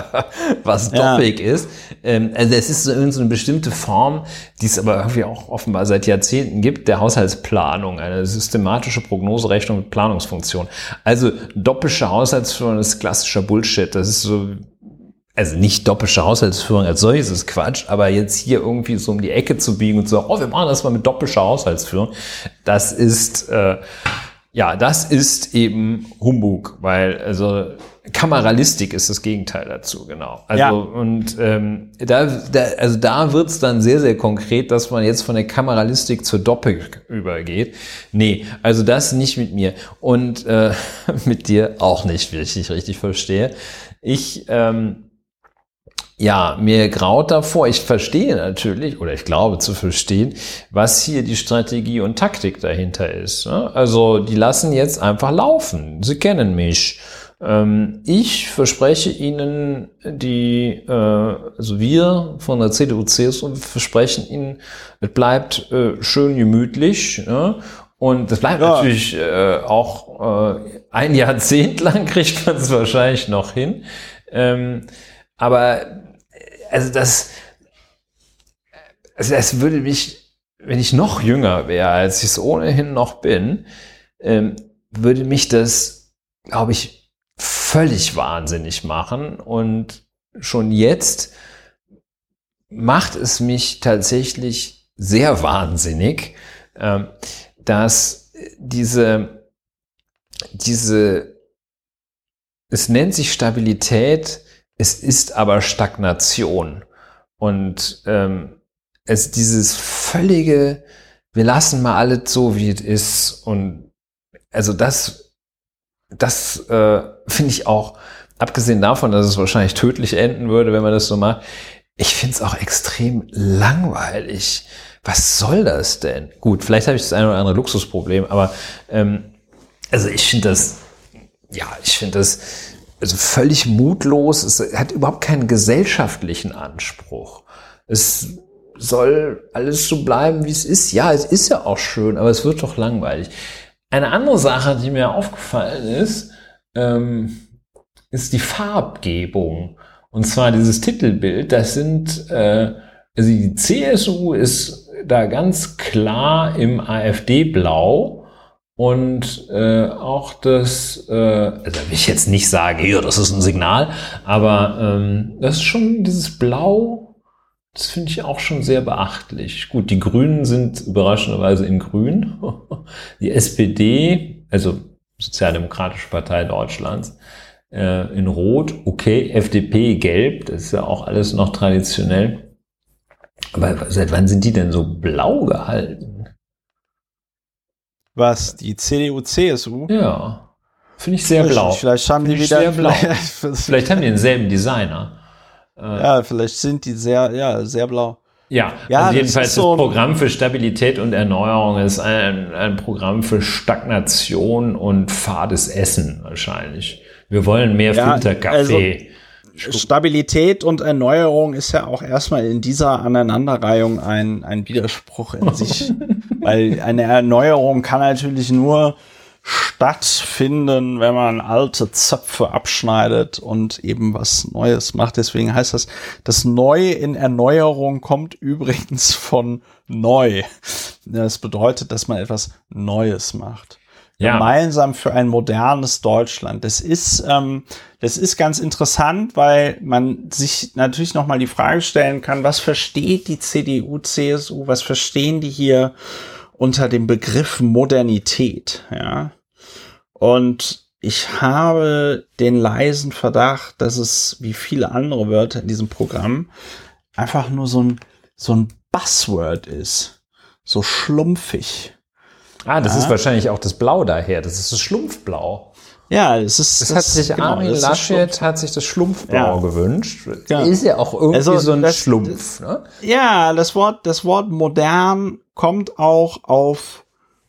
Speaker 2: was Doppig ja. ist. Ähm, also es ist so eine bestimmte Form, die es aber irgendwie auch offenbar seit Jahrzehnten gibt, der Haushaltsplanung, eine systematische Prognoserechnung mit Planungsfunktion. Also doppische Haushaltsführung ist klassischer Bullshit. Das ist so also nicht doppische Haushaltsführung als solches ist Quatsch, aber jetzt hier irgendwie so um die Ecke zu biegen und so, oh, wir machen das mal mit doppischer Haushaltsführung, das ist, äh, ja, das ist eben Humbug, weil, also, Kameralistik ist das Gegenteil dazu, genau. Also, ja. und ähm, da, da, also da wird's dann sehr, sehr konkret, dass man jetzt von der Kameralistik zur Doppik übergeht. Nee, also das nicht mit mir. Und äh, mit dir auch nicht, wie ich dich richtig verstehe. Ich, ähm, ja, mir graut davor. Ich verstehe natürlich, oder ich glaube zu verstehen, was hier die Strategie und Taktik dahinter ist. Ne? Also, die lassen jetzt einfach laufen. Sie kennen mich. Ähm, ich verspreche Ihnen, die, äh, also wir von der CDU, CSU versprechen Ihnen, es bleibt äh, schön gemütlich. Ne? Und das bleibt ja. natürlich äh, auch ein Jahrzehnt lang, kriegt man es wahrscheinlich noch hin. Ähm, aber also das, also das würde mich, wenn ich noch jünger wäre, als ich es ohnehin noch bin, ähm, würde mich das, glaube ich, völlig wahnsinnig machen. Und schon jetzt macht es mich tatsächlich sehr wahnsinnig, ähm, dass diese, diese, es nennt sich Stabilität, es ist aber Stagnation. Und ähm, es dieses völlige, wir lassen mal alles so, wie es ist. Und also das, das äh, finde ich auch, abgesehen davon, dass es wahrscheinlich tödlich enden würde, wenn man das so macht, ich finde es auch extrem langweilig. Was soll das denn? Gut, vielleicht habe ich das eine oder andere Luxusproblem, aber ähm, also ich finde das, ja, ich finde das also völlig mutlos. Es hat überhaupt keinen gesellschaftlichen Anspruch. Es soll alles so bleiben, wie es ist. Ja, es ist ja auch schön, aber es wird doch langweilig. Eine andere Sache, die mir aufgefallen ist, ähm, ist die Farbgebung. Und zwar dieses Titelbild, das sind, äh, also die CSU ist da ganz klar im AfD-Blau und äh, auch das, äh, also will ich jetzt nicht sagen, hier, das ist ein Signal, aber ähm, das ist schon dieses Blau, das finde ich auch schon sehr beachtlich. Gut, die Grünen sind überraschenderweise in Grün. Die SPD, also Sozialdemokratische Partei Deutschlands, äh, in Rot, okay, FDP gelb, das ist ja auch alles noch traditionell. Aber seit wann sind die denn so blau gehalten?
Speaker 1: Was? Die CDU, CSU?
Speaker 2: Ja. Finde ich sehr blau.
Speaker 1: Vielleicht haben Find die wieder.
Speaker 2: Vielleicht haben die denselben Designer.
Speaker 1: Äh, ja, vielleicht sind die sehr, ja, sehr blau.
Speaker 2: Ja, ja also jedenfalls das, so das Programm für Stabilität und Erneuerung ist ein, ein Programm für Stagnation und fades Essen wahrscheinlich. Wir wollen mehr ja, Filterkaffee.
Speaker 1: Also Stabilität und Erneuerung ist ja auch erstmal in dieser Aneinanderreihung ein, ein Widerspruch in sich. Weil eine Erneuerung kann natürlich nur stattfinden, wenn man alte Zöpfe abschneidet und eben was Neues macht. Deswegen heißt das, das Neue in Erneuerung kommt übrigens von neu. Das bedeutet, dass man etwas Neues macht ja. gemeinsam für ein modernes Deutschland. Das ist, ähm, das ist ganz interessant, weil man sich natürlich noch mal die Frage stellen kann, was versteht die CDU, CSU, was verstehen die hier unter dem Begriff Modernität, ja? Und ich habe den leisen Verdacht, dass es wie viele andere Wörter in diesem Programm einfach nur so ein, so ein Buzzword ist. So schlumpfig.
Speaker 2: Ah, das ja. ist wahrscheinlich auch das Blau daher. Das ist das Schlumpfblau.
Speaker 1: Ja, es ist.
Speaker 2: Das, das hat sich genau, Armin Laschet hat sich das Schlumpfblau ja. gewünscht.
Speaker 4: Ja. Ist ja auch irgendwie also, so ein das, Schlumpf. Ne?
Speaker 1: Ja, das Wort, das Wort modern kommt auch auf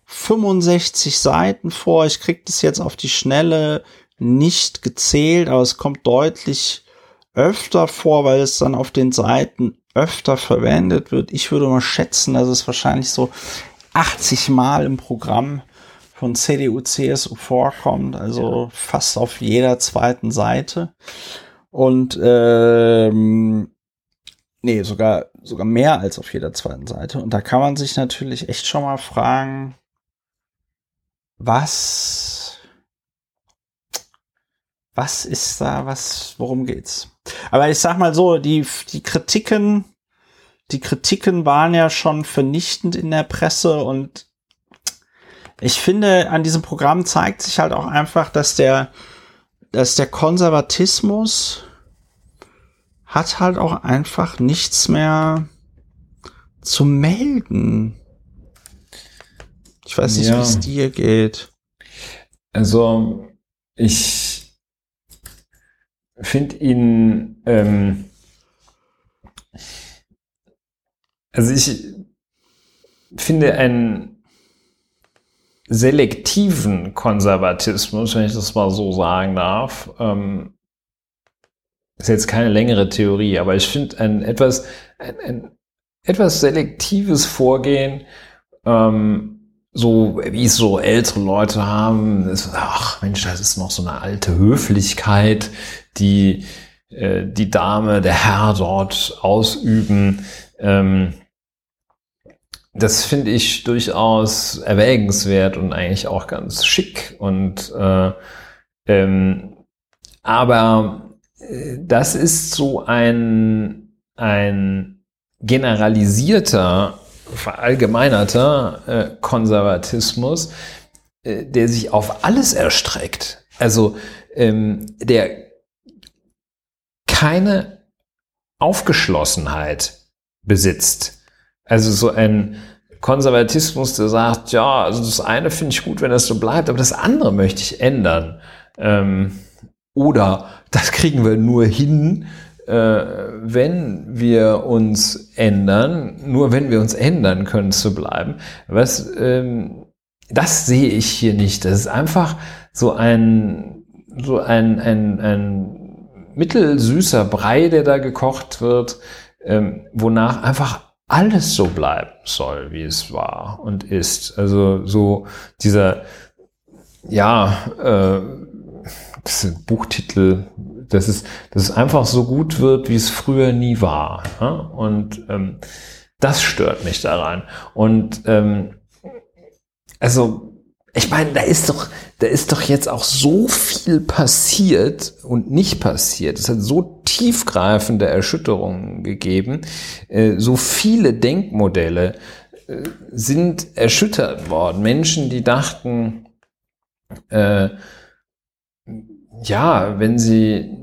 Speaker 1: 65 Seiten vor. Ich krieg das jetzt auf die Schnelle nicht gezählt, aber es kommt deutlich öfter vor, weil es dann auf den Seiten öfter verwendet wird. Ich würde mal schätzen, dass es wahrscheinlich so 80 Mal im Programm von CDU, CSU vorkommt, also ja. fast auf jeder zweiten Seite. Und ähm, nee, sogar, sogar mehr als auf jeder zweiten Seite. Und da kann man sich natürlich echt schon mal fragen, was, was ist da, was, worum geht's? Aber ich sag mal so, die, die Kritiken die Kritiken waren ja schon vernichtend in der Presse und ich finde, an diesem Programm zeigt sich halt auch einfach, dass der, dass der Konservatismus hat halt auch einfach nichts mehr zu melden. Ich weiß nicht, ja. wie es dir geht.
Speaker 2: Also, ich finde ihn, ähm, also ich finde einen selektiven Konservatismus, wenn ich das mal so sagen darf, ähm, ist jetzt keine längere Theorie, aber ich finde ein etwas, ein, ein etwas selektives Vorgehen, ähm, so wie es so ältere Leute haben, ist, ach Mensch, das ist noch so eine alte Höflichkeit, die äh, die Dame, der Herr dort ausüben. Ähm, das finde ich durchaus erwägenswert und eigentlich auch ganz schick. Und äh, ähm, aber äh, das ist so ein, ein generalisierter, verallgemeinerter äh, Konservatismus, äh, der sich auf alles erstreckt. Also ähm, der keine Aufgeschlossenheit besitzt. Also so ein Konservatismus, der sagt, ja, also das eine finde ich gut, wenn das so bleibt, aber das andere möchte ich ändern. Ähm, oder das kriegen wir nur hin, äh, wenn wir uns ändern, nur wenn wir uns ändern können zu bleiben. Was, ähm, das sehe ich hier nicht. Das ist einfach so ein, so ein, ein, ein mittelsüßer Brei, der da gekocht wird, ähm, wonach einfach alles so bleiben soll, wie es war und ist. Also so dieser, ja, äh, das ist ein Buchtitel, dass es, dass es einfach so gut wird, wie es früher nie war. Ja? Und ähm, das stört mich daran. Und ähm, also ich meine, da ist doch, da ist doch jetzt auch so viel passiert und nicht passiert. Es hat so tiefgreifende Erschütterungen gegeben. Äh, so viele Denkmodelle äh, sind erschüttert worden. Menschen, die dachten, äh, ja, wenn sie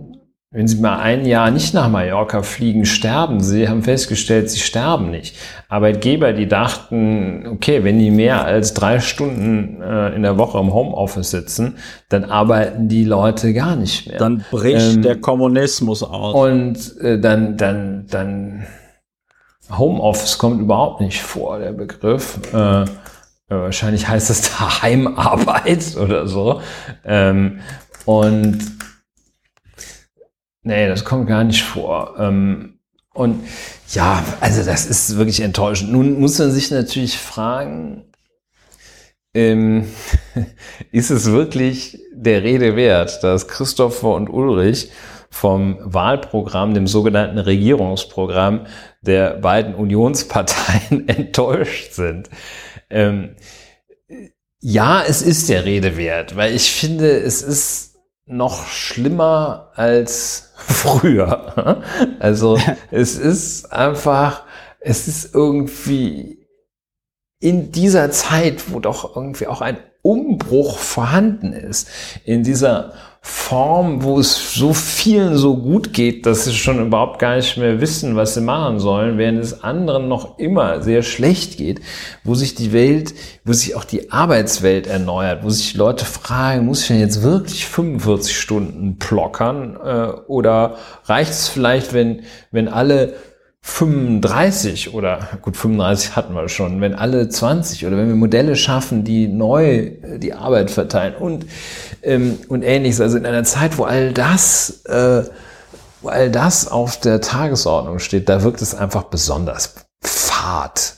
Speaker 2: wenn Sie mal ein Jahr nicht nach Mallorca fliegen, sterben Sie, haben festgestellt, Sie sterben nicht. Arbeitgeber, die dachten, okay, wenn die mehr als drei Stunden äh, in der Woche im Homeoffice sitzen, dann arbeiten die Leute gar nicht mehr.
Speaker 1: Dann bricht ähm, der Kommunismus aus.
Speaker 2: Und äh, dann, dann, dann Homeoffice kommt überhaupt nicht vor, der Begriff. Äh, wahrscheinlich heißt es da Heimarbeit oder so. Ähm, und Nee, das kommt gar nicht vor. Ähm, und ja, also das ist wirklich enttäuschend. Nun muss man sich natürlich fragen, ähm, ist es wirklich der Rede wert, dass Christopher und Ulrich vom Wahlprogramm, dem sogenannten Regierungsprogramm der beiden Unionsparteien enttäuscht sind? Ähm, ja, es ist der Rede wert, weil ich finde, es ist noch schlimmer als früher. Also es ist einfach, es ist irgendwie in dieser Zeit, wo doch irgendwie auch ein Umbruch vorhanden ist, in dieser Form, wo es so vielen so gut geht, dass sie schon überhaupt gar nicht mehr wissen, was sie machen sollen, während es anderen noch immer sehr schlecht geht, wo sich die Welt, wo sich auch die Arbeitswelt erneuert, wo sich Leute fragen, muss ich denn jetzt wirklich 45 Stunden plockern äh, oder reicht es vielleicht, wenn, wenn alle 35 oder gut 35 hatten wir schon, wenn alle 20 oder wenn wir Modelle schaffen, die neu äh, die Arbeit verteilen und ähm, und ähnliches. Also in einer Zeit, wo all das äh, wo all das auf der Tagesordnung steht, da wirkt es einfach besonders fad.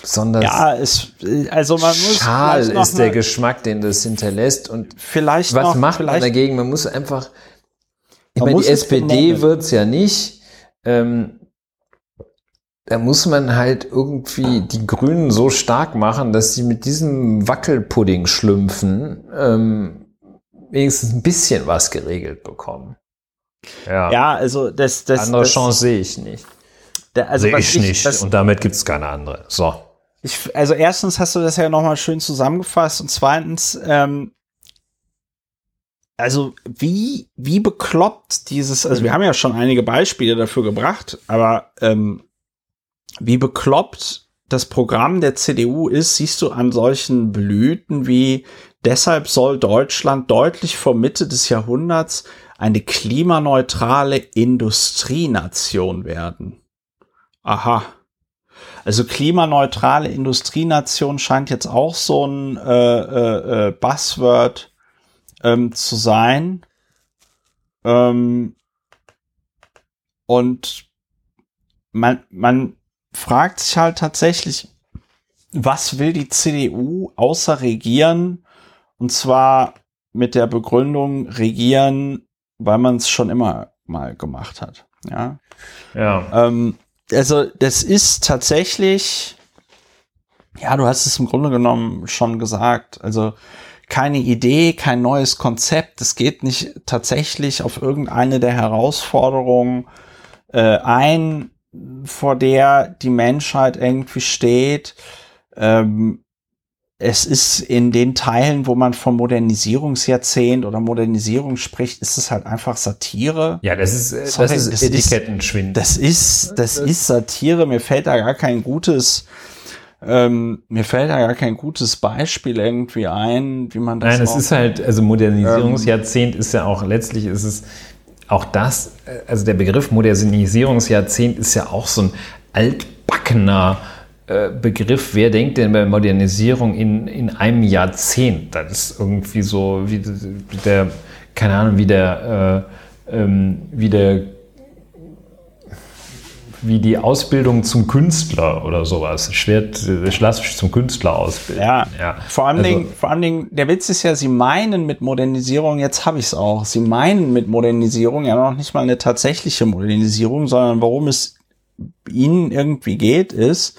Speaker 1: Besonders ja, es, also man muss
Speaker 2: schal ist der Geschmack, den das hinterlässt und
Speaker 1: vielleicht
Speaker 2: was
Speaker 1: noch,
Speaker 2: macht man dagegen? Man muss einfach ich meine, die SPD wird's ja nicht. Ähm, da muss man halt irgendwie die Grünen so stark machen, dass sie mit diesem Wackelpudding schlümpfen, ähm, wenigstens ein bisschen was geregelt bekommen.
Speaker 1: Ja, ja also das, das
Speaker 2: andere das, Chance sehe ich nicht.
Speaker 1: Da, also
Speaker 2: sehe ich, ich nicht das, und damit gibt es keine andere. So.
Speaker 1: Ich, also erstens hast du das ja nochmal schön zusammengefasst und zweitens, ähm, also wie, wie bekloppt dieses, also wir haben ja schon einige Beispiele dafür gebracht, aber ähm, wie bekloppt das Programm der CDU ist, siehst du an solchen Blüten wie deshalb soll Deutschland deutlich vor Mitte des Jahrhunderts eine klimaneutrale Industrienation werden. Aha. Also klimaneutrale Industrienation scheint jetzt auch so ein äh, äh, äh Buzzword ähm, zu sein. Ähm, und man, man fragt sich halt tatsächlich, was will die CDU außer regieren? Und zwar mit der Begründung regieren, weil man es schon immer mal gemacht hat. Ja.
Speaker 2: Ja.
Speaker 1: Ähm, also das ist tatsächlich, ja, du hast es im Grunde genommen schon gesagt. Also keine Idee, kein neues Konzept. Es geht nicht tatsächlich auf irgendeine der Herausforderungen äh, ein, vor der die Menschheit irgendwie steht. Ähm, es ist in den Teilen, wo man vom Modernisierungsjahrzehnt oder Modernisierung spricht, ist es halt einfach Satire.
Speaker 2: Ja, das ist, äh,
Speaker 1: Sorry,
Speaker 2: das ist
Speaker 1: das
Speaker 2: Etikettenschwind.
Speaker 1: Das ist, das ist Satire. Mir fällt da gar kein gutes, ähm, mir fällt da gar kein gutes Beispiel irgendwie ein, wie man das.
Speaker 2: Nein, es ist halt, also Modernisierungsjahrzehnt ist ja auch, letztlich ist es auch das, äh, also der Begriff Modernisierungsjahrzehnt ist ja auch so ein altbackener äh, Begriff. Wer denkt denn bei Modernisierung in, in einem Jahrzehnt? Das ist irgendwie so wie der, keine Ahnung, wie der, äh, ähm, wie der wie die Ausbildung zum Künstler oder sowas. Ich lasse mich zum Künstler ausbilden.
Speaker 1: Ja,
Speaker 2: ja.
Speaker 1: Vor allen
Speaker 2: Also-
Speaker 1: Dingen, vor allen Dingen, der Witz ist ja, sie meinen mit Modernisierung, jetzt habe ich es auch, sie meinen mit Modernisierung ja noch nicht mal eine tatsächliche Modernisierung, sondern worum es ihnen irgendwie geht, ist,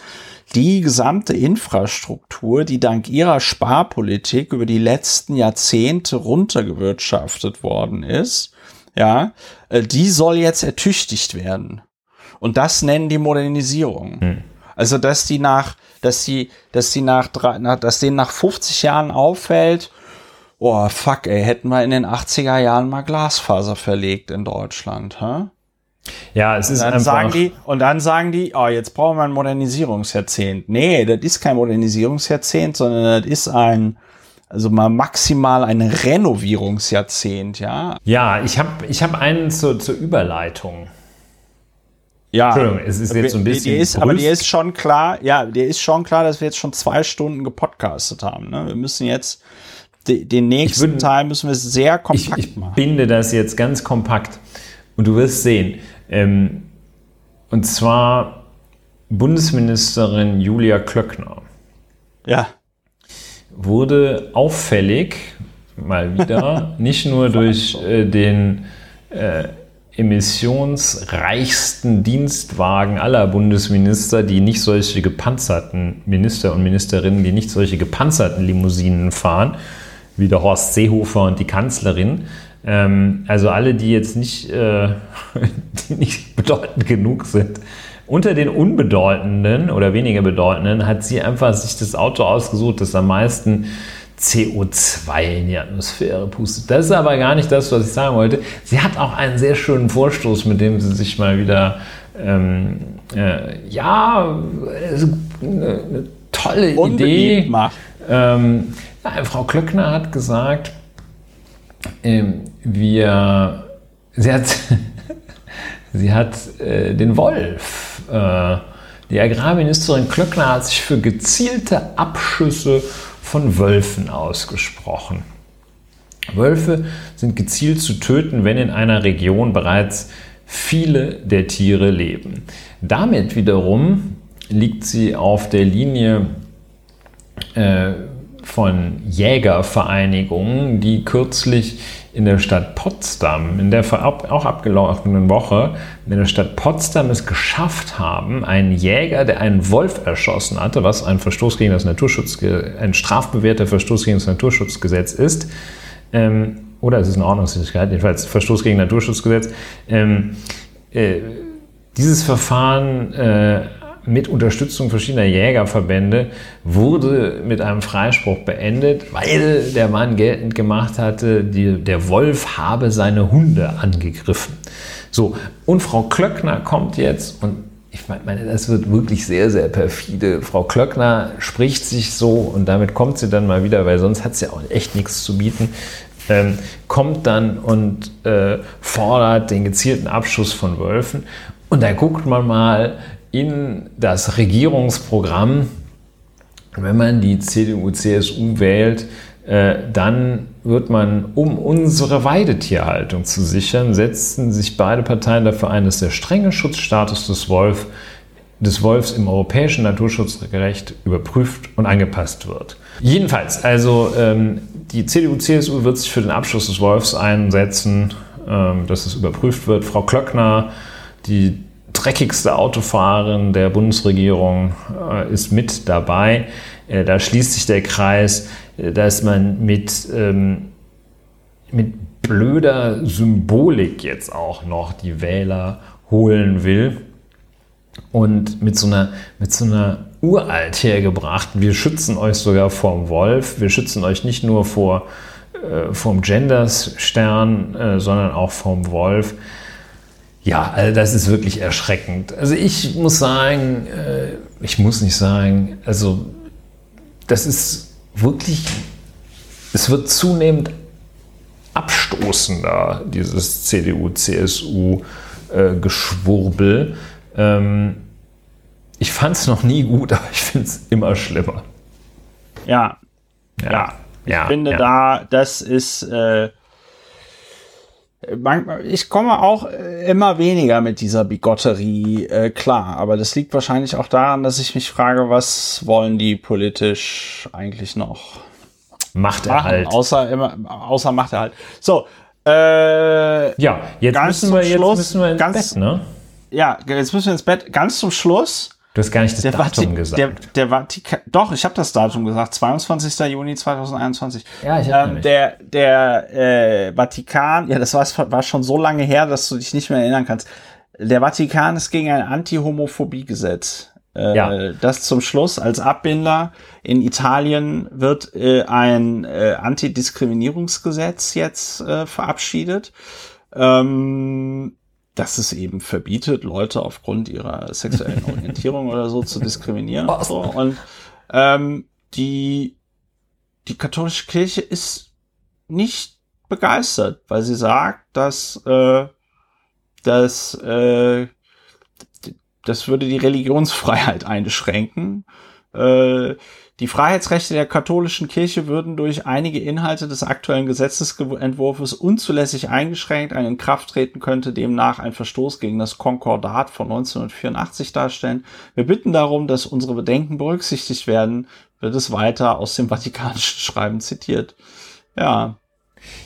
Speaker 1: die gesamte Infrastruktur, die dank ihrer Sparpolitik über die letzten Jahrzehnte runtergewirtschaftet worden ist, ja, äh, die soll jetzt ertüchtigt werden. Und das nennen die Modernisierung. Also, dass die nach, dass die, dass die nach, drei, nach, dass denen nach 50 Jahren auffällt, oh fuck, ey, hätten wir in den 80er Jahren mal Glasfaser verlegt in Deutschland, hä?
Speaker 2: Ja, es ist
Speaker 1: Dann
Speaker 2: einfach.
Speaker 1: sagen die, und dann sagen die, oh, jetzt brauchen wir ein Modernisierungsjahrzehnt. Nee, das ist kein Modernisierungsjahrzehnt, sondern das ist ein, also mal maximal ein Renovierungsjahrzehnt, ja.
Speaker 2: Ja, ich habe ich hab einen zur, zur Überleitung.
Speaker 1: Ja.
Speaker 2: Es ist jetzt so ein bisschen
Speaker 1: Die ist, aber
Speaker 2: brüst.
Speaker 1: ist schon klar, ja, dir ist schon klar, dass wir jetzt schon zwei Stunden gepodcastet haben. Ne? Wir müssen jetzt de, den nächsten
Speaker 2: würd-
Speaker 1: Teil müssen wir sehr
Speaker 2: Ich,
Speaker 1: kompakt
Speaker 2: ich
Speaker 1: machen.
Speaker 2: binde das jetzt ganz kompakt und du wirst sehen. Ähm, und zwar Bundesministerin Julia Klöckner
Speaker 1: Ja.
Speaker 2: wurde auffällig, mal wieder, nicht nur durch äh, den äh, emissionsreichsten Dienstwagen aller Bundesminister, die nicht solche gepanzerten Minister und Ministerinnen, die nicht solche gepanzerten Limousinen fahren, wie der Horst Seehofer und die Kanzlerin. Ähm, also alle, die jetzt nicht, äh, die nicht bedeutend genug sind. Unter den unbedeutenden oder weniger bedeutenden hat sie einfach sich das Auto ausgesucht, das am meisten CO2 in die Atmosphäre pustet. Das ist aber gar nicht das, was ich sagen wollte. Sie hat auch einen sehr schönen Vorstoß, mit dem sie sich mal wieder, ähm, äh, ja, eine, eine tolle
Speaker 1: Unbeliebt
Speaker 2: Idee.
Speaker 1: macht.
Speaker 2: Ähm, ja, Frau Klöckner hat gesagt, ähm, wir, sie hat, sie hat äh, den Wolf, äh, die Agrarministerin Klöckner hat sich für gezielte Abschüsse von Wölfen ausgesprochen. Wölfe sind gezielt zu töten, wenn in einer Region bereits viele der Tiere leben. Damit wiederum liegt sie auf der Linie äh, von Jägervereinigungen, die kürzlich in der Stadt Potsdam, in der auch abgelaufenen Woche, in der Stadt Potsdam es geschafft haben, einen Jäger, der einen Wolf erschossen hatte, was ein Verstoß gegen das Naturschutz, ein strafbewährter Verstoß gegen das Naturschutzgesetz ist, ähm, oder es ist eine Ordnungswidrigkeit, jedenfalls Verstoß gegen Naturschutzgesetz, ähm, äh, dieses Verfahren äh, mit Unterstützung verschiedener Jägerverbände wurde mit einem Freispruch beendet, weil der Mann geltend gemacht hatte, die, der Wolf habe seine Hunde angegriffen. So, und Frau Klöckner kommt jetzt und ich meine, das wird wirklich sehr, sehr perfide. Frau Klöckner spricht sich so und damit kommt sie dann mal wieder, weil sonst hat sie auch echt nichts zu bieten. Ähm, kommt dann und äh, fordert den gezielten Abschuss von Wölfen. Und da guckt man mal in das Regierungsprogramm. Wenn man die CDU, CSU wählt, äh, dann wird man, um unsere Weidetierhaltung zu sichern, setzen sich beide Parteien dafür ein, dass der strenge Schutzstatus des, Wolf, des Wolfs im europäischen Naturschutzrecht überprüft und angepasst wird. Jedenfalls, also ähm, die CDU, CSU wird sich für den Abschuss des Wolfs einsetzen, ähm, dass es überprüft wird. Frau Klöckner, die dreckigste Autofahrerin der Bundesregierung, äh, ist mit dabei. Äh, da schließt sich der Kreis, äh, dass man mit, ähm, mit blöder Symbolik jetzt auch noch die Wähler holen will und mit so einer, mit so einer uralt hergebracht. Wir schützen euch sogar vorm Wolf. Wir schützen euch nicht nur vor äh, vom Genderstern, äh, sondern auch vom Wolf. Ja, also das ist wirklich erschreckend. Also ich muss sagen, äh, ich muss nicht sagen, also das ist wirklich, es wird zunehmend abstoßender, dieses CDU-CSU-Geschwurbel. Äh, ähm, ich fand es noch nie gut, aber ich finde es immer schlimmer.
Speaker 1: Ja, ja. ja. Ich finde ja. da, das ist, äh, ich komme auch immer weniger mit dieser Bigotterie äh, klar, aber das liegt wahrscheinlich auch daran, dass ich mich frage, was wollen die politisch eigentlich noch?
Speaker 2: Machterhalt.
Speaker 1: Machen, außer immer, außer Machterhalt. So, äh,
Speaker 2: ja, jetzt müssen wir, jetzt Schluss, müssen wir ins ganz, Bett, ne?
Speaker 1: Ja, jetzt müssen wir ins Bett. Ganz zum Schluss
Speaker 2: Du hast gar nicht das der Datum
Speaker 1: Vati
Speaker 2: gesagt.
Speaker 1: Der, der Vatikan, doch, ich habe das Datum gesagt, 22. Juni 2021.
Speaker 2: Ja, ich ähm,
Speaker 1: Der, der äh, Vatikan, ja, das war, war schon so lange her, dass du dich nicht mehr erinnern kannst. Der Vatikan ist gegen ein Anti-Homophobie-Gesetz. Äh, ja. Das zum Schluss als Abbinder. In Italien wird äh, ein äh, Antidiskriminierungsgesetz jetzt äh, verabschiedet. Ähm, dass es eben verbietet, Leute aufgrund ihrer sexuellen Orientierung oder so zu diskriminieren. Und, so. und ähm, die, die katholische Kirche ist nicht begeistert, weil sie sagt, dass, äh, dass äh, das würde die Religionsfreiheit einschränken. Äh, die Freiheitsrechte der katholischen Kirche würden durch einige Inhalte des aktuellen Gesetzesentwurfs unzulässig eingeschränkt. Ein Inkrafttreten könnte demnach ein Verstoß gegen das Konkordat von 1984 darstellen. Wir bitten darum, dass unsere Bedenken berücksichtigt werden, wird es weiter aus dem Vatikanischen Schreiben zitiert. Ja.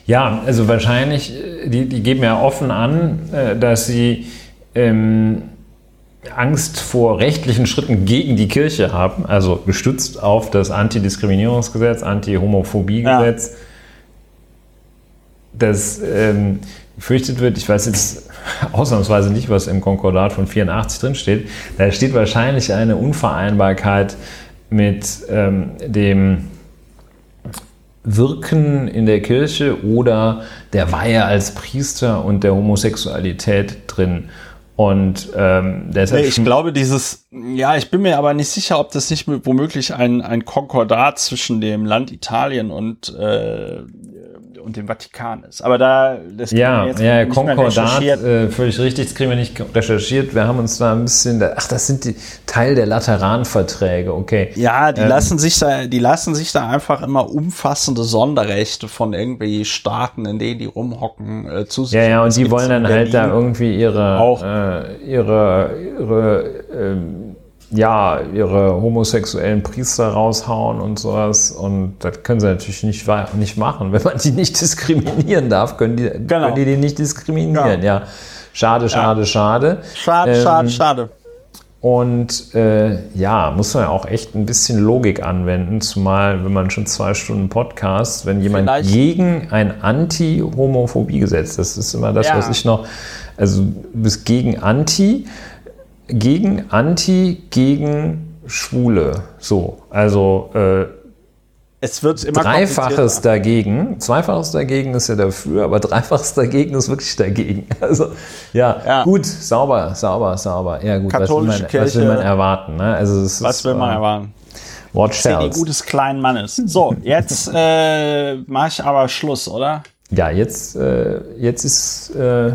Speaker 2: Ja, also wahrscheinlich, die, die geben ja offen an, äh, dass sie ähm, Angst vor rechtlichen Schritten gegen die Kirche haben, also gestützt auf das Antidiskriminierungsgesetz, Anti-Homophobie-Gesetz, ja. das ähm, gefürchtet wird, ich weiß jetzt ausnahmsweise nicht, was im Konkordat von 84 drin steht, da steht wahrscheinlich eine Unvereinbarkeit mit ähm, dem Wirken in der Kirche oder der Weihe als Priester und der Homosexualität drin. Und ähm,
Speaker 1: deshalb. Nee, ich glaube, dieses, ja, ich bin mir aber nicht sicher, ob das nicht womöglich ein, ein Konkordat zwischen dem Land Italien und äh, und dem Vatikan ist. Aber da,
Speaker 2: das ja, jetzt ja, Konkordat, äh, völlig richtig, das kriegen wir nicht recherchiert. Wir haben uns da ein bisschen, ach, das sind die Teil der Lateranverträge, okay.
Speaker 1: Ja, die ähm, lassen sich da, die lassen sich da einfach immer umfassende Sonderrechte von irgendwie Staaten, in denen die rumhocken,
Speaker 2: äh, zu Ja, ja, und die wollen dann halt da irgendwie ihre, auch, äh, ihre, ihre, ähm, ja, ihre homosexuellen Priester raushauen und sowas. Und das können sie natürlich nicht, nicht machen. Wenn man die nicht diskriminieren darf, können die, genau. können die den nicht diskriminieren. Ja. ja. Schade, schade, ja. schade.
Speaker 1: Schade, ähm, schade, schade.
Speaker 2: Und äh, ja, muss man ja auch echt ein bisschen Logik anwenden, zumal wenn man schon zwei Stunden Podcast, wenn jemand Vielleicht. gegen ein Anti-Homophobie-Gesetz, das ist immer das, ja. was ich noch, also du bist gegen Anti, gegen Anti, gegen Schwule. So, also äh,
Speaker 1: es wird immer
Speaker 2: Dreifaches dagegen, zweifaches dagegen ist ja dafür, aber dreifaches dagegen ist wirklich dagegen. Also ja, ja. gut, sauber, sauber, sauber. Ja gut, was will, man, Kirche, was will man erwarten? Ne? Also
Speaker 1: was ist, will man äh, erwarten?
Speaker 2: Watch
Speaker 1: Die gutes kleinen Mannes. So, jetzt äh, mache ich aber Schluss, oder?
Speaker 2: Ja, jetzt, äh, jetzt ist äh,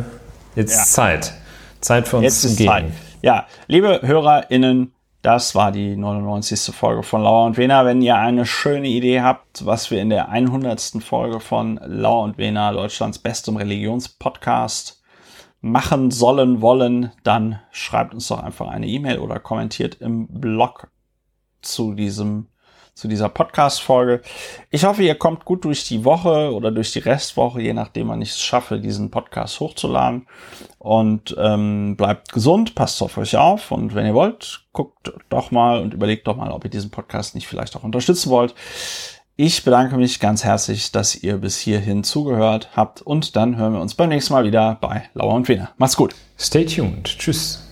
Speaker 2: jetzt ja. Zeit. Zeit für uns jetzt zu gehen. Zeit.
Speaker 1: Ja, liebe HörerInnen, das war die 99. Folge von Lauer und Wena. Wenn ihr eine schöne Idee habt, was wir in der 100. Folge von Lauer und Wena, Deutschlands bestem Religionspodcast, machen sollen wollen, dann schreibt uns doch einfach eine E-Mail oder kommentiert im Blog zu diesem zu dieser Podcast-Folge. Ich hoffe, ihr kommt gut durch die Woche oder durch die Restwoche, je nachdem, wann ich es schaffe, diesen Podcast hochzuladen. Und ähm, bleibt gesund, passt auf euch auf und wenn ihr wollt, guckt doch mal und überlegt doch mal, ob ihr diesen Podcast nicht vielleicht auch unterstützen wollt. Ich bedanke mich ganz herzlich, dass ihr bis hierhin zugehört habt und dann hören wir uns beim nächsten Mal wieder bei Lauer und Wiener. Macht's gut.
Speaker 2: Stay tuned. Tschüss.